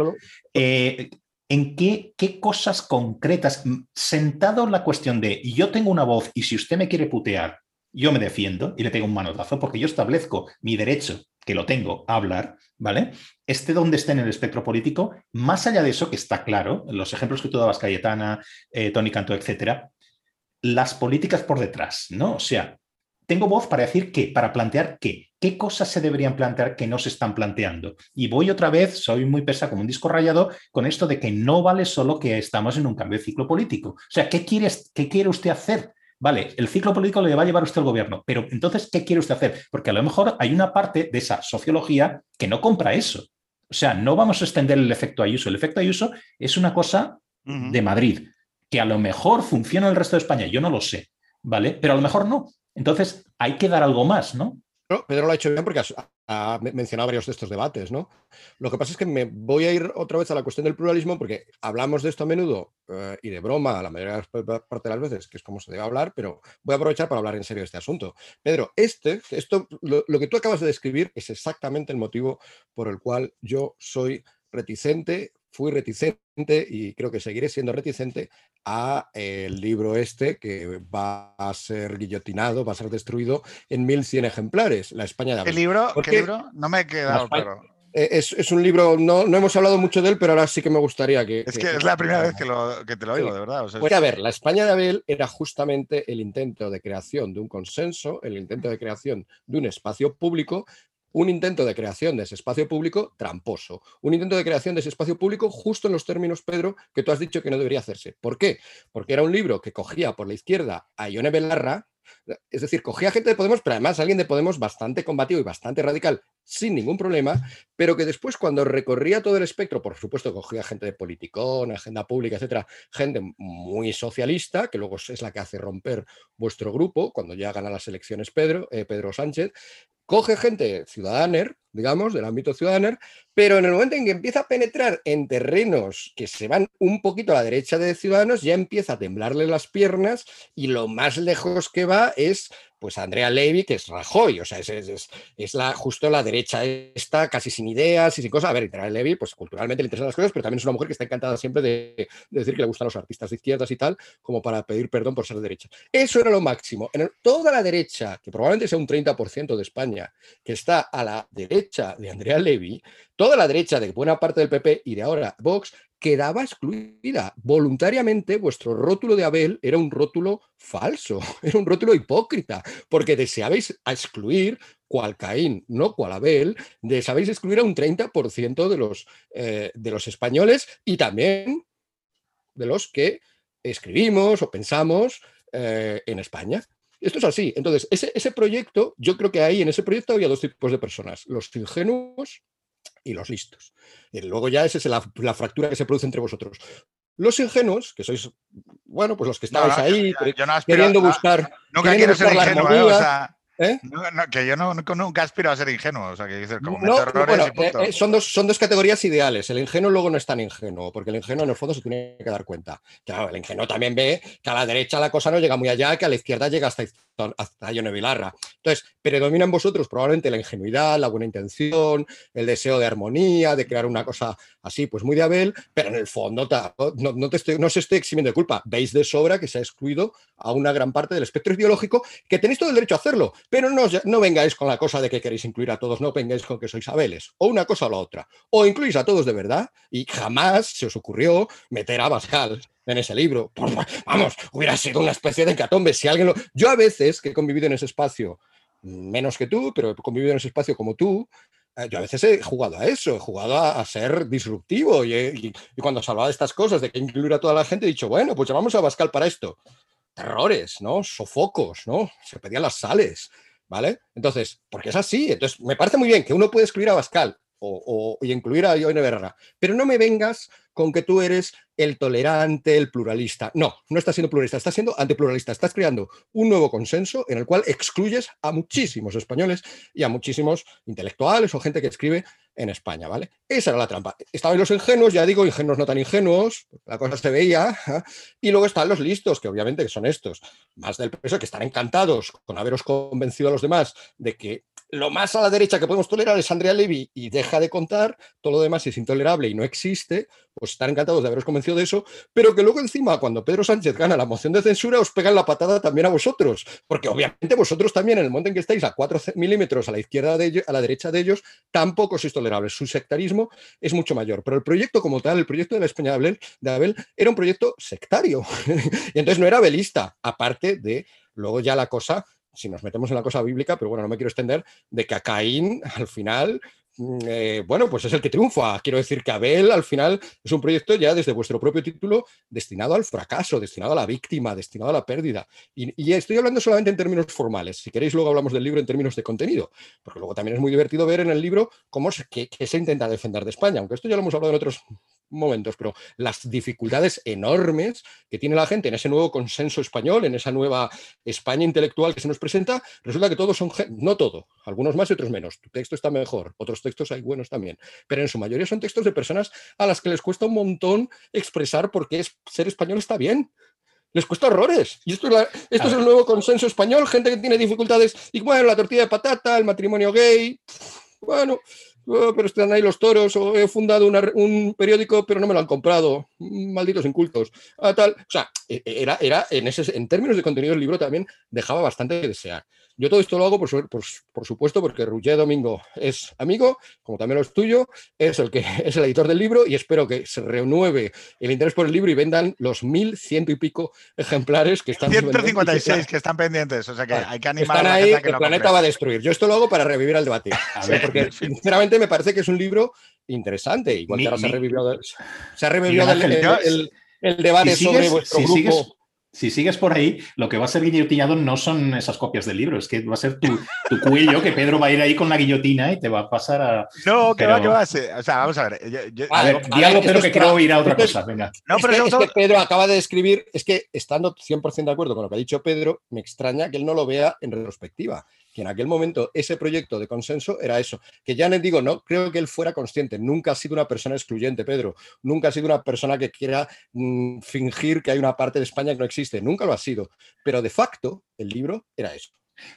Eh, ¿En qué, qué cosas concretas, sentado en la cuestión de yo tengo una voz y si usted me quiere putear, yo me defiendo y le pego un manotazo porque yo establezco mi derecho, que lo tengo, a hablar, ¿vale? Esté donde esté en el espectro político, más allá de eso, que está claro, los ejemplos que tú dabas, Cayetana, eh, Tony Cantó, etcétera, las políticas por detrás, ¿no? O sea, tengo voz para decir qué, para plantear qué, qué cosas se deberían plantear que no se están planteando. Y voy otra vez, soy muy pesa como un disco rayado, con esto de que no vale solo que estamos en un cambio de ciclo político. O sea, ¿qué quiere, qué quiere usted hacer? Vale, el ciclo político le va a llevar usted al gobierno, pero entonces, ¿qué quiere usted hacer? Porque a lo mejor hay una parte de esa sociología que no compra eso. O sea, no vamos a extender el efecto Ayuso. El efecto Ayuso es una cosa de Madrid, que a lo mejor funciona en el resto de España, yo no lo sé, ¿vale? Pero a lo mejor no. Entonces hay que dar algo más, ¿no? Pedro lo ha hecho bien porque ha, mencionado varios de estos debates, ¿no? Lo que pasa es que me voy a ir otra vez a la cuestión del pluralismo porque hablamos de esto a menudo eh, y de broma la pa- parte de las veces, que es como se debe hablar, pero voy a aprovechar para hablar en serio de este asunto. Pedro, este, esto, lo, lo que tú acabas de describir es exactamente el motivo por el cual yo soy reticente, fui reticente y creo que seguiré siendo reticente a el libro este que va a ser guillotinado, va a ser destruido en 1100 ejemplares, La España de ¿Qué Abel. libro? ¿Por ¿Qué qué? libro? No me he quedado, pero Eh, Es, es un libro, no, no hemos hablado mucho de él, pero ahora sí que me gustaría que... es que es la primera vez que, lo- que te lo Sí. oigo, de verdad. o sea, Pues a ver, la España de Abel era justamente el intento de creación de un consenso, el intento de creación de un espacio público, un intento de creación de ese espacio público tramposo, un intento de creación de ese espacio público justo en los términos, Pedro, que tú has dicho que no debería hacerse. ¿Por qué? Porque era un libro que cogía por la izquierda a Ione Belarra, Es decir, cogía gente de Podemos, pero además alguien de Podemos bastante combativo y bastante radical, sin ningún problema, pero que después cuando recorría todo el espectro, por supuesto cogía gente de politicón, agenda pública, etcétera, gente muy socialista, que luego es la que hace romper vuestro grupo cuando ya gana las elecciones Pedro, eh, Pedro Sánchez, coge gente ciudadaner, digamos, del ámbito ciudadaner, pero en el momento en que empieza a penetrar en terrenos que se van un poquito a la derecha de Ciudadanos, ya empieza a temblarle las piernas y lo más lejos que va es pues Andrea Levy, que es Rajoy, o sea, es, la, justo la derecha esta, casi sin ideas y sin cosas. A ver, Andrea Levy, pues culturalmente le interesan las cosas, pero también es una mujer que está encantada siempre de, decir que le gustan los artistas de izquierdas y tal, como para pedir perdón por ser de derecha. Eso era lo máximo. Toda la derecha, que probablemente sea un 30% de España, que está a la derecha de Andrea Levy, toda la derecha de buena parte del PP y de ahora Vox, quedaba excluida. Voluntariamente vuestro rótulo de Abel era un rótulo falso, [laughs] era un rótulo hipócrita, porque deseabais excluir, cual Caín, no cual Abel, deseabais excluir a un 30% de los, eh, de los españoles y también de los que escribimos o pensamos eh, en España. Esto es así. Entonces, ese, ese proyecto, yo creo que ahí en ese proyecto había dos tipos de personas, los ingenuos y los listos. Y luego ya esa es la, fractura que se produce entre vosotros. Los ingenuos, que sois, bueno, pues los que estáis ahí queriendo buscar. No, quiero ser ingenuo, ¿eh? o sea, ¿Eh? que yo no, nunca aspiro a ser ingenuo. O sea, que dices, como errores y eh, son, dos, son dos categorías ideales. El ingenuo luego no es tan ingenuo, porque el ingenuo en el fondo se tiene que dar cuenta. Claro, el ingenuo también ve que a la derecha la cosa no llega muy allá, que a la izquierda llega hasta, hasta Ione Vilarra. Entonces, predomina en vosotros probablemente la ingenuidad, la buena intención, el deseo de armonía, de crear una cosa así, pues muy de Abel, pero en el fondo no, no, te estoy, no se estoy eximiendo de culpa. Veis de sobra que se ha excluido a una gran parte del espectro ideológico, que tenéis todo el derecho a hacerlo pero no, no vengáis con la cosa de que queréis incluir a todos, no vengáis con que sois Abeles, o una cosa o la otra. O incluís a todos de verdad, y jamás se os ocurrió meter a Bascal en ese libro. Vamos, hubiera sido una especie de catombe. Si alguien lo... Yo a veces, que he convivido en ese espacio, menos que tú, pero he convivido en ese espacio como tú, eh, yo a veces he jugado a eso, he jugado a, ser disruptivo y, y, cuando se hablaba de estas cosas, de que incluir a toda la gente, he dicho, bueno, pues llamamos a Bascal para esto terrores, ¿no? Sofocos, ¿no? Se pedían las sales, ¿vale? Entonces, porque es así. Entonces, me parece muy bien que uno puede excluir a Bascal o, y incluir a Ione Berra, pero no me vengas con que tú eres el tolerante, el pluralista. No, no estás siendo pluralista, estás siendo antipluralista. Estás creando un nuevo consenso en el cual excluyes a muchísimos españoles y a muchísimos intelectuales o gente que escribe en España, ¿vale? Esa era la trampa. Estaban los ingenuos, ya digo, ingenuos no tan ingenuos, la cosa se veía, [laughs] y luego están los listos, que obviamente son estos, más del peso, que están encantados con haberos convencido a los demás de que lo más a la derecha que podemos tolerar es Andrea Levy y deja de contar, todo lo demás es intolerable y no existe, pues están encantados de haberos convencido de eso, pero que luego encima, cuando Pedro Sánchez gana la moción de censura, os pegan la patada también a vosotros, porque obviamente vosotros también, en el momento en que estáis a 4 milímetros a la izquierda de ellos, a la derecha de ellos, tampoco sois tolerables. Su sectarismo es mucho mayor, pero el proyecto como tal, el proyecto de la España de Abel, era un proyecto sectario, [laughs] y entonces no era abelista, aparte de luego ya la cosa si nos metemos en la cosa bíblica, pero bueno, no me quiero extender, de que a Caín al final eh, bueno, pues es el que triunfa. Quiero decir que Abel al final es un proyecto ya desde vuestro propio título destinado al fracaso, destinado a la víctima, destinado a la pérdida. Y, estoy hablando solamente en términos formales. Si queréis, luego hablamos del libro en términos de contenido, porque luego también es muy divertido ver en el libro cómo se, se intenta defender de España, aunque esto ya lo hemos hablado en otros momentos, pero las dificultades enormes que tiene la gente en ese nuevo consenso español, en esa nueva España intelectual que se nos presenta, resulta que todos son, no todo, algunos más y otros menos. Tu texto está mejor, otros textos hay buenos también, pero en su mayoría son textos de personas a las que les cuesta un montón expresar por qué ser español está bien. Les cuesta horrores. Y esto, es, esto es el nuevo consenso español, gente que tiene dificultades, y bueno, la tortilla de patata, el matrimonio gay, bueno, Oh, pero están ahí los toros, o he fundado un periódico, pero no me lo han comprado, malditos incultos. Ah, tal. O sea, e, e, era, era en, ese, en términos de contenido del libro también dejaba bastante que desear. Yo todo esto lo hago, por, por, supuesto, porque Roger Domingo es amigo, como también lo es tuyo, es el que [laughs] es el editor del libro y espero que se renueve el interés por el libro y vendan los mil ciento y pico ejemplares que están 156 que están pendientes, o sea que hay que animar a la que el planeta va a destruir. Yo esto lo hago para revivir el debate, porque [laughs] sinceramente me parece que es un libro interesante. Igual ahora se ha revivido, se ha revivido el, el, debate sobre vuestro grupo si sigues por ahí, lo que va a ser guillotinado no son esas copias del libro, es que va a ser tu, tu cuello, que Pedro va a ir ahí con la guillotina y te va a pasar a. No, que Pero- va, que va. sí. O sea, vamos a ver. yo- yo- A a ver, es que quiero ir a otra es- cosa. Venga. no, es, pero que, sobre es todo- que Pedro acaba de describir, es que estando 100% de acuerdo con lo que ha dicho Pedro, me extraña que él no lo vea en retrospectiva, en aquel momento ese proyecto de consenso era eso, que ya les digo, no creo que él fuera consciente, nunca ha sido una persona excluyente, Pedro, nunca ha sido una persona que quiera mm, fingir que hay una parte de España que no existe, nunca lo ha sido, pero de facto el libro era eso.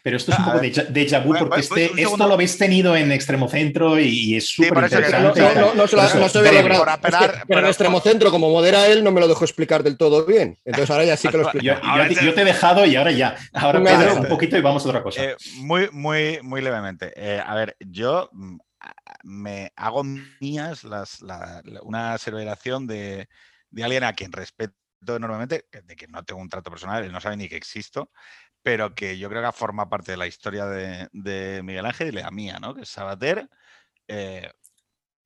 Pero esto es un A poco ver. déjà déjà vu, porque voy- este- esto lo habéis tenido en Extremo Centro y, y es Sí, súper no, interesante. no, no, no se lo- no se había Pedro, logrado. por Es que- apelar- pero en Extremocentro, como modera él, no me lo dejó explicar del todo bien. Entonces ahora ya sí que lo [laughs] explico. Yo, te, te- yo te he dejado y ahora ya. Ahora adelante. un poquito y vamos a otra cosa. Eh, muy, muy, muy levemente. Eh, a ver, yo mm, me hago mías las, la- la- una aseveración de, de alguien a quien respeto enormemente, de que no tengo un trato personal, él no sabe ni que existo, pero que yo creo que forma parte de la historia de, de Miguel Ángel y la mía, ¿no? Que es Sabater, eh,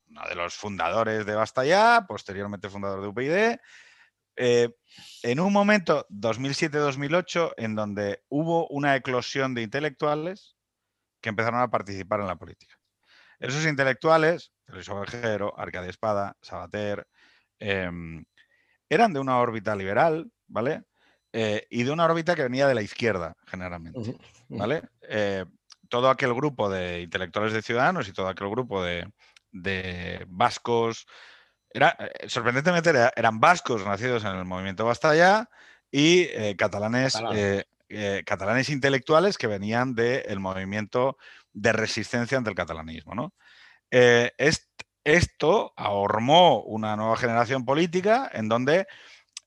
uno de los fundadores de Basta Ya, posteriormente fundador de UPyD, eh, en un momento, 2007-2008, en donde hubo una eclosión de intelectuales que empezaron a participar en la política. Esos intelectuales, Luis Ovejero, Arcadia Espada, Sabater, em, eran de una órbita liberal, ¿vale? Eh, y de una órbita que venía de la izquierda, generalmente. ¿vale? Eh, todo aquel grupo de intelectuales de ciudadanos y todo aquel grupo de, de vascos, era, eh, sorprendentemente era- eran vascos nacidos en el movimiento Basta Ya y eh, catalanes, Catalán. catalanes intelectuales que venían del movimiento de resistencia ante el catalanismo. ¿no? Est- esto ahormó una nueva generación política en donde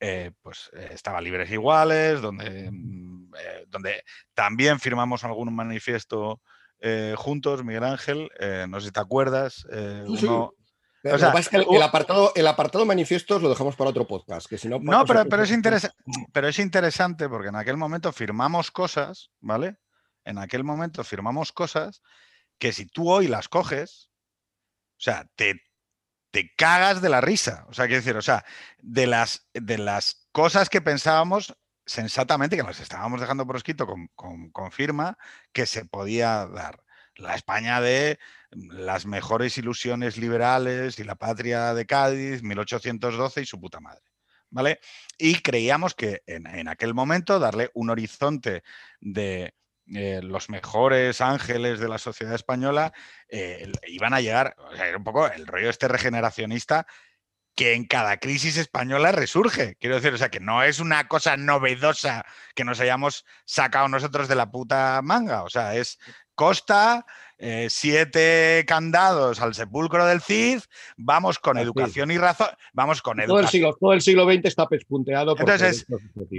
eh, pues, eh, estaba Libres Iguales, donde, mm, eh, donde también firmamos algún manifiesto eh, juntos, Miguel Ángel, no sé si te acuerdas. sí. Pero O sea, que el, apartado, el apartado manifiestos lo dejamos para otro podcast, que si no... No, sea, pero, pero, es interesa- pero es interesante porque en aquel momento firmamos cosas, ¿vale? En aquel momento firmamos cosas que si tú hoy las coges, o sea, te, te cagas de la risa. O sea, quiero decir, o sea, de las, de las cosas que pensábamos sensatamente, que las estábamos dejando por escrito con, con- con firma, que se podía dar. La España de las mejores ilusiones liberales y la patria de Cádiz, 1812 y su puta madre. ¿Vale? Y creíamos que en, en aquel momento darle un horizonte de eh, los mejores ángeles de la sociedad española eh, iban a llegar, o sea, era un poco el rollo este regeneracionista que en cada crisis española resurge. Quiero decir, o sea, que no es una cosa novedosa que nos hayamos sacado nosotros de la puta manga. O sea, es Costa, eh, siete candados al sepulcro del Cid, vamos con Así. educación y razón, vamos con todo el, educación. siglo, todo el siglo XX está pespunteado por Entonces.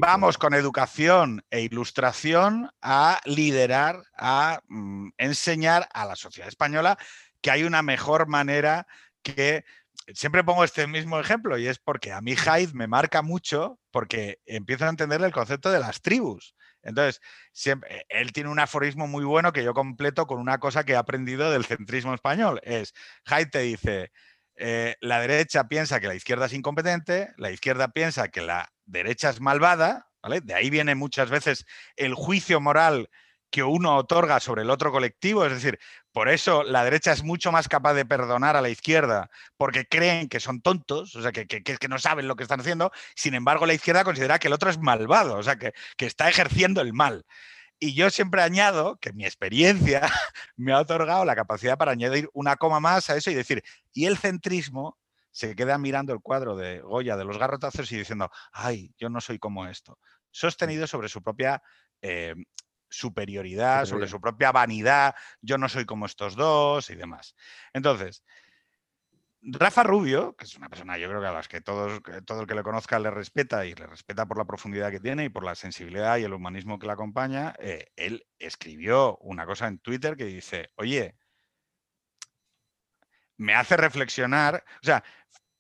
Vamos con educación e ilustración a liderar, a mm, enseñar a la sociedad española que hay una mejor manera que... Siempre pongo este mismo ejemplo y es porque a mí Hyde me marca mucho porque empiezo a entender el concepto de las tribus. Entonces, siempre, él tiene un aforismo muy bueno que yo completo con una cosa que he aprendido del centrismo español. Es, Hyde te dice, eh, la derecha piensa que la izquierda es incompetente, la izquierda piensa que la derecha es malvada, ¿vale? De ahí viene muchas veces el juicio moral que uno otorga sobre el otro colectivo, es decir, por eso la derecha es mucho más capaz de perdonar a la izquierda, porque creen que son tontos, o sea, que, que- que no saben lo que están haciendo, sin embargo la izquierda considera que el otro es malvado, o sea, que, que está ejerciendo el mal. Y yo siempre añado que mi experiencia [laughs] me ha otorgado la capacidad para añadir una coma más a eso y decir, y el centrismo se queda mirando el cuadro de Goya de los garrotazos y diciendo, ay, yo no soy como esto, sostenido sobre su propia eh, superioridad, sobre su propia vanidad, yo no soy como estos dos y demás. Entonces, Rafa Rubio, que es una persona yo creo que a las que todos, todo el que le conozca le respeta y le respeta por la profundidad que tiene y por la sensibilidad y el humanismo que le acompaña, eh, él escribió una cosa en Twitter que dice, oye, me hace reflexionar, o sea,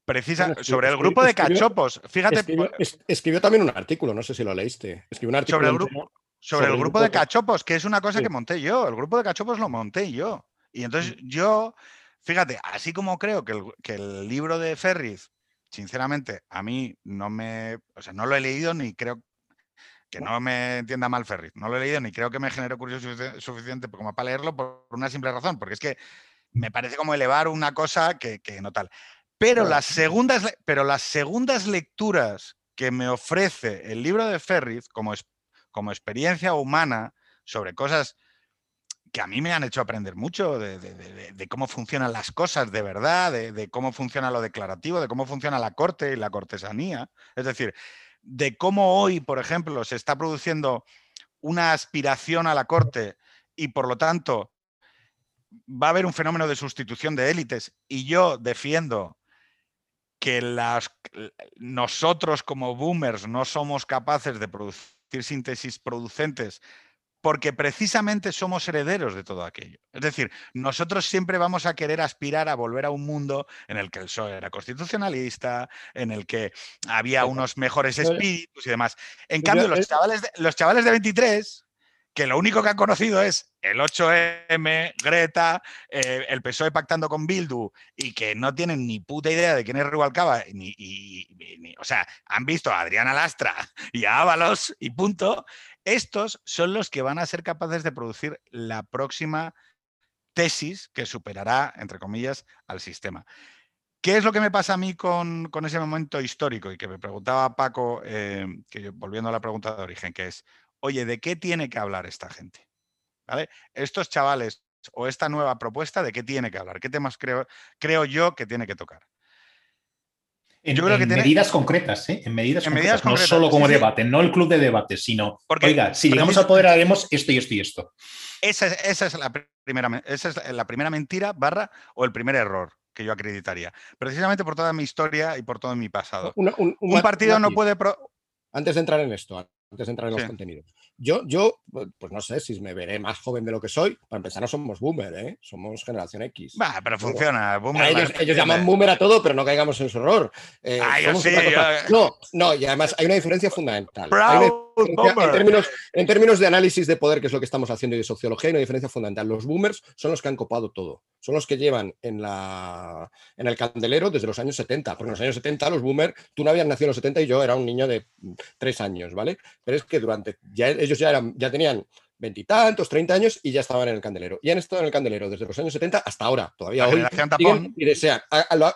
precisa Bueno, sobre el grupo de cachopos, fíjate, Escribió, es- escribió también un artículo, no sé si lo leíste. Escribió un artículo Sobre el grupo- sobre, el grupo de cachopos, que es una cosa Sí. que monté yo. El grupo de cachopos lo monté yo. Y entonces yo, fíjate, así como creo que el, que el libro de Ferris, sinceramente, a mí no me. O sea, no lo he leído ni creo. que no me entienda mal Ferri, no lo he leído ni creo que me genere curiosidad suficiente como para leerlo por una simple razón, porque es que me parece como elevar una cosa que, no tal. Pero las, segundas, pero las segundas lecturas que me ofrece el libro de Ferris como, como experiencia humana sobre cosas que a mí me han hecho aprender mucho de, cómo funcionan las cosas de verdad, de, cómo funciona lo declarativo, de cómo funciona la corte y la cortesanía. Es decir, de cómo hoy, por ejemplo, se está produciendo una aspiración a la corte y por lo tanto va a haber un fenómeno de sustitución de élites y yo defiendo que las, nosotros como boomers no somos capaces de producir síntesis producentes porque precisamente somos herederos de todo aquello. Es decir, nosotros siempre vamos a querer aspirar a volver a un mundo en el que el PSOE era constitucionalista, en el que había unos mejores espíritus y demás. En cambio, los chavales de, los chavales de 23, que lo único que han conocido es el 8M, Greta, eh, el PSOE pactando con Bildu y que no tienen ni puta idea de quién es Rubalcaba, ni, ni, o sea, han visto a Adriana Lastra [laughs] y a Ábalos y punto, estos son los que van a ser capaces de producir la próxima tesis que superará, entre comillas, al sistema. ¿Qué es lo que me pasa a mí con, ese momento histórico? Y que me preguntaba Paco, eh, que volviendo a la pregunta de origen, que es, oye, ¿de qué tiene que hablar esta gente? ¿Vale? Estos chavales o esta nueva propuesta, ¿de qué tiene que hablar? ¿Qué temas creo, creo yo que tiene que tocar? En, yo creo que medidas concretas, ¿eh? En medidas, concretas, no solo como debate, no el club de debate, sino, oiga, si llegamos al poder haremos esto y esto y esto. Esa, es, la primera, esa es la primera mentira, barra, o el primer error que yo acreditaría. Precisamente por toda mi historia y por todo mi pasado. un, partido no puede... Antes de entrar en esto, antes de entrar en los contenidos. Yo, yo, pues no sé si me veré más joven de lo que soy. Para empezar, no somos boomer, ¿eh? Somos generación X. Va, pero funciona. ellos, llaman boomer a todo, pero no caigamos en su error. Eh, no, no, y además hay una diferencia fundamental. En, términos, en términos de análisis de poder, que es lo que estamos haciendo, y de sociología, hay una diferencia fundamental. Los boomers son los que han copado todo. Son los que llevan en, la, en el candelero desde los años 70. Porque en los años 70, los boomers, tú no habías nacido en los 70 y yo era un niño de tres años, ¿vale? Pero es que durante, ya ellos ya, eran, ya tenían veintitantos, treinta años y ya estaban en el candelero. Y han estado en el candelero desde los años 70 hasta ahora, todavía hoy. y desean,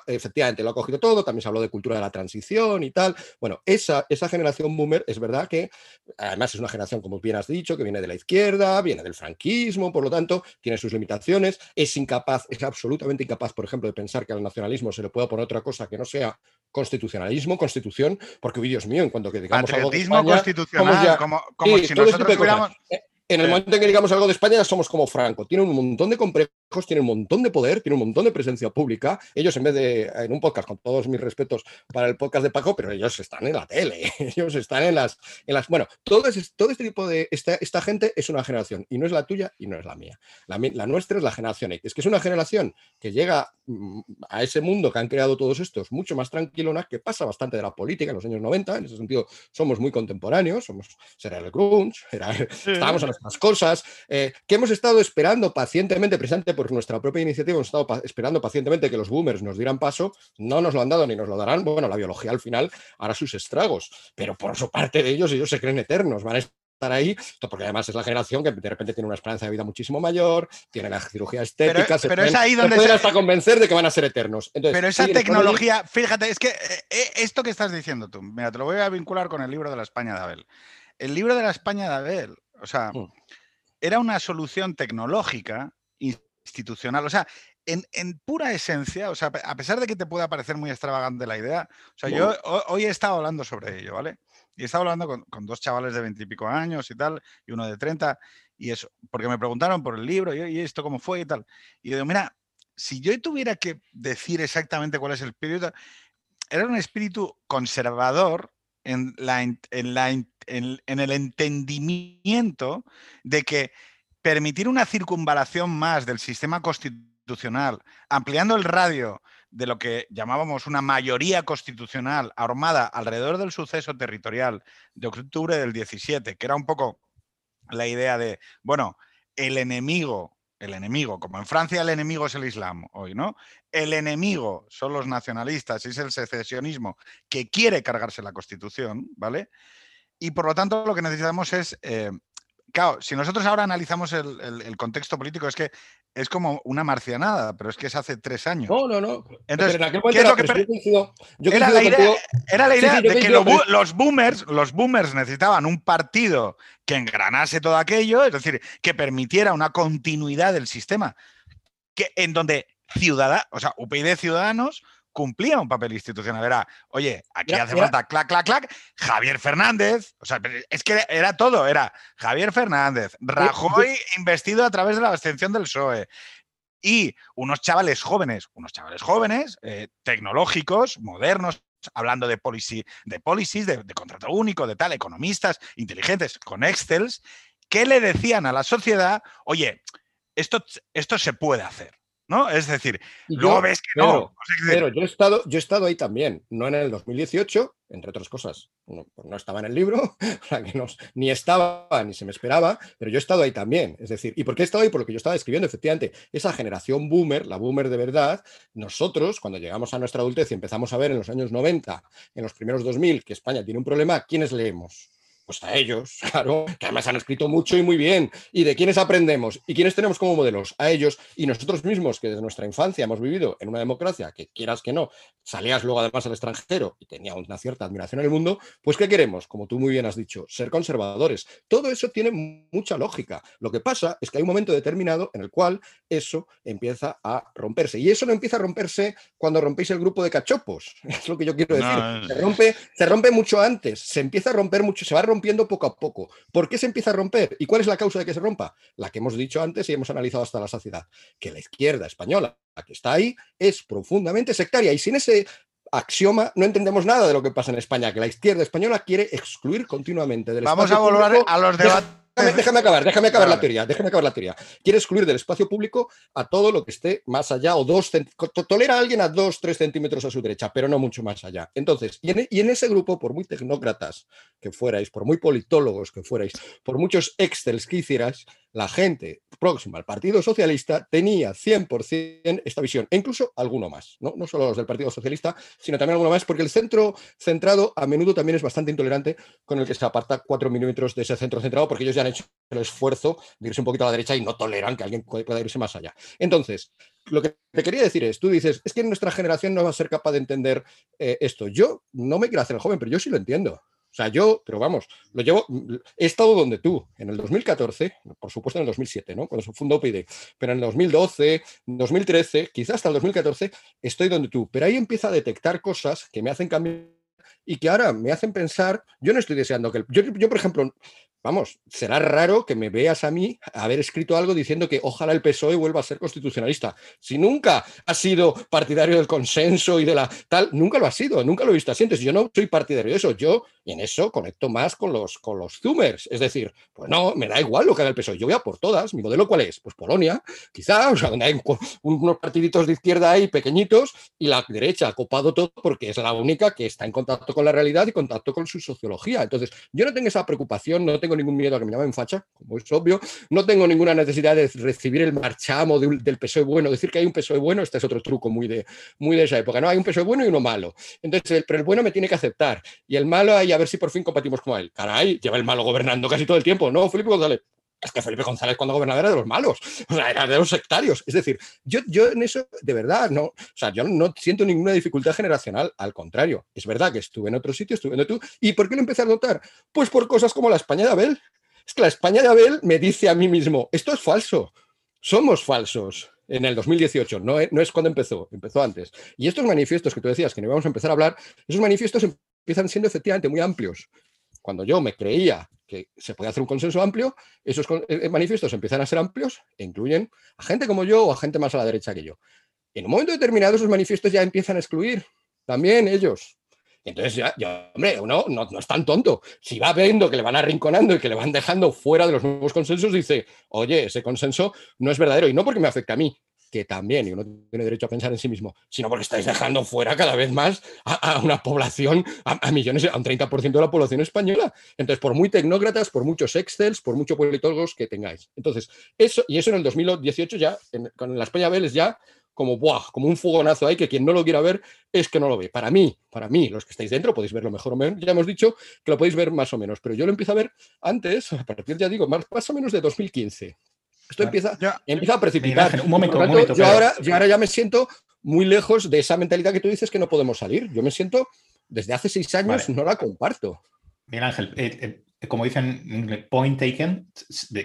efectivamente, lo ha cogido todo, también se habló de cultura de la transición y tal. Bueno, esa, esa generación boomer es verdad que además es una generación, como bien has dicho, que viene de la izquierda, viene del franquismo, por lo tanto, tiene sus limitaciones, es incapaz, es absolutamente incapaz, por ejemplo, de pensar que al nacionalismo se le pueda poner otra cosa que no sea constitucionalismo, constitución, porque, Dios mío, en cuanto que digamos algo de constitucional, como, como si nosotros tuviéramos... En el momento en que digamos algo de España ya somos como Franco. Tiene un montón de complejos, tiene un montón de poder, tiene un montón de presencia pública. Ellos en vez de en un podcast, con todos mis respetos para el podcast de Paco, pero ellos están en la tele, [laughs] ellos están en las... En las bueno, todo, todo este tipo de... Esta, esta, gente es una generación y no es la tuya y no es la mía. La, la nuestra es la generación X, que es una generación que llega mm, a ese mundo que han creado todos estos mucho más tranquilona, que pasa bastante de la política en los años 90. En ese sentido, somos muy contemporáneos, somos, será el grunge, era, estábamos en las cosas, eh, que hemos estado esperando pacientemente, precisamente por nuestra propia iniciativa, hemos estado esperando pacientemente que los boomers nos dieran paso, no nos lo han dado ni nos lo darán. Bueno, la biología al final hará sus estragos, pero por su parte de ellos, ellos se creen eternos, van a estar ahí, porque además es la generación que de repente tiene una esperanza de vida muchísimo mayor, tiene la cirugía estética, pero, es ahí donde se hasta convencer de que van a ser eternos. pero esa tecnología, fíjate, es que eh, eh, esto que estás diciendo tú, mira, te lo voy a vincular con el libro de la España de Abel. El libro de la España de Abel o sea, mm. era una solución tecnológica, institucional. O sea, en, pura esencia, o sea, a pesar de que te pueda parecer muy extravagante la idea, o sea, yo hoy he estado hablando sobre ello, ¿vale? Y he estado hablando con, dos chavales de veintipico años y tal, y uno de treinta, y eso, porque me preguntaron por el libro y, esto cómo fue y tal. Y yo digo, mira, si yo tuviera que decir exactamente cuál es el espíritu, era un espíritu conservador en, el entendimiento de que permitir una circunvalación más del sistema constitucional, ampliando el radio de lo que llamábamos una mayoría constitucional armada alrededor del suceso territorial de octubre del 17, que era un poco la idea de, bueno, el enemigo el enemigo, como en Francia el enemigo es el Islam hoy, ¿no? El enemigo son los nacionalistas, es el secesionismo que quiere cargarse la Constitución, ¿vale? y por lo tanto lo que necesitamos es, eh, claro, si nosotros ahora analizamos el, el- el contexto político, es que es como una marcianada, pero es que es hace tres años. No, no, no. Entonces, Pero en aquel ¿qué es lo que coincido, Era la idea, contigo. era la idea sí, de que lo los boomers, los boomers necesitaban un partido que engranase todo aquello, es decir, que permitiera una continuidad del sistema, que en donde ciudadanos, o sea, UPyD Ciudadanos cumplía un papel institucional. Era, oye, aquí hace falta clac, clac, clac, Javier Fernández, o sea, es que era todo, era Javier Fernández, Rajoy investido a través de la abstención del PSOE, y unos chavales jóvenes, unos chavales jóvenes, eh, tecnológicos, modernos, hablando de policy, de policies, de, de contrato único, de tal, economistas inteligentes con Excels, que le decían a la sociedad, oye, esto, esto se puede hacer. ¿No? Es decir, Y luego yo- ves que Pedro, no. Pero yo he estado, yo he estado ahí también, no en el 2018, entre otras cosas. No, pues no estaba en el libro, [laughs] o sea, que no- ni estaba ni se me esperaba, pero yo he estado ahí también. Es decir, ¿y por qué he estado ahí? Por lo que yo estaba escribiendo, efectivamente, esa generación boomer, la boomer de verdad, nosotros, cuando llegamos a nuestra adultez y empezamos a ver en los años 90, en los primeros 2000, que España tiene un problema, ¿a quiénes leemos? Pues a ellos, [laughs] claro, que además han escrito mucho y muy bien. ¿Y de quiénes aprendemos? ¿Y quiénes tenemos como modelos? A ellos y nosotros mismos, que desde nuestra infancia hemos vivido en una democracia, que quieras que no, salías luego además al extranjero y tenía una cierta admiración en el mundo, pues ¿qué queremos? Como tú muy bien has dicho, ser conservadores. Todo eso tiene mucha lógica. Lo que pasa es que hay un momento determinado en el cual eso empieza a romperse. Y eso no empieza a romperse cuando rompéis el grupo de cachopos. [laughs] Es lo que yo quiero decir. No, se, rompe, se rompe mucho antes, se empieza a romper mucho, se va rompiendo poco a poco. ¿Por qué se empieza a romper? ¿Y cuál es la causa de que se rompa? La que hemos dicho antes y hemos analizado hasta la saciedad, que la izquierda española, la que está ahí, es profundamente sectaria. Y sin ese axioma no entendemos nada de lo que pasa en España, que la izquierda española quiere excluir continuamente del vamos a volver público a los debates. Déjame, déjame acabar, déjame acabar Vale. la teoría, déjame acabar la teoría. Quiere excluir del espacio público a todo lo que esté más allá o dos, tolera a alguien a dos, tres centímetros a su derecha, pero no mucho más allá. Entonces, y en, y en ese grupo, por muy tecnócratas que fuerais, por muy politólogos que fuerais, por muchos excels que hicierais, la gente próxima al Partido Socialista tenía 100% esta visión, e incluso alguno más, ¿no? no solo los del Partido Socialista, sino también alguno más, porque el centro centrado a menudo también es bastante intolerante con el que se aparta cuatro milímetros de ese centro centrado, porque ellos ya han hecho el esfuerzo de irse un poquito a la derecha y no toleran que alguien pueda irse más allá. Entonces, lo que te quería decir es, tú dices, es que nuestra generación no va a ser capaz de entender eh, esto. Yo no me quiero hacer el joven, pero yo sí lo entiendo. O sea, yo, pero vamos, lo llevo, he estado donde tú, en el 2014, por supuesto en el 2007, ¿no? Cuando se fundó PID, pero en el 2012, 2013, quizás hasta el 2014, estoy donde tú. Pero ahí empieza a detectar cosas que me hacen cambiar y que ahora me hacen pensar, yo no estoy deseando que, el- yo, yo por ejemplo, vamos, será raro que me veas a mí haber escrito algo diciendo que ojalá el PSOE vuelva a ser constitucionalista. Si nunca ha sido partidario del consenso y de la tal, nunca lo ha sido, nunca lo he visto así. Entonces, yo no soy partidario de eso. Yo, en eso conecto más con los, con los zoomers. Es decir, pues no, me da igual lo que haga el PSOE. Yo voy a por todas. ¿Mi modelo cuál es? Pues Polonia, quizá, o sea, donde hay un- unos partiditos de izquierda ahí pequeñitos y la derecha ha copado todo porque es la única que está en contacto con la realidad y contacto con su sociología. Entonces, yo no tengo esa preocupación, no tengo ningún miedo a que me llamen facha, como es obvio, no tengo ninguna necesidad de recibir el marchamo del PSOE bueno, decir que hay un PSOE bueno, este es otro truco muy de, muy de esa época, no, hay un PSOE bueno y uno malo. Entonces, el- pero el bueno me tiene que aceptar y el malo ahí a ver si por fin compartimos con él. Caray, lleva el malo gobernando casi todo el tiempo, ¿no, Felipe González? Es que Felipe González cuando gobernaba era de los malos, [laughs] era de los sectarios. Es decir, yo, yo en eso, de verdad, no, o sea, yo no siento ninguna dificultad generacional, al contrario. Es verdad que estuve en otro sitio, estuve en tú. ¿Y por qué lo empecé a notar? Pues por cosas como la España de Abel. Es que la España de Abel me dice a mí mismo, esto es falso, somos falsos. En el 2018, no no es cuando empezó, empezó antes. Y estos manifiestos que tú decías que no íbamos a empezar a hablar, esos manifiestos empiezan siendo efectivamente muy amplios. Cuando yo me creía que se podía hacer un consenso amplio, esos eh, manifiestos empiezan a ser amplios e incluyen a gente como yo o a gente más a la derecha que yo. En un momento determinado esos manifiestos ya empiezan a excluir también ellos. Entonces ya, ya, hombre, uno no, no es tan tonto. Si va viendo que le van arrinconando y que le van dejando fuera de los nuevos consensos, dice, oye, ese consenso no es verdadero. Y no porque me afecte a mí, que también, y uno tiene derecho a pensar en sí mismo, sino porque estáis dejando fuera cada vez más a, una población, a, millones, a un 30% de la población española. Entonces, por muy tecnócratas, por muchos excels, por muchos politólogos que tengáis. Entonces, eso, y eso en el 2018 ya, con la España Vélez ya como, ¡buah! como un fogonazo ahí que quien no lo quiera ver es que no lo ve. Para mí, para mí, los que estáis dentro podéis verlo mejor o menos. Ya hemos dicho que lo podéis ver más o menos, pero yo lo empiezo a ver antes, a partir, ya digo, más o menos de 2015. Esto empieza, empieza a precipitar. un momento, un momento. Yo, ahora, yo ahora ya me siento muy lejos de esa mentalidad que tú dices que no podemos salir. Yo me siento, desde hace seis años, no la comparto. Miguel Ángel, eh, eh, como dicen, point taken,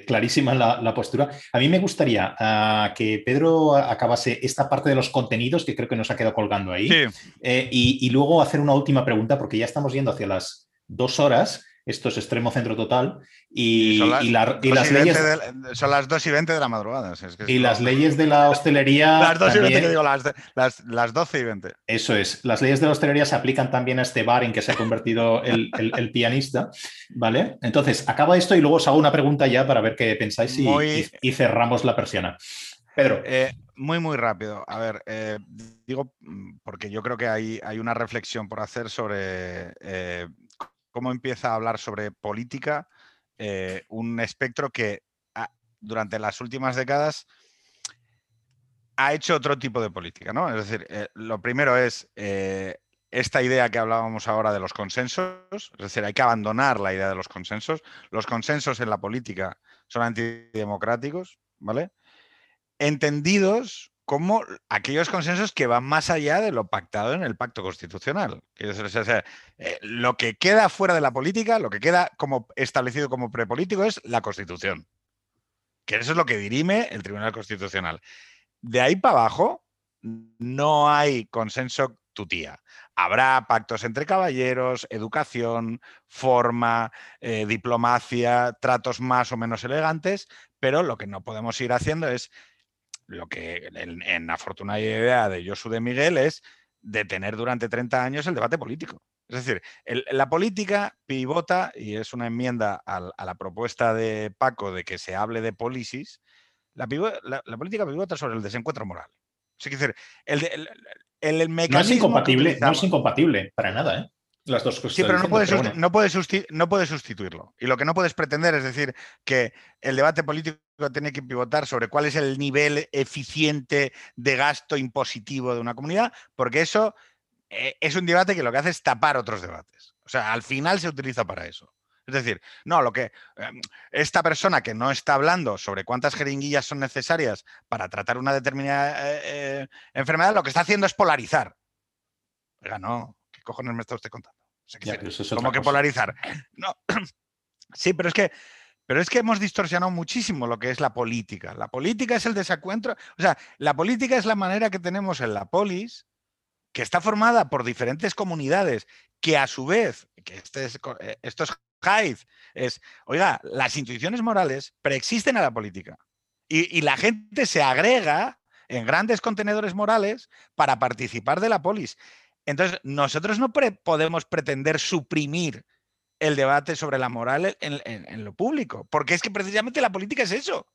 clarísima la, postura. A mí me gustaría ah, que Pedro acabase esta parte de los contenidos, que creo que nos ha quedado colgando ahí, eh, y, luego hacer una última pregunta, porque ya estamos yendo hacia las dos horas esto es extremo centro total. Y, las leyes. son las 2 y 20 de la madrugada. y las leyes de la hostelería. [laughs] las 2 y 20, que digo, las, las, 12 y 20. Eso es. Las leyes de la hostelería se aplican también a este bar en que se ha convertido el, pianista. ¿Vale? Entonces, acaba esto y luego os hago una pregunta ya para ver qué pensáis y, cerramos la persiana. Pedro. Eh, muy, muy rápido. A ver, eh, digo, mm, porque yo creo que hay, hay una reflexión por hacer sobre eh, cómo empieza a hablar sobre política eh, un espectro que durante las últimas décadas ha hecho otro tipo de política, ¿no? Es decir, eh, lo primero es eh, esta idea que hablábamos ahora de los consensos, es decir, hay que abandonar la idea de los consensos. Los consensos en la política son antidemocráticos, ¿vale? Entendidos como aquellos consensos que van más allá de lo pactado en el pacto constitucional. Eh, lo que queda fuera de la política, lo que queda como establecido como prepolítico es la constitución. Que eso es lo que dirime el Tribunal Constitucional. De ahí para abajo no hay consenso tutía. Habrá pactos entre caballeros, educación, forma, eh, diplomacia, tratos más o menos elegantes, pero lo que no podemos ir haciendo es lo que en, la afortunada idea de Josu de Miguel es detener durante 30 años el debate político. Es decir, la política pivota, y es una enmienda a, la propuesta de Paco de que se hable de polisis, la, política pivota sobre el desencuentro moral. Es decir, el, el, mecanismo... No es incompatible, no es incompatible para nada, ¿eh? Las dos cosas. Sí, pero no puedes, no, puedes sustituirlo. Y lo que no puedes pretender es decir que el debate político tiene que pivotar sobre cuál es el nivel eficiente de gasto impositivo de una comunidad, porque eso eh, es un debate que lo que hace es tapar otros debates. O sea, al final se utiliza para eso. Es decir, no, lo que em, esta persona que no está hablando sobre cuántas jeringuillas son necesarias para tratar una determinada eh, eh, enfermedad, lo que está haciendo es polarizar. Oiga, no, ¿qué cojones me está usted contando? como que polarizar. No. [clears throat] sí, pero es que pero es que hemos distorsionado muchísimo lo que es la política. La política es el desacuentro. O sea, la política es la manera que tenemos en la polis, que está formada por diferentes comunidades, que a su vez, que este es, eh, esto es es, oiga, las intuiciones morales preexisten a la política. Y, la gente se agrega en grandes contenedores morales para participar de la polis. Entonces, nosotros no podemos pretender suprimir el debate sobre la moral en, lo público, porque es que precisamente la política es eso.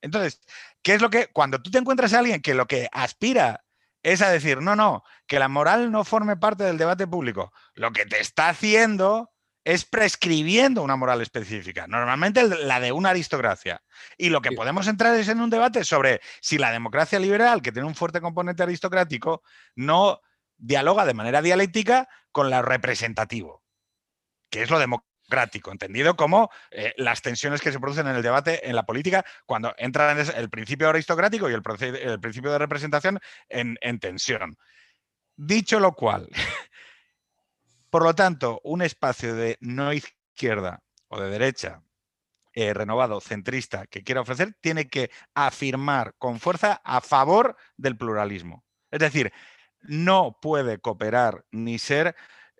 Entonces, ¿qué es lo que, cuando tú te encuentras a alguien que lo que aspira es a decir, no, no, que la moral no forme parte del debate público, lo que te está haciendo es prescribiendo una moral específica, normalmente la de una aristocracia. Y lo que podemos entrar es en un debate sobre si la democracia liberal, que tiene un fuerte componente aristocrático, no dialoga de manera dialéctica con lo representativo que es lo democrático, entendido como eh, las tensiones que se producen en el debate en la política cuando entran el principio aristocrático y el, principio de representación en, tensión. Dicho lo cual, [laughs] por lo tanto, un espacio de no izquierda o de derecha eh, renovado, centrista, que quiera ofrecer, tiene que afirmar con fuerza a favor del pluralismo. Es decir, no puede cooperar ni ser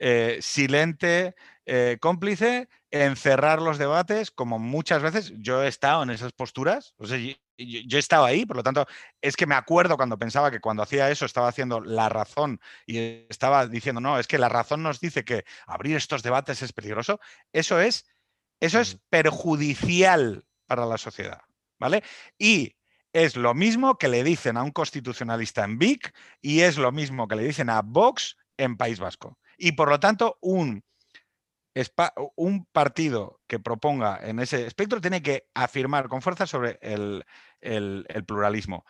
eh, silente, eh, cómplice en cerrar los debates, como muchas veces yo he estado en esas posturas. O sea, yo, he estado ahí, por lo tanto, es que me acuerdo cuando pensaba que cuando hacía eso estaba haciendo la razón y estaba diciendo, no, es que la razón nos dice que abrir estos debates es peligroso. Eso es, eso es perjudicial para la sociedad. ¿Vale? Y es lo mismo que le dicen a un constitucionalista en Vic y es lo mismo que le dicen a Vox en País Vasco. Y por lo tanto, un un partido que proponga en ese espectro tiene que afirmar con fuerza sobre el, pluralismo.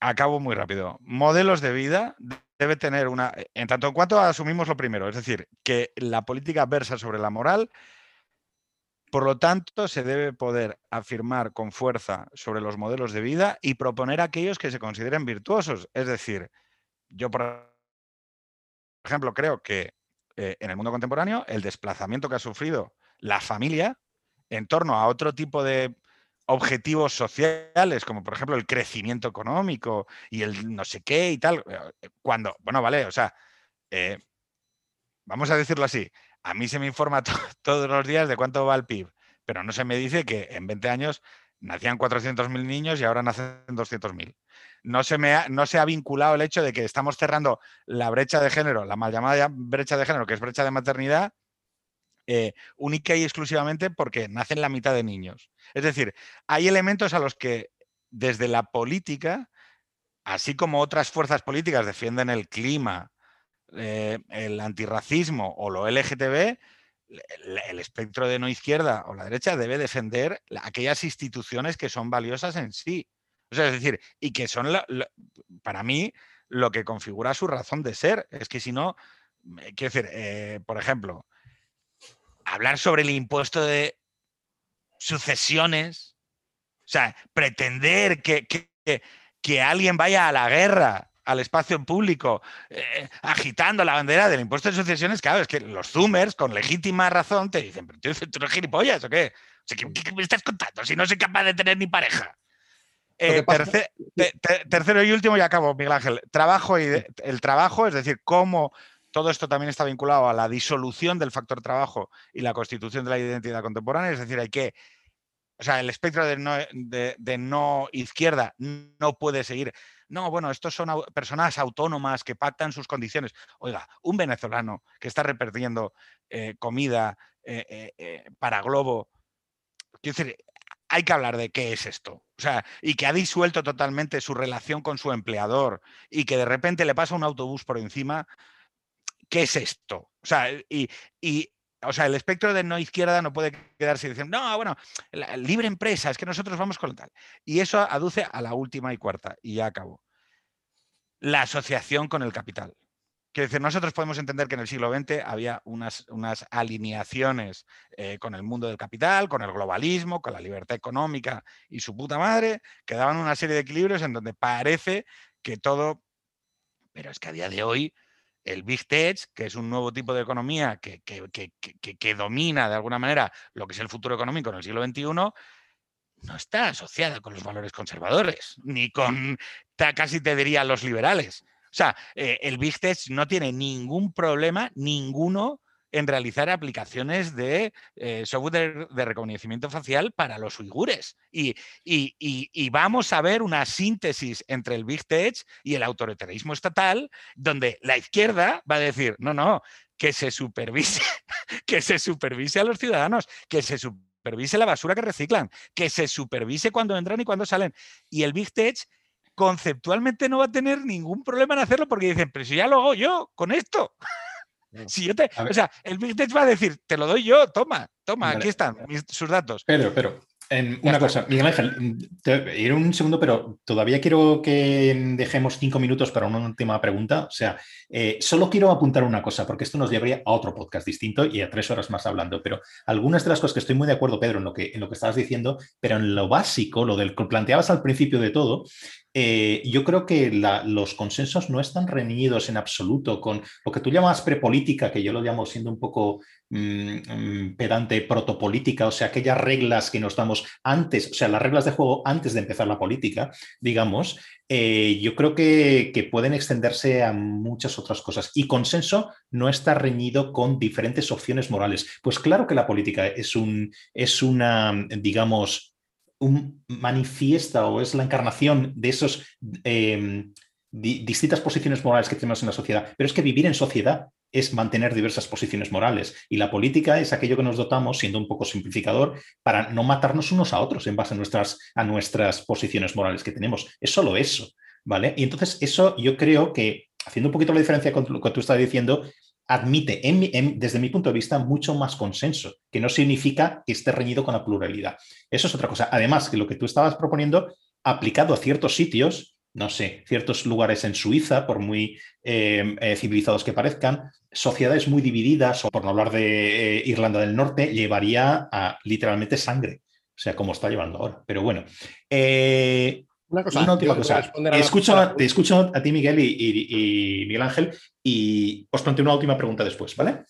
acabo muy rápido. Modelos de vida debe tener una, en tanto en cuanto asumimos lo primero, es decir, que la política versa sobre la moral, por lo tanto, se debe poder afirmar con fuerza sobre los modelos de vida y proponer aquellos que se consideren virtuosos. Es decir, yo, por ejemplo, creo que eh, en el mundo contemporáneo el desplazamiento que ha sufrido la familia en torno a otro tipo de objetivos sociales, como por ejemplo el crecimiento económico y el no sé qué y tal, eh, cuando, bueno, vale, o sea, eh, vamos a decirlo así, a mí se me informa [laughs] todos los días de cuánto va el PIB, pero no se me dice que en 20 años nacían 400.000 niños y ahora nacen 200.000. No se, me ha, no se ha vinculado el hecho de que estamos cerrando la brecha de género, la mal llamada brecha de género, que es brecha de maternidad, eh, única y exclusivamente porque nacen la mitad de niños. Es decir, hay elementos a los que desde la política, así como otras fuerzas políticas defienden el clima, eh, el antirracismo o lo LGTB, el, espectro de no izquierda o la derecha debe defender aquellas instituciones que son valiosas en sí. Es decir, y que son, para mí, lo que configura su razón de ser. Es que si no, quiero decir, eh, por ejemplo, hablar sobre el impuesto de sucesiones, o sea, pretender que, que, alguien vaya a la guerra, al espacio público, eh, agitando la bandera del impuesto de sucesiones, claro, es que los zoomers, con legítima razón, te dicen, pero tú, eres gilipollas o qué? ¿qué, me estás contando si no soy capaz de tener ni pareja? Eh, tercero y último, y acabo, Miguel Ángel. Trabajo y el trabajo, es decir, cómo todo esto también está vinculado a la disolución del factor trabajo y la constitución de la identidad contemporánea, es decir, hay que, o sea, el espectro de no, de, no izquierda no puede seguir. No, bueno, estos son personas autónomas que pactan sus condiciones. Oiga, un venezolano que está repartiendo eh, comida eh, eh, para Globo, quiero decir, hay que hablar de qué es esto. O sea, y que ha disuelto totalmente su relación con su empleador y que de repente le pasa un autobús por encima, ¿qué es esto? O sea, y, o sea, el espectro de no izquierda no puede quedarse diciendo, no, bueno, la libre empresa, es que nosotros vamos con tal. Y eso aduce a la última y cuarta, y ya acabo. La asociación con el capital. Quiero decir, nosotros podemos entender que en el siglo XX había unas, unas alineaciones eh, con el mundo del capital, con el globalismo, con la libertad económica y su puta madre, que daban una serie de equilibrios en donde parece que todo... Pero es que a día de hoy el Big Tech, que es un nuevo tipo de economía que, que, domina de alguna manera lo que es el futuro económico en el siglo XXI, no está asociada con los valores conservadores, ni con, casi te diría, los liberales. O sea, eh, el Big Tech no tiene ningún problema, ninguno, en realizar aplicaciones de eh, software de, reconocimiento facial para los uigures. Y, y, vamos a ver una síntesis entre el Big Tech y el autoritarismo estatal, donde la izquierda va a decir, no, no, que se supervise, [laughs] que se supervise a los ciudadanos, que se supervise la basura que reciclan, que se supervise cuando entran y cuando salen. Y el Big Tech conceptualmente no va a tener ningún problema en hacerlo porque dicen, pero si ya lo hago yo con esto. Si yo te, o sea, el Big Tech va a decir, te lo doy yo, toma, toma, aquí están sus datos. Pero, pero, una cosa, Miguel Ángel, ir un segundo, pero todavía quiero que dejemos cinco minutos para una última pregunta. O sea, eh, solo quiero apuntar una cosa, porque esto nos llevaría a otro podcast distinto y a tres horas más hablando. Pero algunas de las cosas que estoy muy de acuerdo, Pedro, en lo que, en lo que estabas diciendo, pero en lo básico, lo del que planteabas al principio de todo, eh, yo creo que los consensos no están reñidos en absoluto con lo que tú llamas prepolítica, que yo lo llamo siendo un poco mm, mm, pedante protopolítica, o sea, aquellas reglas que nos damos antes, o sea, las reglas de juego antes de empezar la política, digamos, eh, yo creo que, que, pueden extenderse a muchas otras cosas. Y consenso no está reñido con diferentes opciones morales. Pues claro que la política es, un, es una, digamos, manifiesta o es la encarnación de esas em, distintas posiciones morales que tenemos en la sociedad. Pero es que vivir en sociedad es mantener diversas posiciones morales y la política es aquello que nos dotamos, siendo un poco simplificador, para no matarnos unos a otros en base a nuestras, a nuestras posiciones morales que tenemos. Es solo eso, ¿vale? Y entonces eso yo creo que, haciendo un poquito la diferencia con lo que tú estás diciendo, admite, desde mi punto de vista, mucho más consenso, que no significa que esté reñido con la pluralidad. Eso es otra cosa. Además, que lo que tú estabas proponiendo, aplicado a ciertos sitios, no sé, ciertos lugares en Suiza, por muy eh, eh, civilizados que parezcan, sociedades muy divididas, o por no hablar de Irlanda del Norte, llevaría a literalmente sangre. O sea, como está llevando ahora. Pero bueno. Una cosa, una última cosa. Te escucho, te escucho, a ti, Miguel, y, Miguel Ángel, y os planteo una última pregunta después, ¿vale?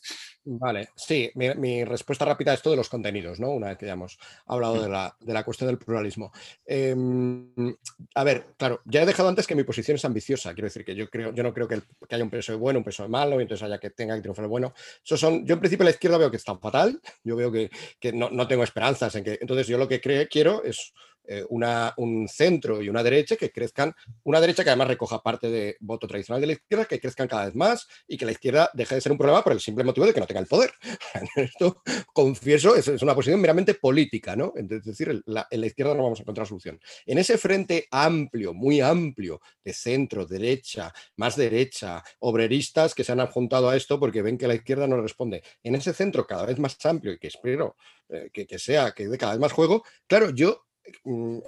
Vale, sí, mi, respuesta rápida es esto de los contenidos, ¿no? Una vez que ya hemos hablado de mm. la, cuestión del pluralismo. Em, a ver, claro, ya he dejado antes que mi posición es ambiciosa. Quiero decir que yo creo, yo no creo que, haya un peso de bueno, un peso de malo, y entonces haya que tenga que triunfar el bueno. Eso son, yo en principio la izquierda veo que está fatal, yo veo que, no, no, tengo esperanzas en que. Entonces, yo lo que creo, quiero es eh, un centro y una derecha que crezcan, una derecha que además recoja parte de voto tradicional de la izquierda, que crezcan cada vez más y que la izquierda deje de ser un problema por el simple motivo de que no tenga el poder. [laughs] Esto, confieso, es, una posición meramente política, ¿no? Es decir, en la izquierda no vamos a encontrar solución. En ese frente amplio, muy amplio, de centro, derecha, más derecha, obreristas que se han adjuntado a esto porque ven que la izquierda no responde. En ese centro cada vez más amplio y que espero eh, que, que sea, que dé cada vez más juego, claro, yo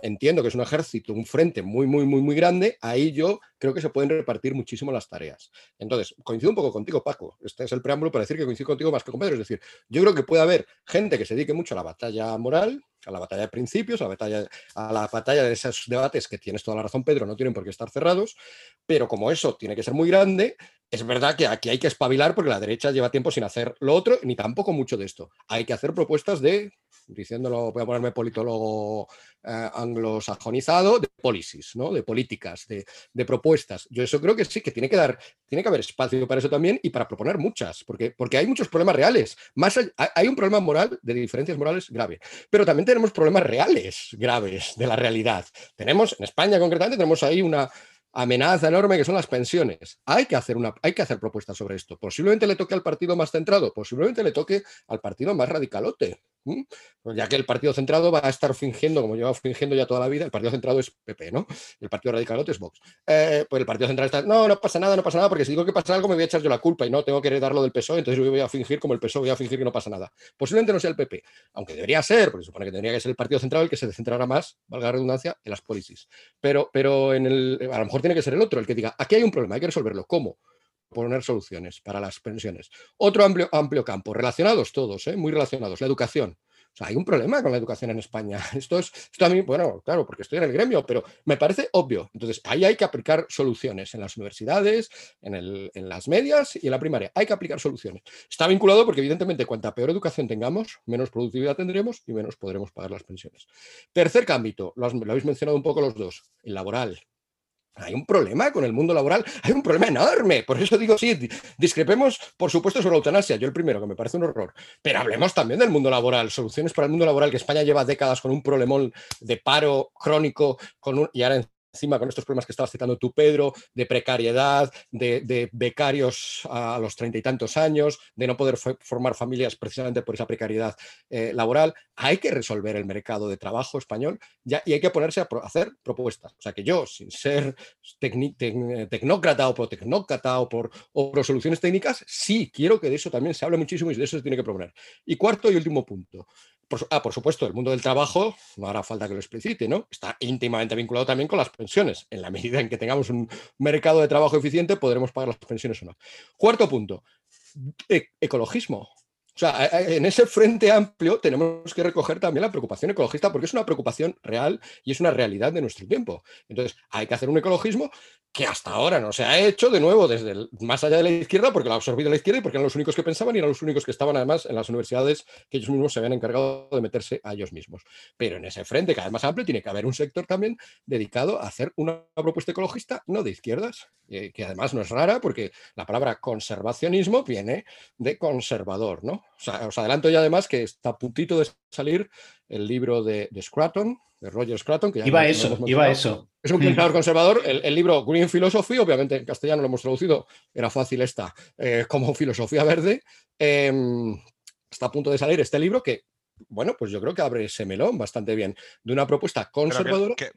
entiendo que es un ejército, un frente muy, muy, muy, muy grande, ahí yo creo que se pueden repartir muchísimo las tareas. Entonces, coincido un poco contigo, Paco. Este es el preámbulo para decir que coincido contigo más que con Pedro. Es decir, yo creo que puede haber gente que se dedique mucho a la batalla moral, a la batalla de principios, a la batalla, a la batalla de esos debates que tienes toda la razón, Pedro, no tienen por qué estar cerrados, pero como eso tiene que ser muy grande, es verdad que aquí hay que espabilar porque la derecha lleva tiempo sin hacer lo otro, ni tampoco mucho de esto. Hay que hacer propuestas de, diciéndolo, voy a ponerme politólogo eh, anglosajonizado, de policies, ¿no? de políticas, de, propuestas. Yo eso creo que sí, que tiene que dar, tiene que haber espacio para eso también y para proponer muchas, porque, porque hay muchos problemas reales. Más hay un problema moral, de diferencias morales grave, pero también tenemos problemas reales graves de la realidad. Tenemos, en España concretamente, tenemos ahí una amenaza enorme que son las pensiones. Hay que, hacer una, hay que hacer propuestas sobre esto. Posiblemente le toque al partido más centrado, posiblemente le toque al partido más radicalote. Pues ya que el partido centrado va a estar fingiendo, como lleva fingiendo ya toda la vida, el partido centrado es PP, ¿no? El partido radicalote es Vox. Eh, pues el partido central está, no, no pasa nada, no pasa nada, porque si digo que pasa algo me voy a echar yo la culpa y no tengo que heredarlo del PSOE, entonces voy a fingir como el PSOE, voy a fingir que no pasa nada. Posiblemente no sea el PP, aunque debería ser, porque se supone que tendría que ser el partido central el que se centrara más, valga la redundancia, en las policies. Pero, pero a lo mejor tiene que ser el otro el que diga, aquí hay un problema, hay que resolverlo. ¿Cómo? Poner soluciones para las pensiones. Otro amplio, amplio campo, relacionados todos, ¿eh? muy relacionados, la educación. O sea, hay un problema con la educación en España. [laughs] Esto es, esto a mí, bueno, claro, porque estoy en el gremio, pero me parece obvio. Entonces, ahí hay que aplicar soluciones en las universidades, en, en las medias y en la primaria. Hay que aplicar soluciones. Está vinculado porque, evidentemente, cuanta peor educación tengamos, menos productividad tendremos y menos podremos pagar las pensiones. Tercer ámbito, lo habéis mencionado un poco los dos, el laboral. Hay un problema con el mundo laboral, hay un problema enorme. Por eso digo, sí, discrepemos, por supuesto, sobre la eutanasia, yo el primero, que me parece un horror. Pero hablemos también del mundo laboral, soluciones para el mundo laboral, que España lleva décadas con un problemón de paro crónico con un, y ahora encima con estos problemas que estabas citando tú, Pedro, de precariedad, de, becarios a los treinta y tantos años, de no poder formar familias precisamente por esa precariedad eh, laboral, hay que resolver el mercado de trabajo español y hay que ponerse a hacer propuestas. O sea que yo, sin ser tecnócrata o por tecnócrata o por, o por soluciones técnicas, sí quiero que de eso también se hable muchísimo y de eso se tiene que proponer. Y cuarto y último punto, por, ah, por supuesto, el mundo del trabajo, no hará falta que lo explicite, ¿no? Está íntimamente vinculado también con las pensiones. En la medida en que tengamos un mercado de trabajo eficiente, podremos pagar las pensiones o no. Cuarto punto, e, ecologismo. O sea, en ese frente amplio tenemos que recoger también la preocupación ecologista porque es una preocupación real y es una realidad de nuestro tiempo. Entonces, hay que hacer un ecologismo que hasta ahora no se ha hecho de nuevo desde más allá de la izquierda, porque lo ha absorbido la izquierda y porque eran los únicos que pensaban y eran los únicos que estaban además en las universidades que ellos mismos se habían encargado de meterse a ellos mismos. Pero en ese frente cada vez más amplio tiene que haber un sector también dedicado a hacer una propuesta ecologista, no de izquierdas, eh, que además no es rara porque la palabra conservacionismo viene de conservador, ¿no? Os adelanto ya además que está a puntito de salir el libro de, de Scraton, de Roger Scraton. Que iba eso, iba eso. Es un [laughs] pensador conservador. El, libro Green Philosophy, obviamente en castellano lo hemos traducido, era fácil esta, eh, como filosofía verde. Em, está a punto de salir este libro que bueno, pues yo creo que abre ese melón bastante bien de una propuesta conservadora. Que,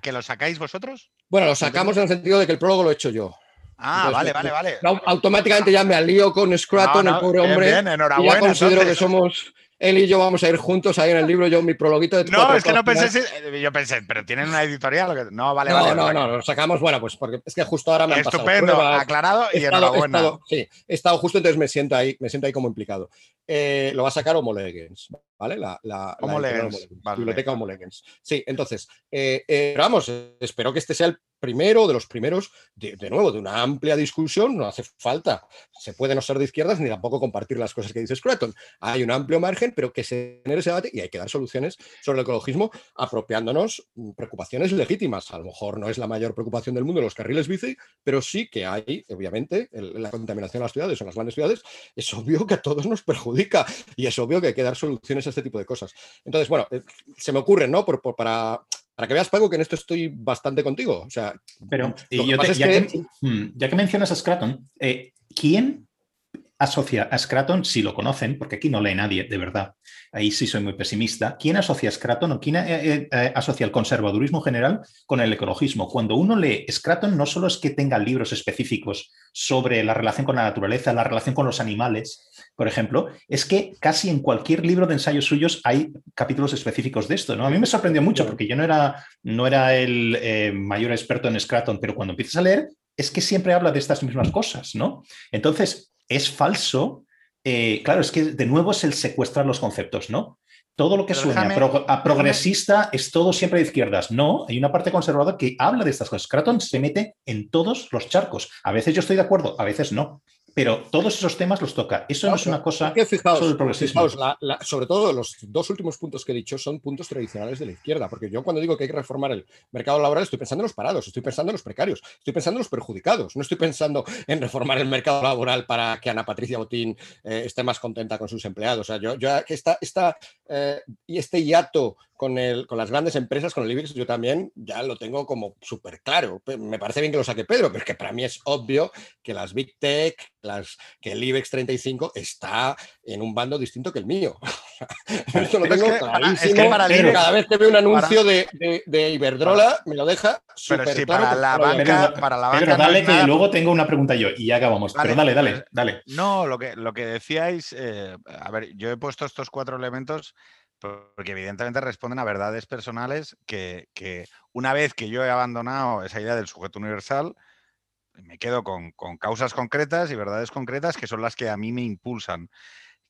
que, lo sacáis vosotros? Bueno, lo sacamos en el sentido de que el prólogo lo he hecho yo. Ah, vale, vale, vale. Automáticamente ya me alío con Scraton, el pobre hombre. Bien, enhorabuena. ya considero que somos él y yo vamos a ir juntos ahí en el libro, yo mi prologuito de No, es que no pensé, si- yo pensé, pero tienen una editorial. No, vale, no, vale. no, vale. no, lo sacamos, bueno, pues porque es que justo ahora me han pasado Estupendo, aclarado y he estado, he enhorabuena. estado- sí, he estado justo, entonces me siento ahí, me siento ahí como implicado. Eh, lo va a sacar Homo Legens, ¿vale? La, la, la Homo editorial Legens, Legens, vale. Biblioteca Homo Legens. Sí, entonces, eh, eh, pero vamos, eh, espero que este sea el primero de los primeros, de, de nuevo, de una amplia discusión, no hace falta, se puede no ser de izquierdas ni tampoco compartir las cosas que dice Scruton. Hay un amplio margen, pero que se genere ese debate y hay que dar soluciones sobre el ecologismo apropiándonos mm, preocupaciones legítimas. A lo mejor no es la mayor preocupación del mundo los carriles bici, pero sí que hay, obviamente, la contaminación en las ciudades, en las grandes ciudades, es obvio que a todos nos perjudica y es obvio que hay que dar soluciones a este tipo de cosas. Entonces, bueno, eh, se me ocurre, ¿no? Por- para, para que veas, Paco, que en esto estoy bastante contigo. O sea, Pero lo y que yo te- pasa es ya, que- que, mm, ya que mencionas a Scraton, eh, ¿quién asocia a Scraton, si lo conocen, porque aquí no lee nadie, de verdad, ahí sí soy muy pesimista, ¿quién asocia a Scraton o quién eh, eh, eh, asocia el conservadurismo general con el ecologismo? Cuando uno lee Scraton, no solo es que tenga libros específicos sobre la relación con la naturaleza, la relación con los animales, por ejemplo, es que casi en cualquier libro de ensayos suyos hay capítulos específicos de esto, ¿no? A mí me sorprendió mucho porque yo no era, no era el eh, mayor experto en Scraton, pero cuando empiezas a leer, es que siempre habla de estas mismas cosas, ¿no? Entonces, es falso. eh, claro, es que de nuevo es el secuestrar los conceptos, ¿no? Todo lo que Pero suena a déjame- pro- a progresista es todo siempre de izquierdas. No, hay una parte conservadora que habla de estas cosas. Craton se mete en todos los charcos. A veces yo estoy de acuerdo, a veces no. Pero todos esos temas los toca. Eso no es una cosa que fijaos, solo el progresismo. fijaos, la- la- sobre todo los dos últimos puntos que he dicho son puntos tradicionales de la izquierda, porque yo cuando digo que hay que reformar el mercado laboral estoy pensando en los parados, estoy pensando en los precarios, estoy pensando en los perjudicados, no estoy pensando en reformar el mercado laboral para que Ana Patricia Botín eh, esté más contenta con sus empleados. O sea, yo, yo esta, esta, eh, y este hiato con, el, con las grandes empresas, con el IBEX, yo también ya lo tengo como súper claro. Me parece bien que lo saque Pedro, pero es que para mí es obvio que las Big Tech, las, que el IBEX 35 está en un bando distinto que el mío. [laughs] Esto lo Pero es tengo que para- es clarísimo. que para el Pero IBEX- cada vez que veo un anuncio de, de- de Iberdrola, me lo deja Pero súper si claro. para la banca-. Pedro, para la banca no dale que nada- luego tengo una pregunta yo y ya acabamos. Vale, pero dale, dale, pues- dale. No, lo que, lo que decíais, eh, a ver, yo he puesto estos cuatro elementos porque evidentemente responden a verdades personales que, una vez que yo he abandonado esa idea del sujeto universal, me quedo con, causas concretas y verdades concretas que son las que a mí me impulsan.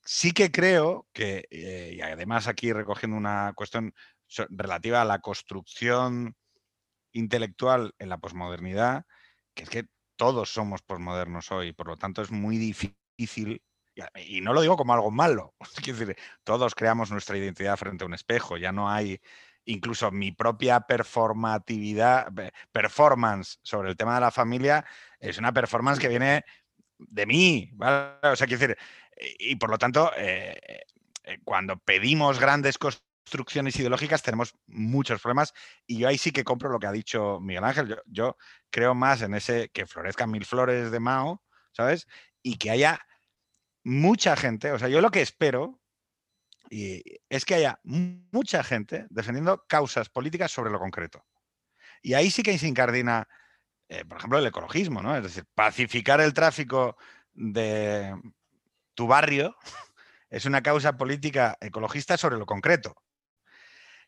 Sí que creo que, eh, y además aquí recogiendo una cuestión relativa a la construcción intelectual en la posmodernidad, que es que todos somos posmodernos hoy, por lo tanto es muy difícil, y no lo digo como algo malo, [laughs] quiero decir, todos creamos nuestra identidad frente a un espejo, ya no hay incluso mi propia performatividad, pe- performance sobre el tema de la familia, es una performance que viene de mí, ¿vale? O sea, quiero decir, y, por lo tanto, eh, eh, cuando pedimos grandes construcciones ideológicas tenemos muchos problemas y yo ahí sí que compro lo que ha dicho Miguel Ángel. Yo creo más en ese que florezcan mil flores de Mao, ¿sabes? Y que haya mucha gente, o sea, yo lo que espero es que haya mu- mucha gente defendiendo causas políticas sobre lo concreto. Y ahí sí que se incardina, eh, por ejemplo, el ecologismo, ¿no? Es decir, pacificar el tráfico de tu barrio [laughs] es una causa política ecologista sobre lo concreto,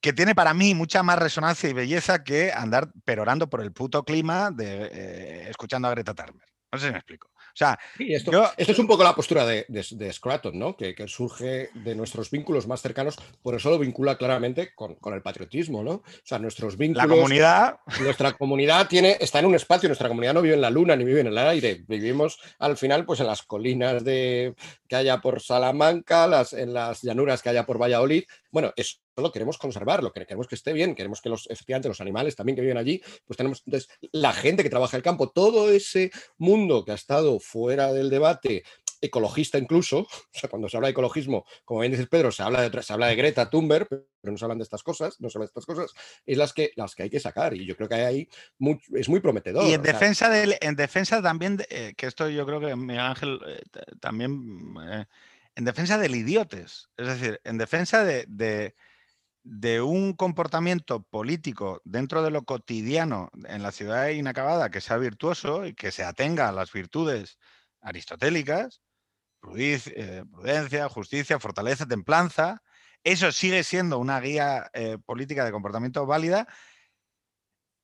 que tiene para mí mucha más resonancia y belleza que andar perorando por el puto clima de, eh, escuchando a Greta Thunberg. No sé si me explico. O sea, Sí, esto, Yo- esto es un poco la postura de, de, de Scraton, ¿no? Que, que surge de nuestros vínculos más cercanos, por eso lo vincula claramente con, con el patriotismo, ¿no? O sea, nuestros la vínculos. comunidad Nuestra comunidad tiene, está en un espacio, nuestra comunidad no vive en la luna ni vive en el aire, vivimos al final pues en las colinas de, que haya por Salamanca, las, en las llanuras que haya por Valladolid. Bueno, eso lo queremos conservar, lo que queremos que esté bien, queremos que los, efectivamente los animales también que viven allí, pues tenemos, entonces, la gente que trabaja el campo, todo ese mundo que ha estado fuera del debate, ecologista incluso, [laughs] o sea, cuando se habla de ecologismo, como bien dices Pedro, se habla de, se habla de Greta Thunberg, pero no se hablan de estas cosas, no se hablan de estas cosas, es las que, las que hay que sacar y yo creo que hay ahí mu- es muy prometedor. Y en sea, defensa, del, en defensa también, de- eh, que esto yo creo que Miguel Ángel eh, también, eh, en defensa del idiotes, es decir, en defensa de, de- de un comportamiento político dentro de lo cotidiano en la ciudad inacabada que sea virtuoso y que se atenga a las virtudes aristotélicas, eh, prudencia, justicia, fortaleza, templanza. Eso sigue siendo una guía eh, política de comportamiento válida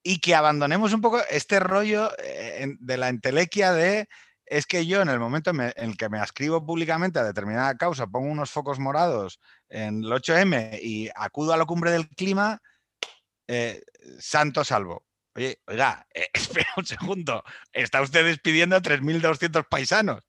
y que abandonemos un poco este rollo eh, de la entelequia de es que yo en el momento en el que me ascribo públicamente a determinada causa, pongo unos focos morados en el 8M y acudo a la cumbre del clima, santo salvo. Oye, oiga, [laughs] espera un segundo, está usted despidiendo a 3.200 paisanos.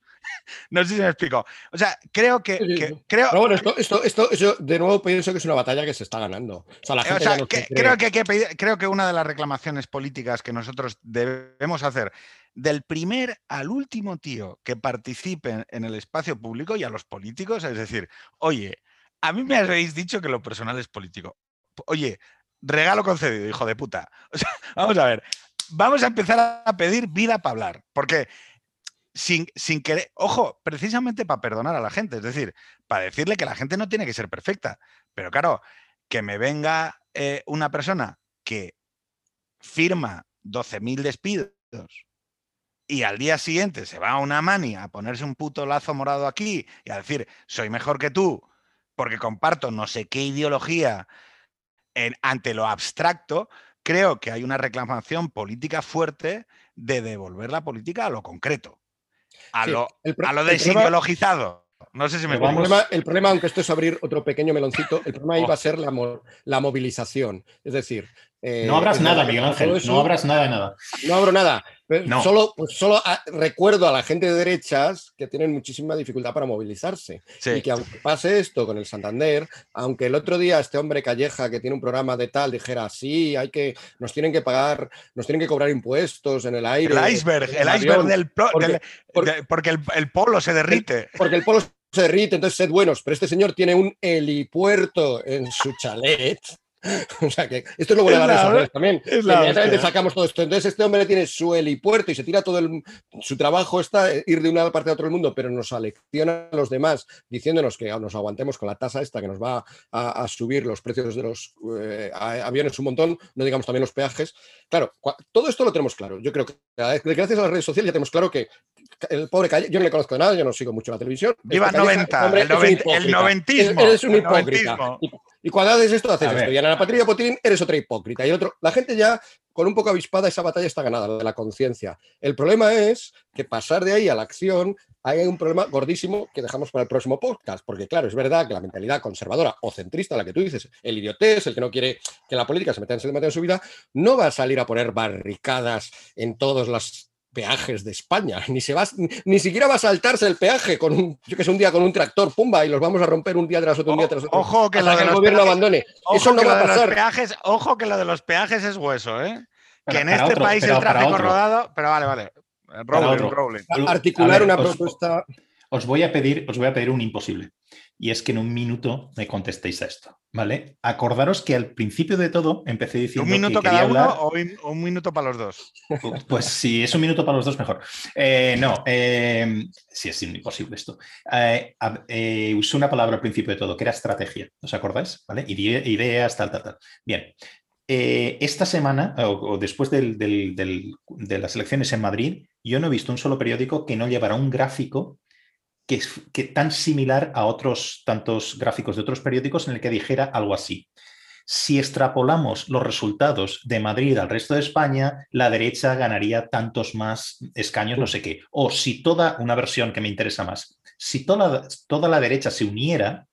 No sé si me explico. O sea, creo que. creo, bueno, esto, esto, esto, de nuevo pienso que es una batalla que se está ganando. O sea, la gente creo, que creo que una de las reclamaciones políticas que nosotros debemos hacer del primer al último tío que participe en el espacio público y a los políticos, es decir, oye, a mí me habéis dicho que lo personal es político. Oye, regalo concedido, hijo de puta. [laughs] O sea, vamos a ver, vamos a empezar a pedir vida para hablar, porque sin, sin querer, ojo, precisamente para perdonar a la gente, es decir, para decirle que la gente no tiene que ser perfecta, pero claro, que me venga eh, una persona que firma 12.000 despidos y al día siguiente se va a una mani a ponerse un puto lazo morado aquí y a decir, soy mejor que tú porque comparto no sé qué ideología ante lo abstracto, creo que hay una reclamación política fuerte de devolver la política a lo concreto a, lo, a lo desideologizado. No sé si me el problema, el problema, aunque esto es abrir otro pequeño meloncito, el problema [laughs] iba a ser la, la movilización. Es decir, eh, no abras nada, Miguel Ángel, no abras nada de nada. No abro nada. Solo, pues solo recuerdo a la gente de derechas que tienen muchísima dificultad para movilizarse. Y que aunque pase esto con el Santander, aunque el otro día este hombre Calleja que tiene un programa de tal dijera, sí, hay que, nos tienen que pagar, nos tienen que cobrar impuestos en el aire. El iceberg, el, iceberg del, porque, el, polo se derrite. [laughs] Porque el polo se derrite, entonces sed buenos, pero este señor tiene un helipuerto en su chalet [laughs] o sea que esto es lo bueno de las también. Inmediatamente sacamos todo esto. Entonces, este hombre tiene su helipuerto y se tira todo el. Su trabajo está ir de una parte a otro mundo, pero nos alecciona a los demás diciéndonos que nos aguantemos con la tasa esta que nos va a, subir los precios de los eh, aviones un montón, no digamos también los peajes. Claro, todo esto lo tenemos claro. Yo creo que gracias a las redes sociales ya tenemos claro que el pobre Calle, yo no le conozco de nada, yo no sigo mucho la televisión. Viva 90, el, el, noventismo. Eres un hipócrita. Y cuando haces esto, haces esto. Y en la patria Potín eres otra hipócrita. Y otro, la gente ya, con un poco avispada, esa batalla está ganada, la de la conciencia. El problema es que pasar de ahí a la acción, hay un problema gordísimo que dejamos para el próximo podcast. Porque, claro, es verdad que la mentalidad conservadora o centrista, la que tú dices, el idiotés, el que no quiere que la política se meta en, se meta en su vida, no va a salir a poner barricadas en todas las peajes de España, [laughs] ni se va, ni siquiera va a saltarse el peaje con un, yo que sé, un día con un tractor, pumba, y los vamos a romper un día tras otro, un día tras otro. Ojo que, el gobierno abandone. Eso no va a pasar. Peajes, ojo que lo de los peajes es hueso, ¿eh? que en este país el tráfico rodado, pero vale, vale. Articular una propuesta. Os voy a pedir, os voy a pedir un imposible y es que en un minuto me contestéis a esto, ¿vale? Acordaros que al principio de todo empecé diciendo ¿Un minuto cada uno o un minuto para los dos? Pues si es un minuto para los dos, mejor. Eh, no, eh, sí es imposible esto. Eh, usé una palabra al principio de todo, que era estrategia, ¿os acordáis? ¿Vale? Ideas, tal, tal, tal. Bien, esta semana, o, después de las elecciones en Madrid, yo no he visto un solo periódico que no llevara un gráfico que tan similar a otros tantos gráficos de otros periódicos en el que dijera algo así. Si extrapolamos los resultados de Madrid al resto de España, la derecha ganaría tantos más escaños, no sé qué. O si toda, una versión que me interesa más, si toda, toda la derecha se uniera,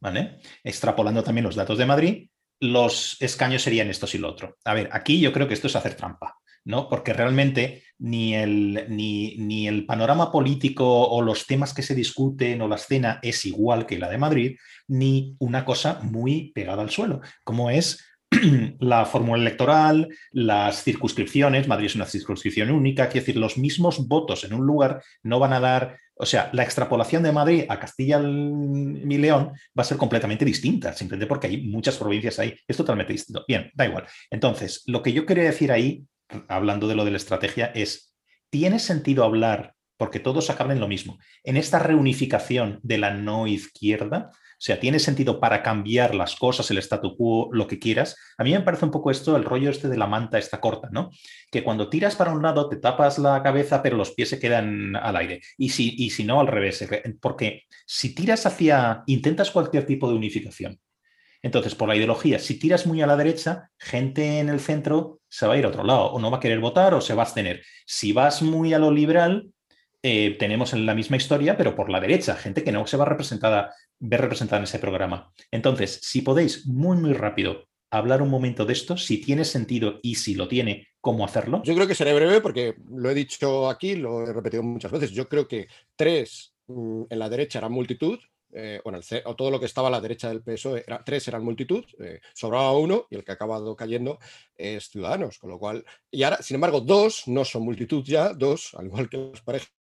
¿vale? Extrapolando también los datos de Madrid, los escaños serían estos y lo otro. A ver, aquí yo creo que esto es hacer trampa. ¿no? Porque realmente ni el, ni, ni el panorama político o los temas que se discuten o la escena es igual que la de Madrid, ni una cosa muy pegada al suelo, como es [clears throat] la fórmula electoral, las circunscripciones, Madrid es una circunscripción única, quiere decir, los mismos votos en un lugar no van a dar, o sea, la extrapolación de Madrid a Castilla y León va a ser completamente distinta, simplemente porque hay muchas provincias ahí, es totalmente distinto. Bien, da igual. Entonces, lo que yo quería decir ahí hablando de lo de la estrategia, es, ¿tiene sentido hablar porque todos acaban en lo mismo. En esta reunificación de la no izquierda, o sea, tiene sentido para cambiar las cosas, el statu quo, lo que quieras. A mí me parece un poco esto, el rollo este de la manta esta corta, ¿no? Que cuando tiras para un lado te tapas la cabeza, pero los pies se quedan al aire. Y si, y si no, al revés. Porque si tiras hacia, intentas cualquier tipo de unificación. Entonces, por la ideología, si tiras muy a la derecha, gente en el centro se va a ir a otro lado, o no va a querer votar o se va a abstener. Si vas muy a lo liberal, eh, tenemos en la misma historia, pero por la derecha, gente que no se va representada, ver representada en ese programa. Entonces, si podéis muy, muy rápido hablar un momento de esto, si tiene sentido y si lo tiene, cómo hacerlo. Yo creo que seré breve porque lo he dicho aquí, lo he repetido muchas veces. Yo creo que tres mm, en la derecha era multitud, eh, bueno, o todo lo que estaba a la derecha del PSOE, era, tres eran multitud, eh, sobraba uno y el que ha acabado cayendo es Ciudadanos, con lo cual, y ahora, sin embargo, dos no son multitud ya, dos, al igual que las parejas,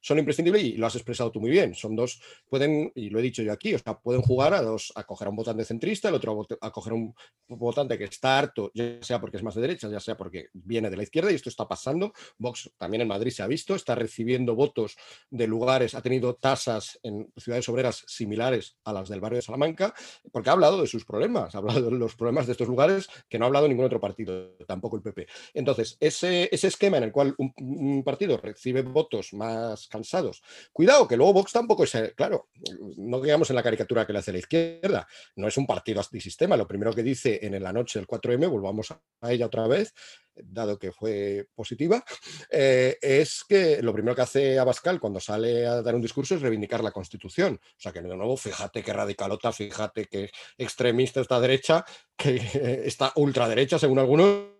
son imprescindibles y lo has expresado tú muy bien, son dos, pueden, y lo he dicho yo aquí, o sea, pueden jugar a dos, a coger a un votante centrista, el otro a coger a un votante que está harto, ya sea porque es más de derecha, ya sea porque viene de la izquierda, y esto está pasando, Vox también en Madrid se ha visto, está recibiendo votos de lugares, ha tenido tasas en ciudades obreras similares a las del barrio de Salamanca, porque ha hablado de sus problemas, ha hablado de los problemas de estos lugares que no ha hablado ningún otro partido, tampoco el PP. Entonces, ese, ese esquema en el cual un, partido recibe votos más cansados, cuidado, que luego Vox tampoco es, claro, no digamos en la caricatura que le hace la izquierda, no es un partido antisistema, lo primero que dice en la noche del 4M, volvamos a ella otra vez, dado que fue positiva, [laughs] eh, es que lo primero que hace Abascal cuando sale a dar un discurso es reivindicar la Constitución. O sea que de nuevo, fíjate qué radicalota, fíjate qué extremista esta derecha, que [laughs] está ultraderecha según algunos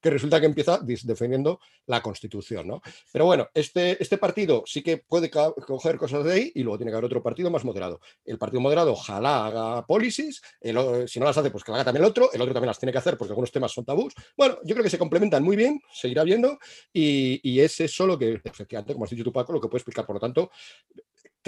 que resulta que empieza defendiendo la Constitución. ¿no? Pero bueno, este, este partido sí que puede coger cosas de ahí y luego tiene que haber otro partido más moderado. El partido moderado ojalá haga policies, si no las hace, pues que la haga también el otro, el otro también las tiene que hacer porque algunos temas son tabús. Bueno, yo creo que se complementan muy bien, seguirá viendo, y, y es eso lo que, efectivamente, como has dicho tú, Paco, lo que puede explicar. Por lo tanto,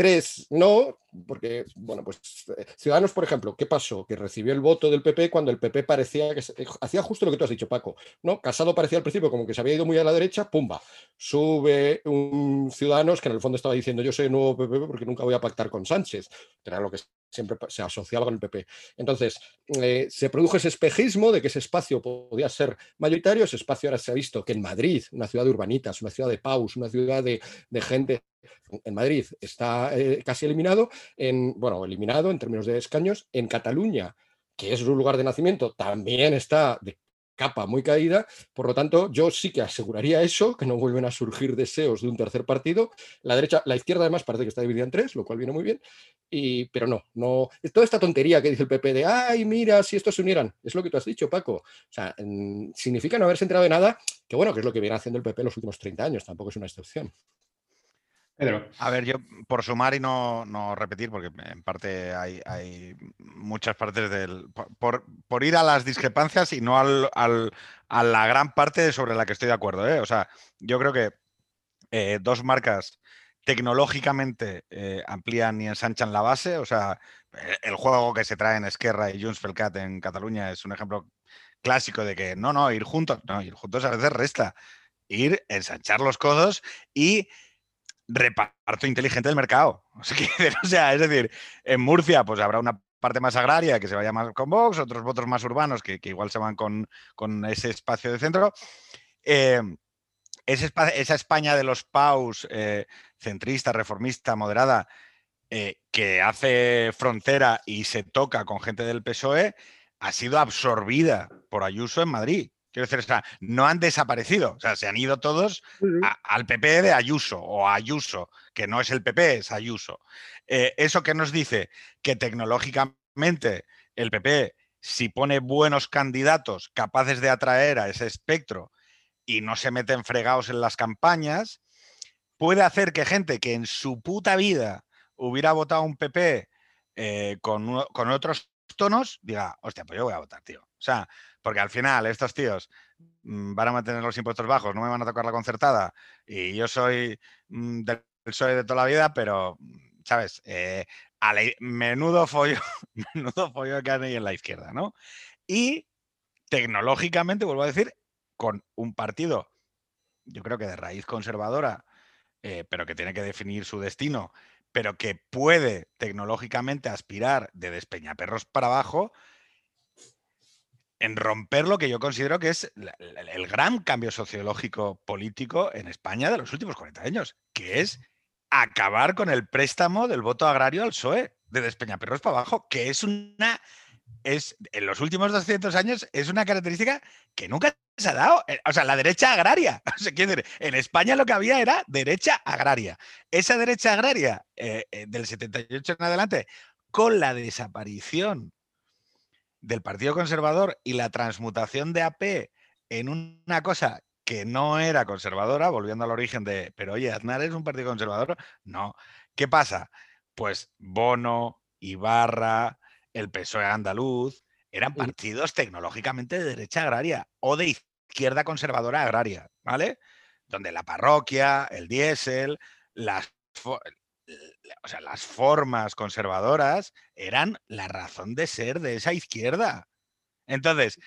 Tres, no, porque, bueno, pues eh, Ciudadanos, por ejemplo, ¿qué pasó? Que recibió el voto del PP cuando el PP parecía que eh, hacía justo lo que tú has dicho, Paco, ¿no? Casado parecía al principio como que se había ido muy a la derecha, pumba, sube un Ciudadanos que en el fondo estaba diciendo yo soy nuevo PP porque nunca voy a pactar con Sánchez, que era lo que siempre se asociaba con el PP. Entonces, eh, se produjo ese espejismo de que ese espacio podía ser mayoritario, ese espacio ahora se ha visto que en Madrid, una ciudad de urbanitas, una ciudad de paus, una ciudad de, de gente en Madrid está casi eliminado, en, bueno, eliminado en términos de escaños, en Cataluña, que es su lugar de nacimiento, también está de capa muy caída, por lo tanto yo sí que aseguraría eso, que no vuelven a surgir deseos de un tercer partido. La derecha, la izquierda además parece que está dividida en tres, lo cual viene muy bien, y, pero no, no, toda esta tontería que dice el PP de, ay, mira, si estos se unieran, es lo que tú has dicho, Paco, o sea, significa no haberse enterado de nada, que bueno, que es lo que viene haciendo el PP los últimos 30 años, tampoco es una excepción. A ver, yo por sumar y no, repetir, porque en parte hay, muchas partes del. Por, ir a las discrepancias y no a la gran parte sobre la que estoy de acuerdo. ¿eh? O sea, yo creo que eh, dos marcas tecnológicamente eh, amplían y ensanchan la base. O sea, el juego que se trae en Esquerra y Junts Felcat en Cataluña es un ejemplo clásico de que no, no, ir juntos, no, ir juntos a veces resta. Ir, ensanchar los codos y reparto inteligente del mercado. [laughs] O sea, es decir, en Murcia pues habrá una parte más agraria que se vaya más con Vox, otros votos más urbanos que, igual se van con, ese espacio de centro. Eh, esa España de los paus, eh, centrista, reformista, moderada, eh, que hace frontera y se toca con gente del PSOE, ha sido absorbida por Ayuso en Madrid. Quiero decir, o sea, no han desaparecido, o sea, se han ido todos al PP de Ayuso o a Ayuso, que no es el PP, es Ayuso. Eh, ¿Eso que nos dice? Que tecnológicamente el PP, si pone buenos candidatos capaces de atraer a ese espectro y no se meten fregados en las campañas, puede hacer que gente que en su puta vida hubiera votado un PP eh, con, con otros diga, hostia, pues yo voy a votar, tío. O sea, porque al final estos tíos mm, van a mantener los impuestos bajos, no me van a tocar la concertada y yo soy mm, del PSOE de toda la vida, pero, mm, ¿sabes? Eh, menudo follo, [laughs] menudo follo que hay en la izquierda, ¿no? Y tecnológicamente, vuelvo a decir, con un partido, yo creo que de raíz conservadora, eh, pero que tiene que definir su destino, pero que puede tecnológicamente aspirar de despeñaperros para abajo, en romper lo que yo considero que es el gran cambio sociológico político en España de los últimos 40 años, que es acabar con el préstamo del voto agrario al PSOE, de despeñaperros para abajo, que es una es en los últimos 200 años es una característica que nunca se ha dado. Eh, o sea, la derecha agraria. [laughs] en España lo que había era derecha agraria. Esa derecha agraria eh, eh, del 78 en adelante, con la desaparición del Partido Conservador y la transmutación de AP en una cosa que no era conservadora, volviendo al origen de, pero oye, Aznar es un partido conservador. No. ¿Qué pasa? Pues Bono, Ibarra, el PSOE andaluz, eran partidos tecnológicamente de derecha agraria o de izquierda conservadora agraria, ¿vale? Donde la parroquia, el diésel, las, o sea, las formas conservadoras eran la razón de ser de esa izquierda. Entonces,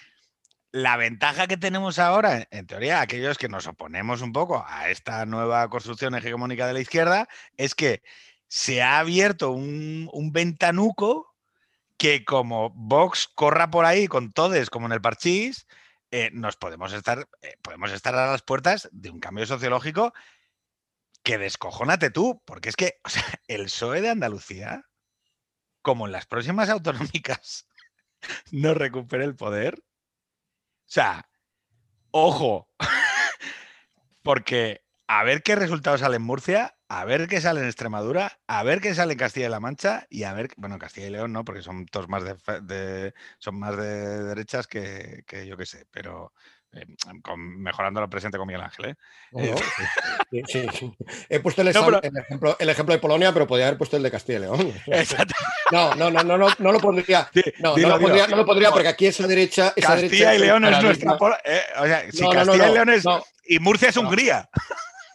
la ventaja que tenemos ahora, en teoría, aquellos que nos oponemos un poco a esta nueva construcción hegemónica de la izquierda, es que se ha abierto un, un ventanuco que como Vox corra por ahí con todes como en el parchís, eh, nos podemos estar, eh, podemos estar a las puertas de un cambio sociológico que descojónate tú, porque es que [laughs] el PSOE de Andalucía, como en las próximas autonómicas, [laughs] no recupere el poder. O sea, ojo, [laughs] porque a ver qué resultados sale en Murcia, a ver qué sale en Extremadura, a ver qué sale en Castilla y La Mancha y a ver, bueno, Castilla y León no, porque son todos más de, son más de derechas que, yo qué sé, pero eh, mejorando lo presente con Miguel Ángel. ¿eh? eh [laughs] He puesto el, ejemplo, el, ejemplo, de Polonia, pero podría haber puesto el de Castilla y León. [laughs] No, no, no, no, no, no lo pondría. No, no, lo pondría, no, lo pondría, porque aquí esa derecha. Esa Castilla y León es nuestra. Eh, o sea, si Castilla y León es. Y Murcia es Hungría.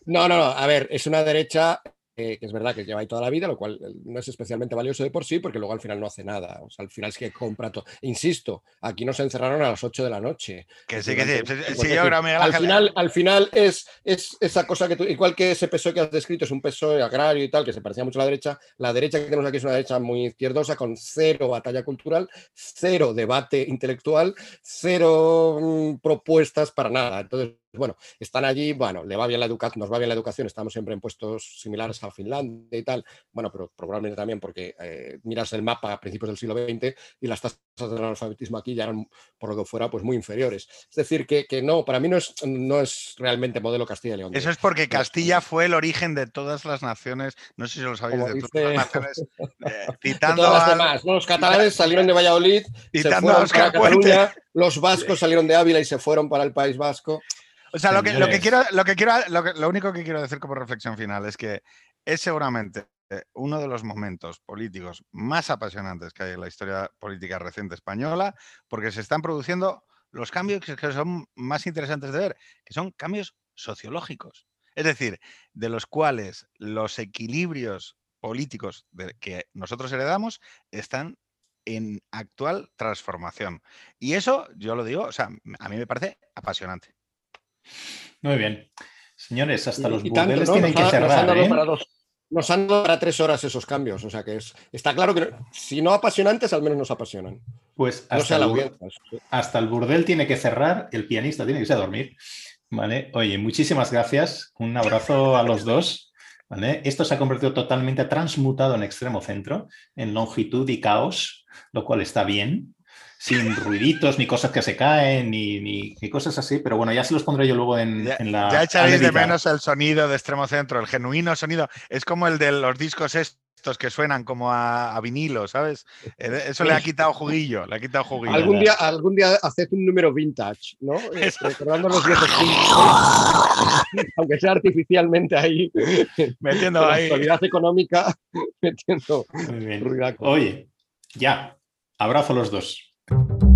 No, no, no. A ver, es una derecha que es verdad que lleva ahí toda la vida, lo cual eh, no es especialmente valioso de por sí, porque luego al final no hace nada. O sea, al final es que compra todo. Insisto, aquí nos encerraron a las 8 de la noche. Que sí, que sí. sí yo creo, al, final, al final es, es esa cosa que tú, igual que ese PSOE que has descrito, es un PSOE agrario y tal, que se parecía mucho a la derecha. La derecha que tenemos aquí es una derecha muy izquierdosa, con cero batalla cultural, cero debate intelectual, cero mm, propuestas para nada. Entonces, bueno, están allí, bueno, le va bien la educación, nos va bien la educación, estamos siempre en puestos similares a Finlandia y tal, bueno, pero probablemente también porque eh, miras el mapa a principios del siglo XX y las tasas de analfabetismo aquí ya eran, por lo que fuera, pues muy inferiores. Es decir, que, no, para mí no es, no es realmente modelo Castilla y León. Eso es porque Castilla fue el origen de todas las naciones, no sé si lo sabéis, de todas las naciones, eh, [laughs] citando a las demás. Los catalanes salieron de Valladolid, se fueron para Cataluña, los vascos [laughs] salieron de Ávila y se fueron para el País Vasco. O sea, lo que, lo que, quiero, lo que quiero, lo, único que quiero decir como reflexión final es que es seguramente uno de los momentos políticos más apasionantes que hay en la historia política reciente española, porque se están produciendo los cambios que son más interesantes de ver, que son cambios sociológicos. Es decir, de los cuales los equilibrios políticos que nosotros heredamos están en actual transformación. Y eso, yo lo digo, o sea, a mí me parece apasionante. Muy bien. Señores, hasta los burdeles tienen que cerrar. Nos han, dado para tres horas esos cambios. O sea que es, está claro que si no apasionantes, al menos nos apasionan. Pues hasta, el, hasta el burdel tiene que cerrar, el pianista tiene que irse a dormir. Vale. Oye, muchísimas gracias. Un abrazo a los dos. ¿Vale? Esto se ha convertido totalmente transmutado en extremo centro, en longitud y caos, lo cual está bien sin ruiditos, ni cosas que se caen, ni, ni, cosas así, pero bueno, ya se los pondré yo luego en, la... Ya echaréis de menos el sonido de extremo centro, el genuino sonido. Es como el de los discos estos que suenan como a, vinilo, ¿sabes? Eh, eso le ha quitado juguillo, le ha quitado juguillo. Algún día, algún día haced un número vintage, ¿no? [laughs] Eh, recordando los viejos aunque sea artificialmente ahí. Metiendo [laughs] ahí. La actualidad económica, metiendo Oye, ya. Abrazo a los dos. Thank you.